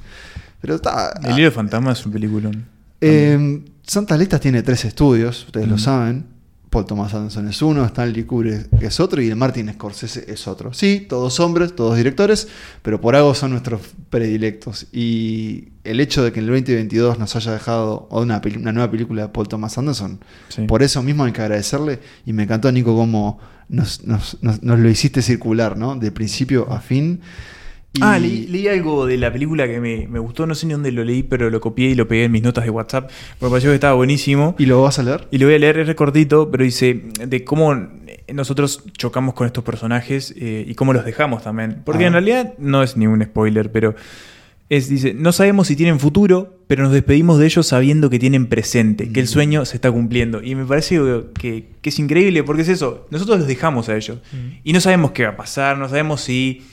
pero está... El Hilo Fantasma es un peliculón. Eh, Santas Listas tiene tres estudios, ustedes lo saben. Paul Thomas Anderson es uno, Stanley Kubrick es otro y el Martin Scorsese es otro. Sí, todos hombres, todos directores, pero por algo son nuestros predilectos. Y el hecho de que en el 2022 nos haya dejado una, nueva película de Paul Thomas Anderson, Sí. por eso mismo hay que agradecerle. Y me encantó, Nico, cómo nos, nos- nos- nos lo hiciste circular, ¿no? De principio a fin. Y- Ah, leí, leí algo de la película que me, me gustó, no sé ni dónde lo leí, pero lo copié y lo pegué en mis notas de WhatsApp, porque me pareció que estaba buenísimo. ¿Y lo vas a leer? Y lo voy a leer, es recortito, pero dice de cómo nosotros chocamos con estos personajes eh, y cómo los dejamos también. Porque Ah. en realidad no es ningún spoiler, pero es, dice, no sabemos si tienen futuro, pero nos despedimos de ellos sabiendo que tienen presente, que el sueño se está cumpliendo. Y me parece que, que es increíble, porque es eso, nosotros los dejamos a ellos. Y no sabemos qué va a pasar, no sabemos si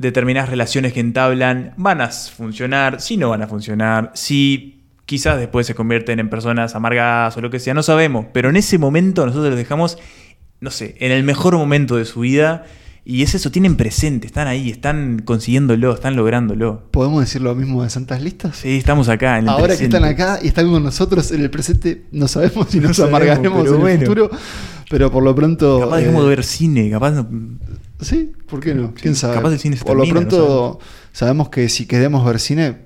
determinadas relaciones que entablan van a funcionar, si no van a funcionar, si quizás después se convierten en personas amargadas o lo que sea, no sabemos, pero en ese momento nosotros los dejamos, no sé, en el mejor momento de su vida y es eso, tienen presente, están ahí, están consiguiéndolo, están lográndolo. ¿Podemos decir lo mismo de Santas Listas? Sí, estamos acá en el Ahora que están acá y están con nosotros en el presente, no sabemos si No nos amargaremos en bueno. el futuro, pero por lo pronto... Capaz eh, dejemos de ver cine, capaz no- Sí, ¿por qué no? ¿Quién sabe? capaz el cine se por lo no pronto sabemos que si queremos ver cine,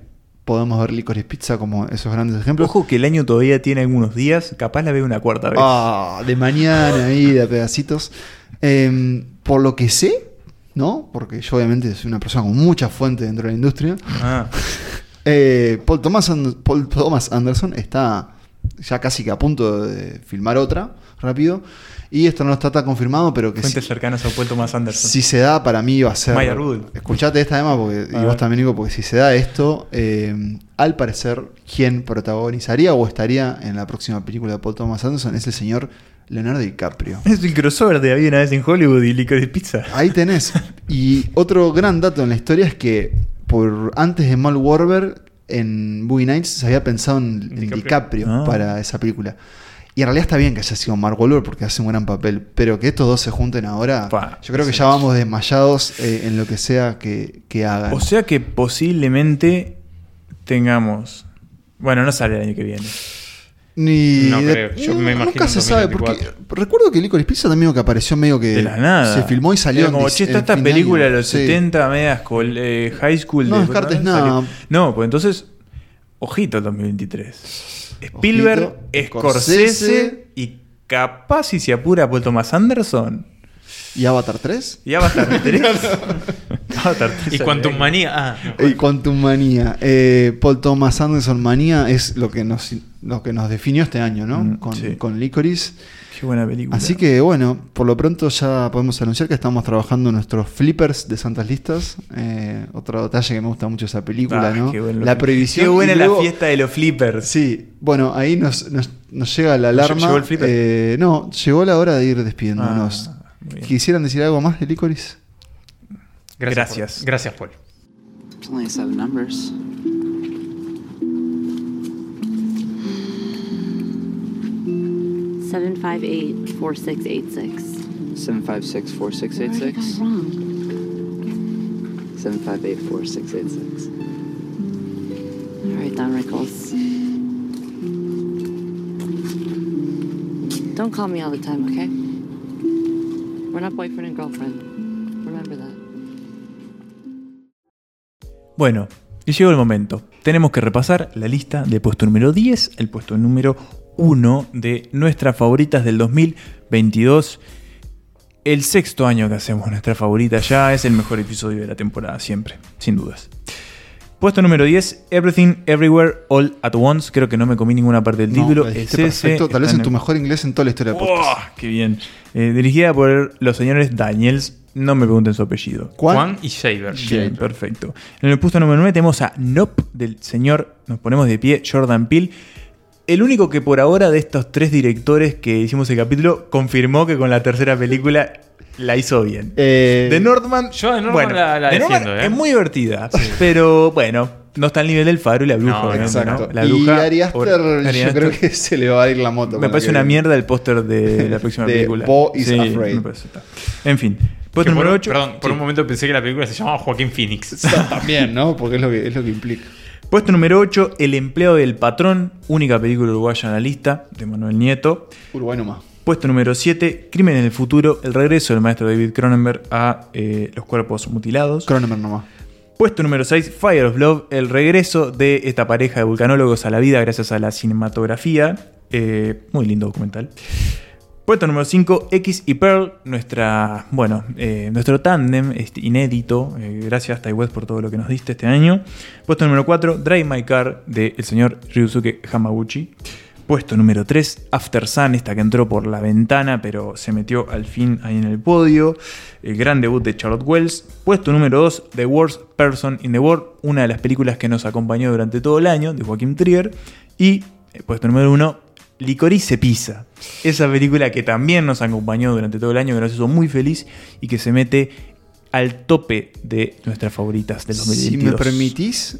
podemos ver Licorice Pizza como esos grandes ejemplos. Ojo que el año todavía tiene algunos días, capaz la veo una cuarta vez. Ah, de mañana ahí, de pedacitos. Eh, por lo que sé, ¿no? Porque yo obviamente soy una persona con mucha fuente dentro de la industria. Ah. [LAUGHS] Eh, Paul, Thomas And- Paul Thomas Anderson está ya casi que a punto de filmar otra, rápido. Y esto no está tan confirmado, pero que Fuentes si, cercanas a Paul Thomas Anderson. si se da, para mí va a ser. Maya Rudolph. Escuchate esta tema porque, y vos también, Nico, porque si se da esto, eh, al parecer, quien protagonizaría o estaría en la próxima película de Paul Thomas Anderson es el señor Leonardo DiCaprio. Es el crossover de Había una vez en Hollywood y Licorice Pizza. Ahí tenés. Y otro gran dato en la historia es que por antes de Mal Warber en Boogie Nights se había pensado en. DiCaprio, Ah. para esa película. Y en realidad está bien que haya sido Mark Wahlberg porque hace un gran papel, pero que estos dos se junten ahora, Pa, yo creo que sí. ya vamos desmayados eh, en lo que sea que, que hagan. O sea que posiblemente tengamos. Bueno, no sale el año que viene. Ni No de- creo, yo me imagino nunca se sabe, porque 2024. recuerdo que Licorice Pizza también que apareció medio que De la nada. se filmó y salió Era como, che, está esta película de año". los Sí. 70, medias eh, high school. No de- descartes salió- nada. No, pues entonces, ojito el 2023. Spielberg, Ojito, Scorsese Scorsese. y capaz si se apura Paul Thomas Anderson. ¿Y Avatar 3? Y Avatar [LAUGHS] 3. Avatar 3 Y Quantum. Manía. Ah, Y Quantum Manía. Eh, Paul Thomas Anderson Manía es lo que nos, lo que nos definió este año, ¿no? Mm, con, sí. con Licorice. Qué buena película. Así que bueno, por lo pronto ya podemos anunciar que estamos trabajando en nuestros flippers de Santas Listas. Eh, otro detalle que me gusta mucho esa película, Ah, ¿no? qué bueno. la prohibición. Qué buena la fiesta de los flippers. Sí, bueno, ahí nos, nos, nos llega la alarma. ¿Llegó el flipper? Eh, no, llegó la hora de ir despidiéndonos. Ah. ¿Quisieran decir algo más de Licorice? gracias. Gracias. Paul. Gracias, Paul. Seven numbers. Seven five eight four six eight six. Seven five six four six eight six. Seven five eight four six eight six. All right, Don Rickles. Don't call me all the time, okay? We're not boyfriend and girlfriend. Remember that. Bueno, y llegó el momento. Tenemos que repasar la lista del puesto número 10, el puesto número 1 de nuestras favoritas del 2022. el sexto año que hacemos nuestra favorita ya. Es el mejor episodio de la temporada, siempre, sin dudas. Puesto número 10, Everything Everywhere All at Once. Creo que no me comí ninguna parte del No, título. lo Es perfecto, tal vez en tu mejor inglés en toda la historia de podcast. ¡Oh, ¡Qué bien! Eh, dirigida por los señores Daniels. No me pregunten su apellido. Juan y Shaver. Bien, perfecto. En el puesto número 9 tenemos a Nope del señor, nos ponemos de pie, Jordan Peele. El único que por ahora de estos tres directores que hicimos el capítulo confirmó que con la tercera película la hizo bien. Eh, The Northman, Yo de Northman bueno, la, la The Northman defiendo, ¿eh? es muy divertida, pero bueno, no está al nivel del faro y la bruja. No, Exacto. ¿no? La y. Ari Aster, Ari yo creo que se le va a ir la moto. Me parece una viene. mierda el póster de la próxima [LAUGHS] De película. Bo is Afraid. parece, está. En fin. Por, número 8. Perdón, por un momento pensé que la película se llamaba Joaquín Phoenix. [LAUGHS] También, ¿no? Porque es lo que, es lo que implica. Puesto número 8, El empleo del patrón, única película uruguaya en la lista, de Manuel Nieto. Uruguay nomás. Puesto número 7, Crimen en el futuro, el regreso del maestro David Cronenberg a eh, los cuerpos mutilados. Cronenberg nomás. Puesto número 6, Fire of Love, el regreso de esta pareja de vulcanólogos a la vida gracias a la cinematografía. Eh, muy lindo documental. Puesto número 5, X y Pearl, nuestra, bueno, eh, nuestro tándem este, inédito. eh, gracias, Tai West, por todo lo que nos diste este año. Puesto número 4, Drive My Car, del señor Ryusuke Hamaguchi. Puesto número 3, After Sun, esta que entró por la ventana, pero se metió al fin ahí en el podio. El gran debut de Charlotte Wells. Puesto número 2, The Worst Person in the World, una de las películas que nos acompañó durante todo el año, de Joaquim Trier. Y eh, puesto número 1, Licorice Pizza. Esa película que también nos acompañó durante todo el año, que nos hizo muy feliz y que se mete al tope de nuestras favoritas del 2022. Si me permitís,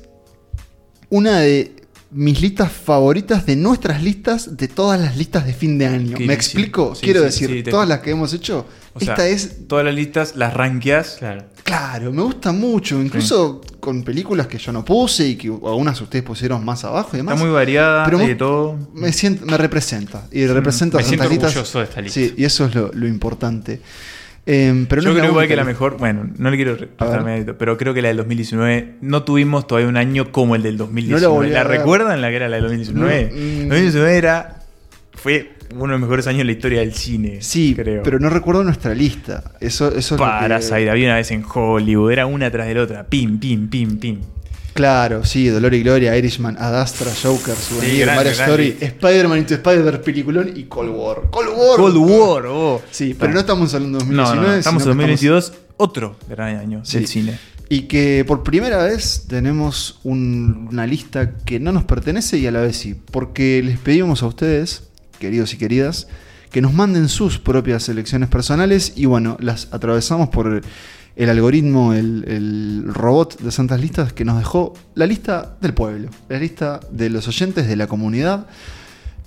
una de mis listas favoritas de nuestras listas de todas las listas de fin de año. ¿Me explico? sí, Quiero sí, decir, sí, te- todas las que hemos hecho, O sea, esta es Todas las listas las rankeas. Claro, me gusta mucho, incluso con películas que yo no puse y que algunas ustedes pusieron más abajo y demás. Está muy variada, Pero de todo. Me, siento, me representa. Y representa me siento orgulloso de esta lista. Sí, y eso es lo, lo importante. Eh, pero no Yo es creo igual que la mejor, bueno, no le quiero prestar mérito, pero creo que la del 2019 no tuvimos todavía un año como el del 2019. volví ¿La recuerdan la que era la del 2019? No, mm. 2019 era fue uno de los mejores años de la historia del cine. Sí, creo. pero no recuerdo nuestra lista. Eso, eso es lo que- Parasite, había una vez en Hollywood, era una tras de la otra, pim, pim, pim, pim. Claro, sí, Dolor y Gloria, Irishman, Ad Astra, Joker, Souvenir, Mario. Story, Spider-Man Into Spider-Verse, peliculón y Cold War. Cold War. Cold War, oh. Sí, pero no estamos hablando de No, 2019. no, no, estamos en sino que 2022, otro gran año Sí. del cine. Y que por primera vez tenemos un- una lista que no nos pertenece y a la vez sí. Porque les pedimos a ustedes, queridos y queridas, que nos manden sus propias selecciones personales y bueno, las atravesamos por el algoritmo, el, el robot de Santas Listas que nos dejó la lista del pueblo, la lista de los oyentes de la comunidad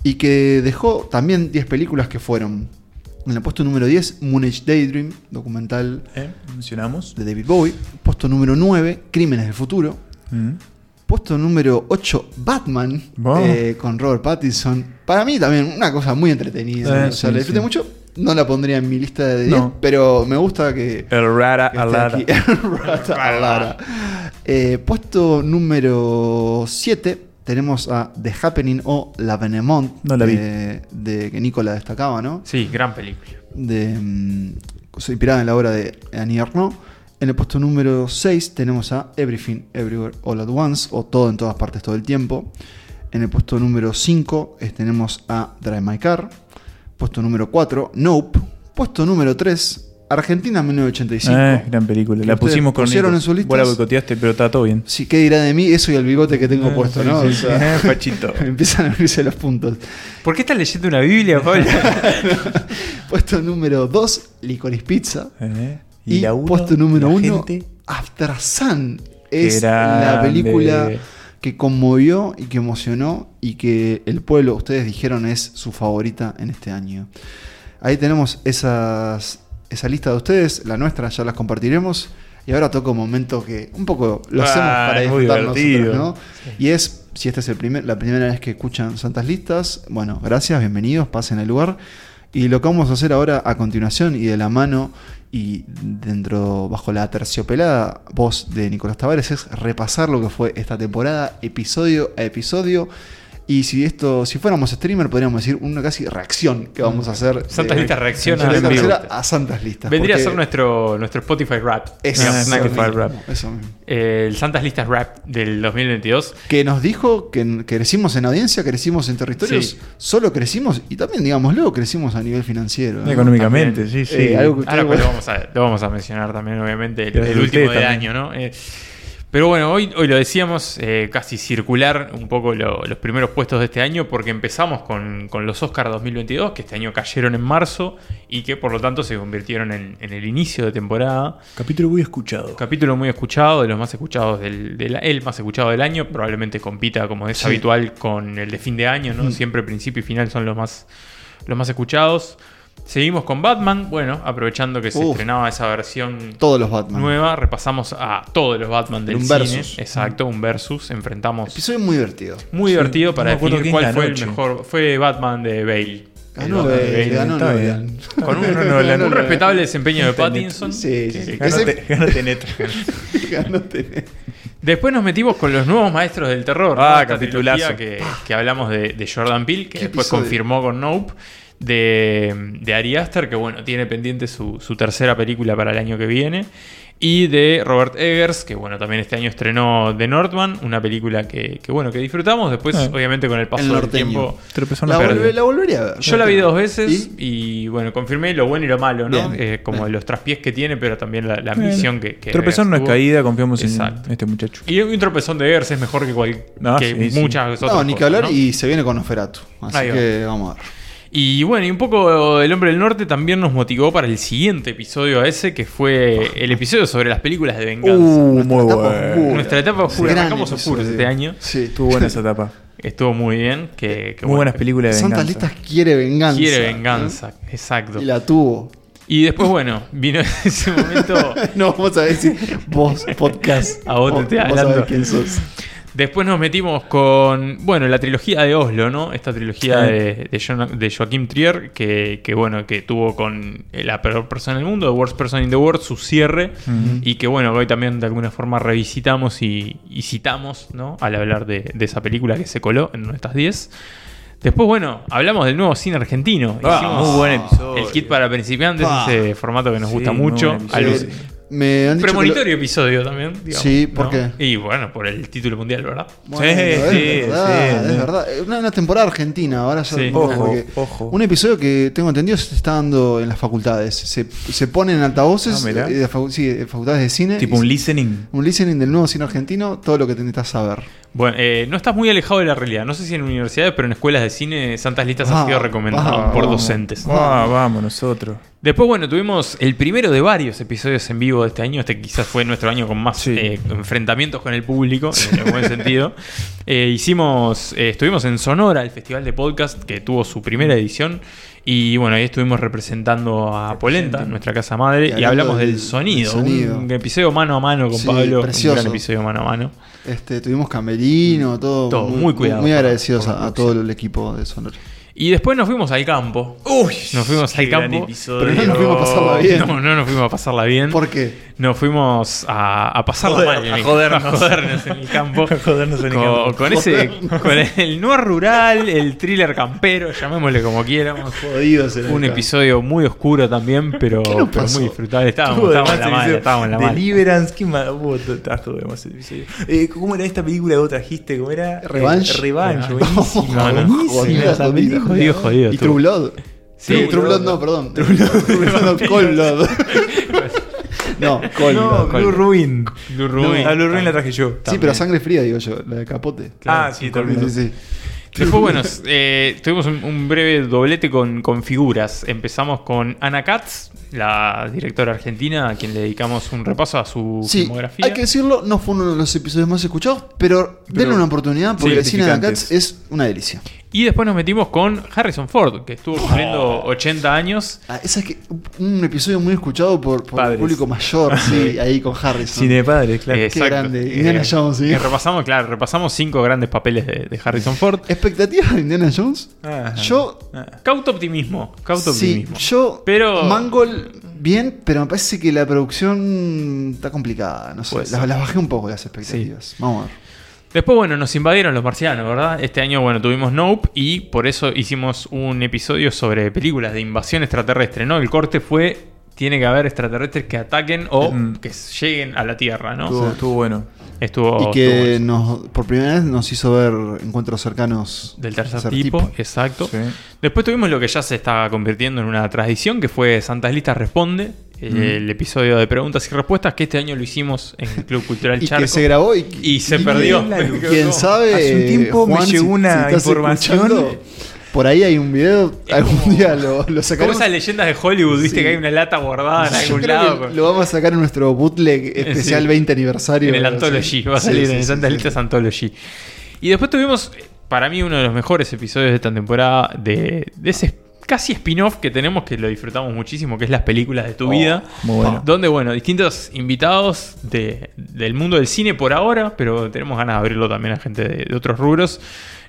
y que dejó también 10 películas que fueron en el puesto número 10, Moon Age Daydream, documental ¿Eh? Mencionamos. de David Bowie. Puesto número 9, Crímenes del Futuro. Mm. Puesto número 8, Batman, Wow. eh, con Robert Pattinson. Para mí también una cosa muy entretenida. Eh, o sea, sí, la disfruté sí. mucho. No la pondría en mi lista de 10, No. pero me gusta que, El Rara Alada. aquí. [LAUGHS] Rata Alara. Eh, puesto número 7 tenemos a The Happening o La Venemont No la vi. de, de que Nicola destacaba, ¿no? Sí, gran película. de, mm, inspirada en la obra de Annie Ernaux. En el puesto número 6 tenemos a Everything Everywhere All at Once, o Todo en todas partes todo el tiempo. En el puesto número 5 eh, tenemos a Drive My Car. Puesto número 4, Nope. Puesto número 3, Argentina 1985. Eh, gran película. La pusimos con pusieron en sus listas. Vos la boicoteaste, pero está todo bien. Sí, ¿qué dirá de mí? Eso y el bigote que tengo Eh, puesto, sí, ¿no? sí, O sea, sí. [LAUGHS] Pachito. [LAUGHS] empiezan a abrirse los puntos. ¿Por qué estás leyendo una Biblia, Pablo? [LAUGHS] Puesto número 2, Licorice Pizza. Eh, Y, la uno, puesto número la 1, gente. After Sun. Es Grande. la película que conmovió y que emocionó y que el pueblo, ustedes dijeron, es su favorita en este año. Ahí tenemos esas, esa lista de ustedes, la nuestra ya las compartiremos. Y ahora toca un momento que un poco lo Ah, hacemos para es muy disfrutar nosotros. ¿no? Y es, si esta es el primer, la primera vez que escuchan Santas Listas, bueno, gracias, bienvenidos, pasen al lugar. Y lo que vamos a hacer ahora a continuación y de la mano y dentro, bajo la terciopelada voz de Nicolás Tavares, es repasar lo que fue esta temporada, episodio a episodio, Y si esto, si fuéramos streamer, podríamos decir una casi reacción que vamos a hacer. Santas eh, Listas reacciona reacciona a Santas Listas. Vendría a ser nuestro, nuestro Spotify Rap. Eso, Digamos, eso mismo, rap. eso mismo. Eh, el Santas Listas Rap del 2022. Que nos dijo que crecimos en audiencia, crecimos en territorios, Sí. solo crecimos y también, digámoslo, crecimos a nivel financiero. ¿no? Económicamente, También. sí, sí. Eh, algo que Ahora pues lo vamos, a, lo vamos a mencionar también, obviamente, el, el a último del año, ¿no? Pero bueno, hoy, hoy lo decíamos, eh, casi circular un poco lo- los primeros puestos de este año, porque empezamos con, con los Oscars 2022, que este año cayeron en marzo y que por lo tanto se convirtieron en, en el inicio de temporada. Capítulo muy escuchado. Capítulo muy escuchado, de los más escuchados del, del- el más escuchado del año, probablemente compita como es Sí. habitual con el de fin de año, ¿no? Mm. Siempre principio y final son los más, los más escuchados. Seguimos con Batman, bueno, aprovechando que se Uf. estrenaba esa versión Todos los Batman. nueva, repasamos a todos los Batman del Un cine. versus. Exacto, un versus, enfrentamos. Episodio muy divertido. Muy divertido para definir cuál fue el mejor. Fue Batman de Bale. Ganó Bale, ganó. [LAUGHS] Con un, respetable desempeño de Pattinson. Sí, sí, sí. Ganó Tenet. [LAUGHS] ganó Tenet. Después nos metimos con los nuevos maestros del terror. Ah, capitulazo. Que, que hablamos de, de Jordan Peele, que ¿Qué después episodio? confirmó con Nope. De, de Ari Aster, que bueno, tiene pendiente su, su tercera película para el año que viene. Y de Robert Eggers, que bueno, también este año estrenó The Northman, una película que, que, bueno, que disfrutamos. Después, Eh, obviamente, con el paso el del tiempo. Tropezó en La, volve- la volvería a ver. Yo la vi dos veces ¿Y? y, bueno, confirmé lo bueno y lo malo, ¿no? Bien, Eh, como bien. los traspiés que tiene, pero también la, la misión que, que Tropezón no es caída, confiamos Exacto. en este muchacho. Y un tropezón de Eggers es mejor que, cual, No, que sí, sí. muchas otras No, ni que hablar ¿no? y se viene con Oferatu. Así Ahí va. que vamos a ver. Y bueno, y un poco El Hombre del Norte también nos motivó para el siguiente episodio a ese, que fue el episodio sobre las películas de venganza. Uh, muy etapa bueno. oscura. Nuestra etapa oscura, Gran arrancamos oscuros este año. Sí. Estuvo buena esa etapa. [LAUGHS] Estuvo muy bien. Que, que Muy bueno, buenas películas de Santas venganza. Listas quiere venganza. Quiere venganza, exacto. Y la tuvo. Y después, bueno, vino [LAUGHS] ese momento. [LAUGHS] No, vamos a decir vos, podcast. A vos te estoy Vos sabés hablando. quién sos. Después nos metimos con, bueno, la trilogía de Oslo, ¿no? Esta trilogía Sí. de, de, Joaquim Trier, que, que, bueno, que tuvo con La peor persona del mundo, The Worst Person in the World, su cierre, y que, bueno, hoy también de alguna forma revisitamos y, y citamos, ¿no? Al hablar de, de esa película que se coló en nuestras 10. Después, bueno, hablamos del nuevo cine argentino. Ah, Hicimos muy buen episodio. El kit para principiantes, Ah. ese formato que nos Sí, gusta muy mucho. Eh, Me han dicho que lo- Premonitorio episodio también. digamos, Sí, ¿por ¿no? qué? Y bueno, por el título mundial, ¿verdad? Bueno, Sí, es sí, verdad, sí, es verdad. Una, una temporada argentina, ahora ya Sí. Ojo, ojo. Un episodio que tengo entendido se está dando en las facultades. Se, se ponen en altavoces Ah, eh, de, facu- sí, de facultades de cine. Tipo un listening. un listening del nuevo cine argentino, todo lo que necesitas saber. Bueno, eh, no estás muy alejado de la realidad. No sé si en universidades, pero en escuelas de cine, Santas Listas ha Ah, sido recomendado ah, por vamos. docentes. Ah, vamos, nosotros. Después, bueno, tuvimos el primero de varios episodios en vivo de este año. Este quizás fue nuestro año con más Sí. eh, enfrentamientos con el público, en el buen sentido. [LAUGHS] Eh, hicimos, eh, estuvimos en Sonora, el festival de podcast que tuvo su primera edición. Y bueno, ahí estuvimos representando a Polenta, nuestra casa madre, Y hablamos del, del- sonido. Un episodio mano a mano con Sí, Pablo. precioso. Un gran episodio mano a mano. Este, tuvimos camerino, todo, Todo muy cuidado Muy agradecidos a, a todo el equipo de Sonora. Y después nos fuimos al campo. Uy, Nos fuimos qué al gran campo. episodio. Pero no nos fuimos a pasarla bien. No, no nos fuimos a pasarla bien. ¿Por qué? Nos fuimos a, a pasarla Joder, mal a el- jodernos. a jodernos en el campo. [LAUGHS] A jodernos en el con, campo. con ese, con el no rural, el thriller campero, llamémosle como quieramos. Jodidos en el Un campo. episodio muy oscuro también, pero, ¿Qué nos pero muy disfrutable. Estábamos, en la mala, ese estábamos en la mala. Deliverance, ¿qué más? Hubo to- ah, estuvo de más ese episodio. Eh, ¿Cómo era esta película que vos trajiste? ¿Cómo era? Revenge. Eh, No, buenísima. no, buenísima jodida esa esa película. película. Jodido, jodido. Y. True Blood. Sí, True, True Blood, Blood. no, perdón. True Blood, [LAUGHS] no, [LAUGHS] Cold Blood. [LAUGHS] no, Cold No. Blue Ruin. Blue Ruin. A Blue Ruin la traje yo. Sí, pero sangre fría, digo yo, la de capote. Ah, sí, Sí, también. sí. Después, bueno, eh, tuvimos un, un breve doblete con, con figuras. Empezamos con Ana Katz, la directora argentina, a quien le dedicamos un repaso a su Sí, filmografía. hay que decirlo, no fue uno de los episodios más escuchados, pero, denle una oportunidad porque Sí, el cine de Cats edificantes. es una delicia. Y después nos metimos con Harrison Ford, que estuvo cumpliendo 80 años. Ah, esa es que un episodio muy escuchado por, por el público mayor, sí, [LAUGHS] ahí con Harrison. Cine de padres, claro. Qué Exacto. grande. Indiana Jones, sí. eh, repasamos, claro, repasamos cinco grandes papeles de, de Harrison Ford. ¿Expectativas de Indiana Jones? Ajá. Yo, Cauto optimismo, cauto sí, optimismo. yo, Pero- Mangold, bien, pero me parece que la producción está complicada. No sé, las, ser. las bajé un poco las expectativas. Vamos a ver. Después, bueno, nos invadieron los marcianos, ¿verdad? Este año, bueno, tuvimos Nope y por eso hicimos un episodio sobre películas de invasión extraterrestre, ¿no? El corte fue, tiene que haber extraterrestres que ataquen o que lleguen a la Tierra, ¿no? Estuvo, estuvo bueno. Estuvo, Y que nos, por primera vez nos hizo ver encuentros cercanos del tercer tipo, exacto. Después tuvimos lo que ya se está convirtiendo en una tradición, que fue Santas Listas Responde, Mm. el episodio de preguntas y respuestas, que este año lo hicimos en el Club Cultural [LAUGHS] Y Charco. que se grabó y, Y se y perdió. la- Quién sabe. Hace un tiempo me llegó una si información. Por ahí hay un video, algún día lo, lo Como esas leyendas de Hollywood, viste Sí. que hay una lata guardada en Yo algún creo lado. que con- Lo vamos a sacar en nuestro bootleg especial Sí. 20 aniversario. En el Anthology, va a salir sí, en sí. Listas Anthology. Y después tuvimos, para mí, uno de los mejores episodios de esta temporada de, de ese casi spin-off que tenemos que lo disfrutamos muchísimo, que es las películas de tu Oh, vida. muy bueno. Donde, bueno, distintos invitados de- del mundo del cine por ahora, pero tenemos ganas de abrirlo también a gente de, de otros rubros.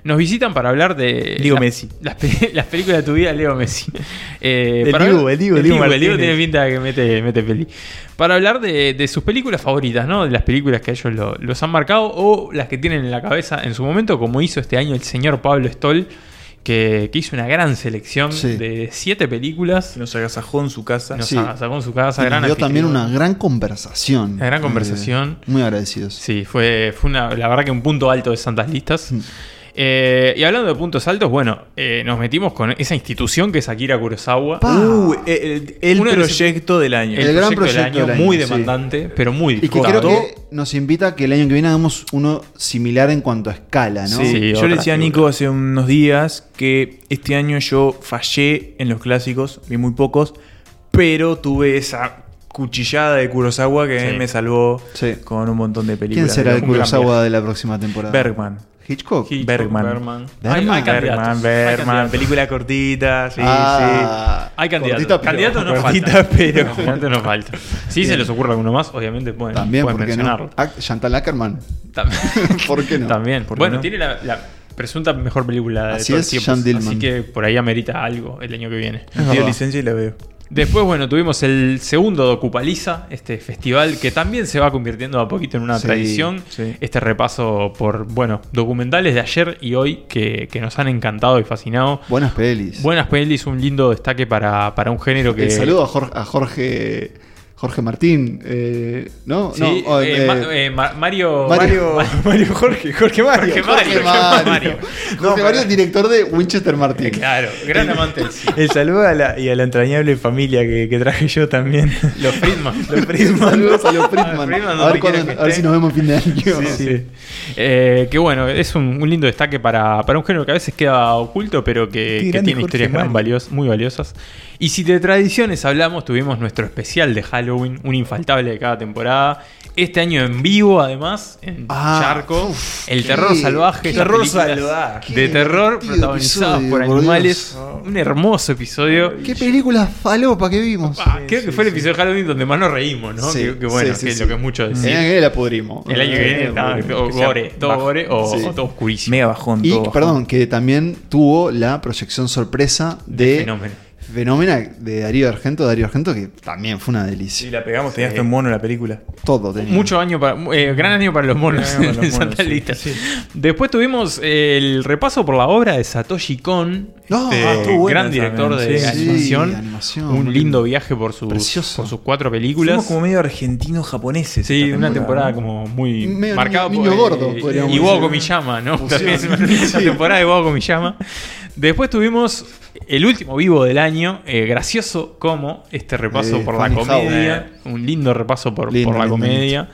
Nos visitan para hablar de. Leo la- Messi. Las, pe- [LAUGHS] las películas de tu vida, Leo Messi. [LAUGHS] Eh, El para hablar- el Dibu, el Dibu, el Martínez. tiene pinta de que mete, mete peli. Para hablar de, de sus películas favoritas, ¿no? De las películas que ellos lo- los han marcado o las que tienen en la cabeza en su momento, como hizo este año el señor Pablo Stoll, que, que hizo una gran selección Sí. de siete películas. Nos agasajó en su casa. Nos Sí. sacó en su casa, Y gran nos dio también una gran conversación. Una gran Eh, conversación. muy agradecidos. Sí, fue, fue una, la verdad que un punto alto de Santas Listas. Mm. Eh, y hablando de puntos altos, bueno, eh, nos metimos con esa institución que es Akira Kurosawa. Uh, el, el Uno de los- proyecto del año. El, El gran proyecto, proyecto del año, del año, muy sí. demandante, pero muy Y que creo que nos invita a que el año que viene hagamos uno similar en cuanto a escala, ¿no? Sí, Sí, yo otra le decía a. Nico hace unos días que este año yo fallé en los clásicos, vi muy pocos, pero tuve esa cuchillada de Kurosawa que Sí. me salvó Sí. con un montón de ¿Quién películas. será el Un gran Kurosawa de la próxima temporada? Bergman. Hitchcock. Hitchcock, Bergman. Bergman. Bergman. Hay, hay. Bergman, hay Bergman, película cortita, sí, Ah, Hay candidatos. cortita, pero- candidatos no cortita, faltan. pero- [LAUGHS] Candidatos no faltan. Si se Bien. les ocurre alguno más, obviamente pueden, También, pueden ¿por qué no? mencionarlo. Ah, Chantal Ackerman. Tam- [LAUGHS] ¿Por qué no? También. ¿Por qué Bueno, no? tiene la, la presunta mejor película de Así todos es, tiempos. Así que por ahí amerita algo el año que viene. Pido licencia y la veo. Después, bueno, tuvimos el segundo Docupaliza, este festival que también se va convirtiendo a poquito en una Sí, tradición. sí. Este repaso por, bueno, documentales de ayer y hoy que, que nos han encantado y fascinado. Buenas pelis. Buenas pelis, un lindo destaque para, para un género que... El saludo a Jorge, a Jorge, Jorge Martín. eh, ¿No? Sí, no, eh, eh, Ma- eh, Ma- Mario... Mario- [LAUGHS] Mario Jorge, Jorge Mario. Jorge Mario. Jorge Mario. Mario. Jorge Mario, director de Winchester Martín. Claro, gran amante. [LAUGHS] El saludo a la, y a la entrañable familia que, que traje yo también. Los Friedman. [LAUGHS] Los Friedman. Saludos a los Friedman. A ver a ver si nos vemos fin de año. Sí, sí. Eh, que bueno, es un, un lindo destaque para, para un género que a veces queda oculto, pero que, tiene Jorge historias gran Mario. valios- muy valiosas. Y si de tradiciones hablamos, tuvimos nuestro especial de Halloween, un infaltable de cada temporada. Este año en vivo, además, en Ah, Charco. uf, el qué- terror salvaje. qué terror salvaje. De terror episodio, por animales. Un hermoso episodio. Qué película falopa que vimos. Ah, creo que fue el episodio de Halloween donde más nos reímos, ¿no? Sí, que, que bueno, sí, sí, que sí. lo que es mucho El decir. año que viene la pudrimos. El año que viene está sea gore, todo gore o, Sí. o todo oscurísimo. Mega bajón. Y, todo bajón. perdón, que también tuvo la proyección sorpresa de Fenómeno. Fenómena de Darío Argento. Darío Argento, que también fue una delicia. Sí, la pegamos, tenía hasta un mono en la película. Todo tenía. Mucho año para, eh, gran año para los monos los [LAUGHS] en monos, Santa sí, Lista. sí. Después tuvimos el repaso por la obra de Satoshi Kon, No, este ah, gran director también, de sí. animación. Sí, animación, un lindo viaje por sus, Precioso. por sus cuatro películas. Fuimos como medio argentinos-japoneses. Sí, esta una temporada ¿no? como muy marcada niño- por niño gordo, eh, podríamos Iwao decir. Komiyama, ¿no? Fusión. También es una, [LAUGHS] Sí. temporada de Iwao Komiyama. Después tuvimos el último vivo del año, eh, gracioso como este repaso Eh, por la comedia, un lindo repaso por, Lindo, por la lindo, comedia.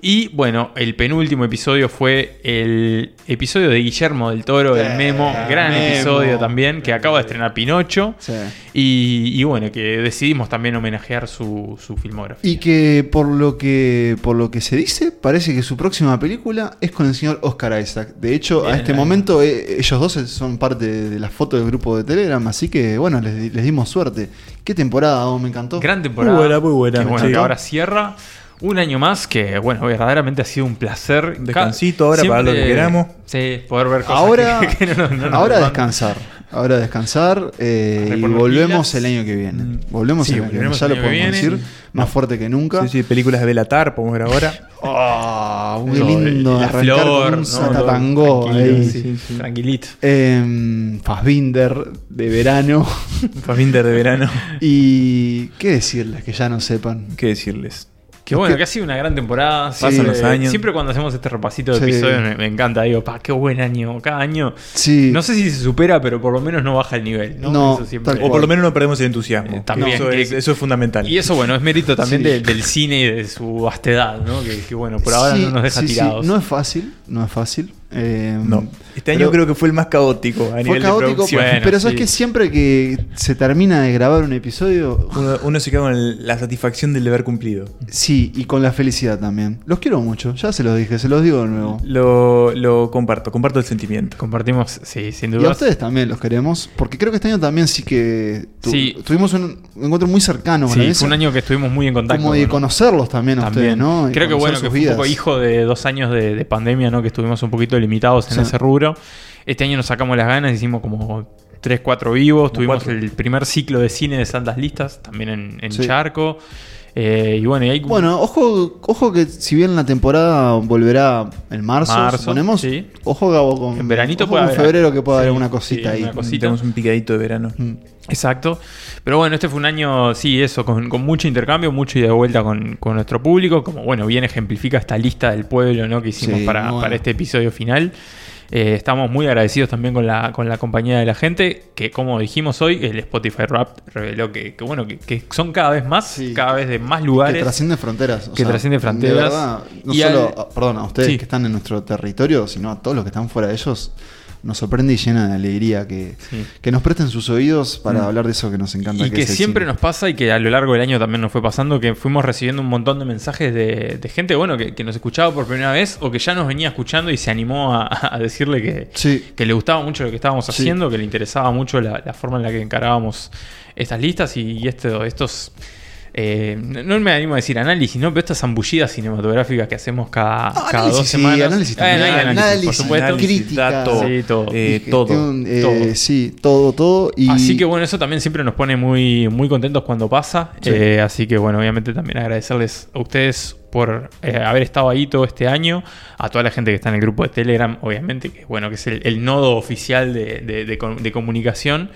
Y bueno, el penúltimo episodio fue el episodio de Guillermo del Toro, el Eh, Memo, gran Memo. episodio también, que acaba de estrenar Pinocho. Sí. Y, y bueno, que decidimos también homenajear su, su filmografía. Y que por lo que por lo que se dice, parece que su próxima película es con el señor Oscar Isaac. De hecho, Bien, a este eh. momento eh, ellos dos son parte de, la foto del grupo de Telegram, así que bueno, les, di- les dimos suerte. Qué temporada, oh, me encantó. Gran temporada. Muy buena, muy buena. Que, bueno, que ahora cierra. Un año más que, bueno, verdaderamente ha sido un placer. Descansito ahora para lo que queramos. Sí, poder ver cosas Ahora, que, [LAUGHS] que no ahora descansar. ahora descansar eh, y volvemos pilas. el año que viene. Volvemos Sí, el año que viene, ya lo podemos viene. decir, más fuerte que nunca. Sí, sí, películas de Belatar, podemos ver ahora. [LAUGHS] Ah, muy lindo la arrancar flor, con un ¿no? zatatangó Tranquilo, ahí. sí, sí. Tranquilito. Eh, Fassbinder de verano. Fassbinder de verano. [LAUGHS] y qué decirles que ya no sepan. ¿Qué decirles? Que bueno, que ha sido una gran temporada. Pasan Siempre- los años. Siempre cuando hacemos este repasito de Sí. episodios me, me encanta. Digo, pa, qué buen año. Cada año. Sí. No sé si se supera, pero por lo menos no baja el nivel. No, No, Eso siempre- O por lo menos no perdemos el entusiasmo. también. Eso es, Que- eso es fundamental. Y eso, bueno, es mérito también Sí. de- del cine y de su vastedad, ¿no? Que, que, bueno, por ahora Sí, no nos deja sí, sí. tirados. No es fácil, no es fácil. Eh, No. Este año creo que fue el más caótico a Fue nivel de caótico, producción. Bueno, pero sabes sí. que siempre que se termina de grabar un episodio, Uno, uno se queda con el- la satisfacción del deber cumplido. sí, y con la felicidad también. Los quiero mucho, ya se los dije, se los digo de nuevo. Lo, lo comparto, comparto el sentimiento. Compartimos, sí, sin Y a duda. ustedes también los queremos, porque creo que este año también sí que tu- Sí. tuvimos un encuentro muy cercano con Sí, fue un año que estuvimos muy en contacto. como de con- conocerlos también a También. ustedes, ¿no? Y Creo que bueno, que fue un poco vidas. hijo de dos años de, de pandemia, ¿no? Que estuvimos un poquito limitados en Sí. ese rubro. Este año nos sacamos las ganas, hicimos como 3, 4 vivos. Tuvimos cuatro. el primer ciclo de cine de Santas Listas, también en, en Sí. Charco. Eh, y bueno, y hay Bueno, ojo, ojo que si bien la temporada volverá en marzo, Marzo, suponemos, sí. ojo Gabo con En veranito ojo puede con haber- febrero que pueda sí, haber una sí, cosita ahí. una cosita. Tenemos un picadito de verano. Mm. Exacto. Pero bueno, este fue un año, sí, eso, con, con mucho intercambio, mucho ida de vuelta con, con nuestro público. Como bueno, bien ejemplifica esta lista del pueblo ¿no? que hicimos Sí, para, bueno. para este episodio final. Eh, estamos muy agradecidos también con la, con la compañía de la gente, que como dijimos hoy, el Spotify Rap reveló que, que bueno, que, que son cada vez más, Sí. cada vez de más Que lugares. trasciende fronteras. o Que sea, trasciende de fronteras. verdad, no Y solo, al- perdón, a ustedes Sí. que están en nuestro territorio, sino a todos los que están fuera de ellos. Nos sorprende y llena de alegría que, Sí. que nos presten sus oídos para Mm. hablar de eso que nos encanta. Y que es siempre nos pasa y que a lo largo del año también nos fue pasando que fuimos recibiendo un montón de mensajes de, de gente bueno que, que nos escuchaba por primera vez o que ya nos venía escuchando y se animó a, a decirle que, Sí. que le gustaba mucho lo que estábamos Sí. haciendo, que le interesaba mucho la, la forma en la que encarábamos estas listas y, y esto, estos... eh, no no me animo a decir análisis, ¿no? Pero estas zambullidas cinematográficas que hacemos cada, cada análisis, dos sí, semanas. análisis Eh, también. análisis, por supuesto. análisis, crítica. dato, Sí, todo. eh, Y todo. eh, todo. Sí, todo, todo. Y Así que bueno, eso también siempre nos pone muy, muy contentos cuando pasa. Sí. Eh, así que bueno, obviamente también agradecerles a ustedes por eh, haber estado ahí todo este año, a toda la gente que está en el grupo de Telegram, obviamente, que bueno, que es el, el nodo oficial de, de- de com- de comunicación.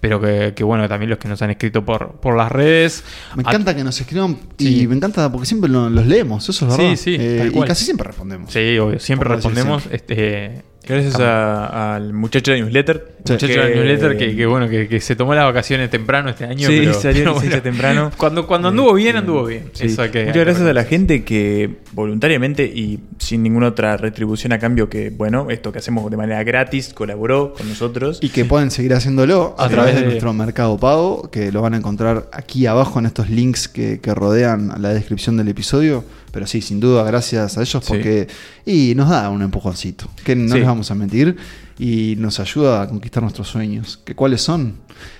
Pero que, que, bueno, también los que nos han escrito por, por las redes. Me encanta que nos escriban Sí. y me encanta porque siempre lo- los leemos, eso es Sí, verdad. sí, Eh, tal y casi siempre respondemos. Sí, obvio, siempre respondemos. siempre. Este, Gracias a- al muchacho de newsletter. Sí. muchacho del newsletter que, que, bueno, que, que se tomó las vacaciones temprano este año. Sí, pero, salió [LAUGHS] pero bueno, temprano. Cuando, cuando anduvo bien, anduvo bien. Sí. Eso hay que- Muchas hay gracias a la gente que voluntariamente y sin ninguna otra retribución a cambio que, bueno, esto que hacemos de manera gratis, colaboró con nosotros. Y que pueden seguir haciéndolo a Sí. través de nuestro mercado pago, que lo van a encontrar aquí abajo en estos links que, que rodean la descripción del episodio. Pero sí, sin duda, gracias a ellos Sí. porque y nos da un empujoncito, que no Sí. les vamos a mentir, y nos ayuda a conquistar nuestros sueños. ¿Que ¿Cuáles son?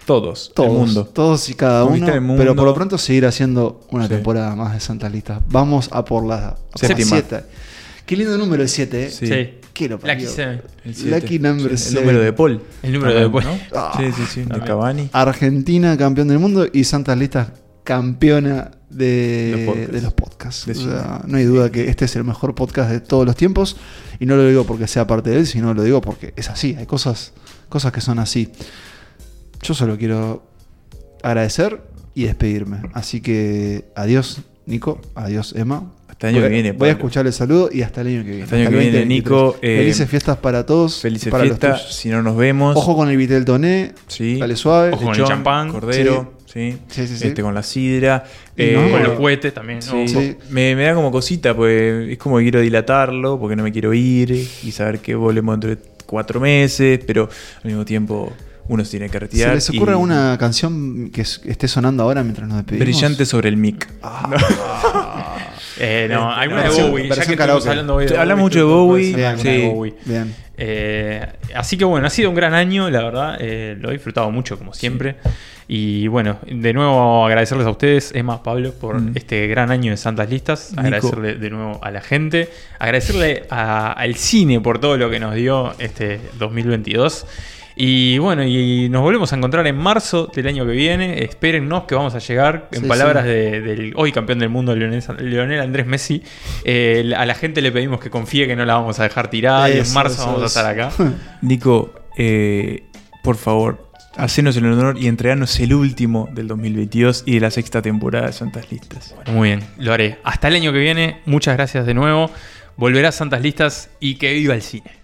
Todos, Todos, el mundo. todos y cada uno, pero por lo pronto seguir haciendo una Sí. temporada más de Santas Listas. Vamos a por la, Séptima. Qué lindo número el 7, ¿eh? Sí. Lo Lucky. Lucky number Sí, seven. El número de Paul. El número de Paul. ¿no? Ah, sí, sí, sí. De también. Cavani. Argentina campeón del mundo y Santas Listas campeona de Los podcasts. de los podcasts. De O cine. sea, no hay duda que este es el mejor podcast de todos los tiempos. Y no lo digo porque sea parte de él, sino lo digo porque es así. Hay cosas, cosas que son así. Yo solo quiero agradecer y despedirme. Así que adiós, Nico. Adiós, Emma. Hasta el año que viene, Voy a escuchar el saludo y hasta el año que viene. Hasta el año Hasta que el viene, 2023. Nico. eh, Felices fiestas para todos. Felices para los fiestas. tuyos. Si no nos vemos. Ojo con el Vitel Toné. Sí. Dale suave. Ojo con el champán. Cordero. Sí. Sí, sí, sí. Este, con la sidra. Eh, no, Con los Bueno. cohetes también. Sí, ¿no? Sí. Me, me da como cosita, pues es como que quiero dilatarlo, porque no me quiero ir y saber que volvemos dentro de cuatro meses, pero al mismo tiempo uno se tiene que ¿Se retirar. les ocurre y- alguna canción que es- esté sonando ahora mientras nos despedimos? Brillante sobre el mic. [LAUGHS] Eh, no, Este, alguna de versión- Bowie. Ya versión que hablando hoy de Hablamos Bowie, mucho de Bowie, alguna sí. de Bowie. Bien. Eh, así que bueno, ha sido un gran año, la verdad. eh, lo he disfrutado mucho, como siempre. Y bueno, de nuevo agradecerles a ustedes, Emma, Pablo, por Mm. este gran año de Santas Listas. Nico. Agradecerle de nuevo a la gente. Agradecerle a- al cine por todo lo que nos dio este 2022. Y bueno, y nos volvemos a encontrar en marzo del año que viene. Espérennos que vamos a llegar, en Sí, palabras sí. de- del hoy campeón del mundo, Leonel, Leonel Andrés Messi. eh, a la gente le pedimos que confíe que no la vamos a dejar tirar y en marzo eso, vamos a estar acá. [LAUGHS] Nico, eh, por favor, hacenos el honor y entreganos el último del 2022 y de la sexta temporada de Santas Listas. Muy bien, lo haré. Hasta el año que viene, muchas gracias de nuevo. Volverá a Santas Listas y que viva el cine.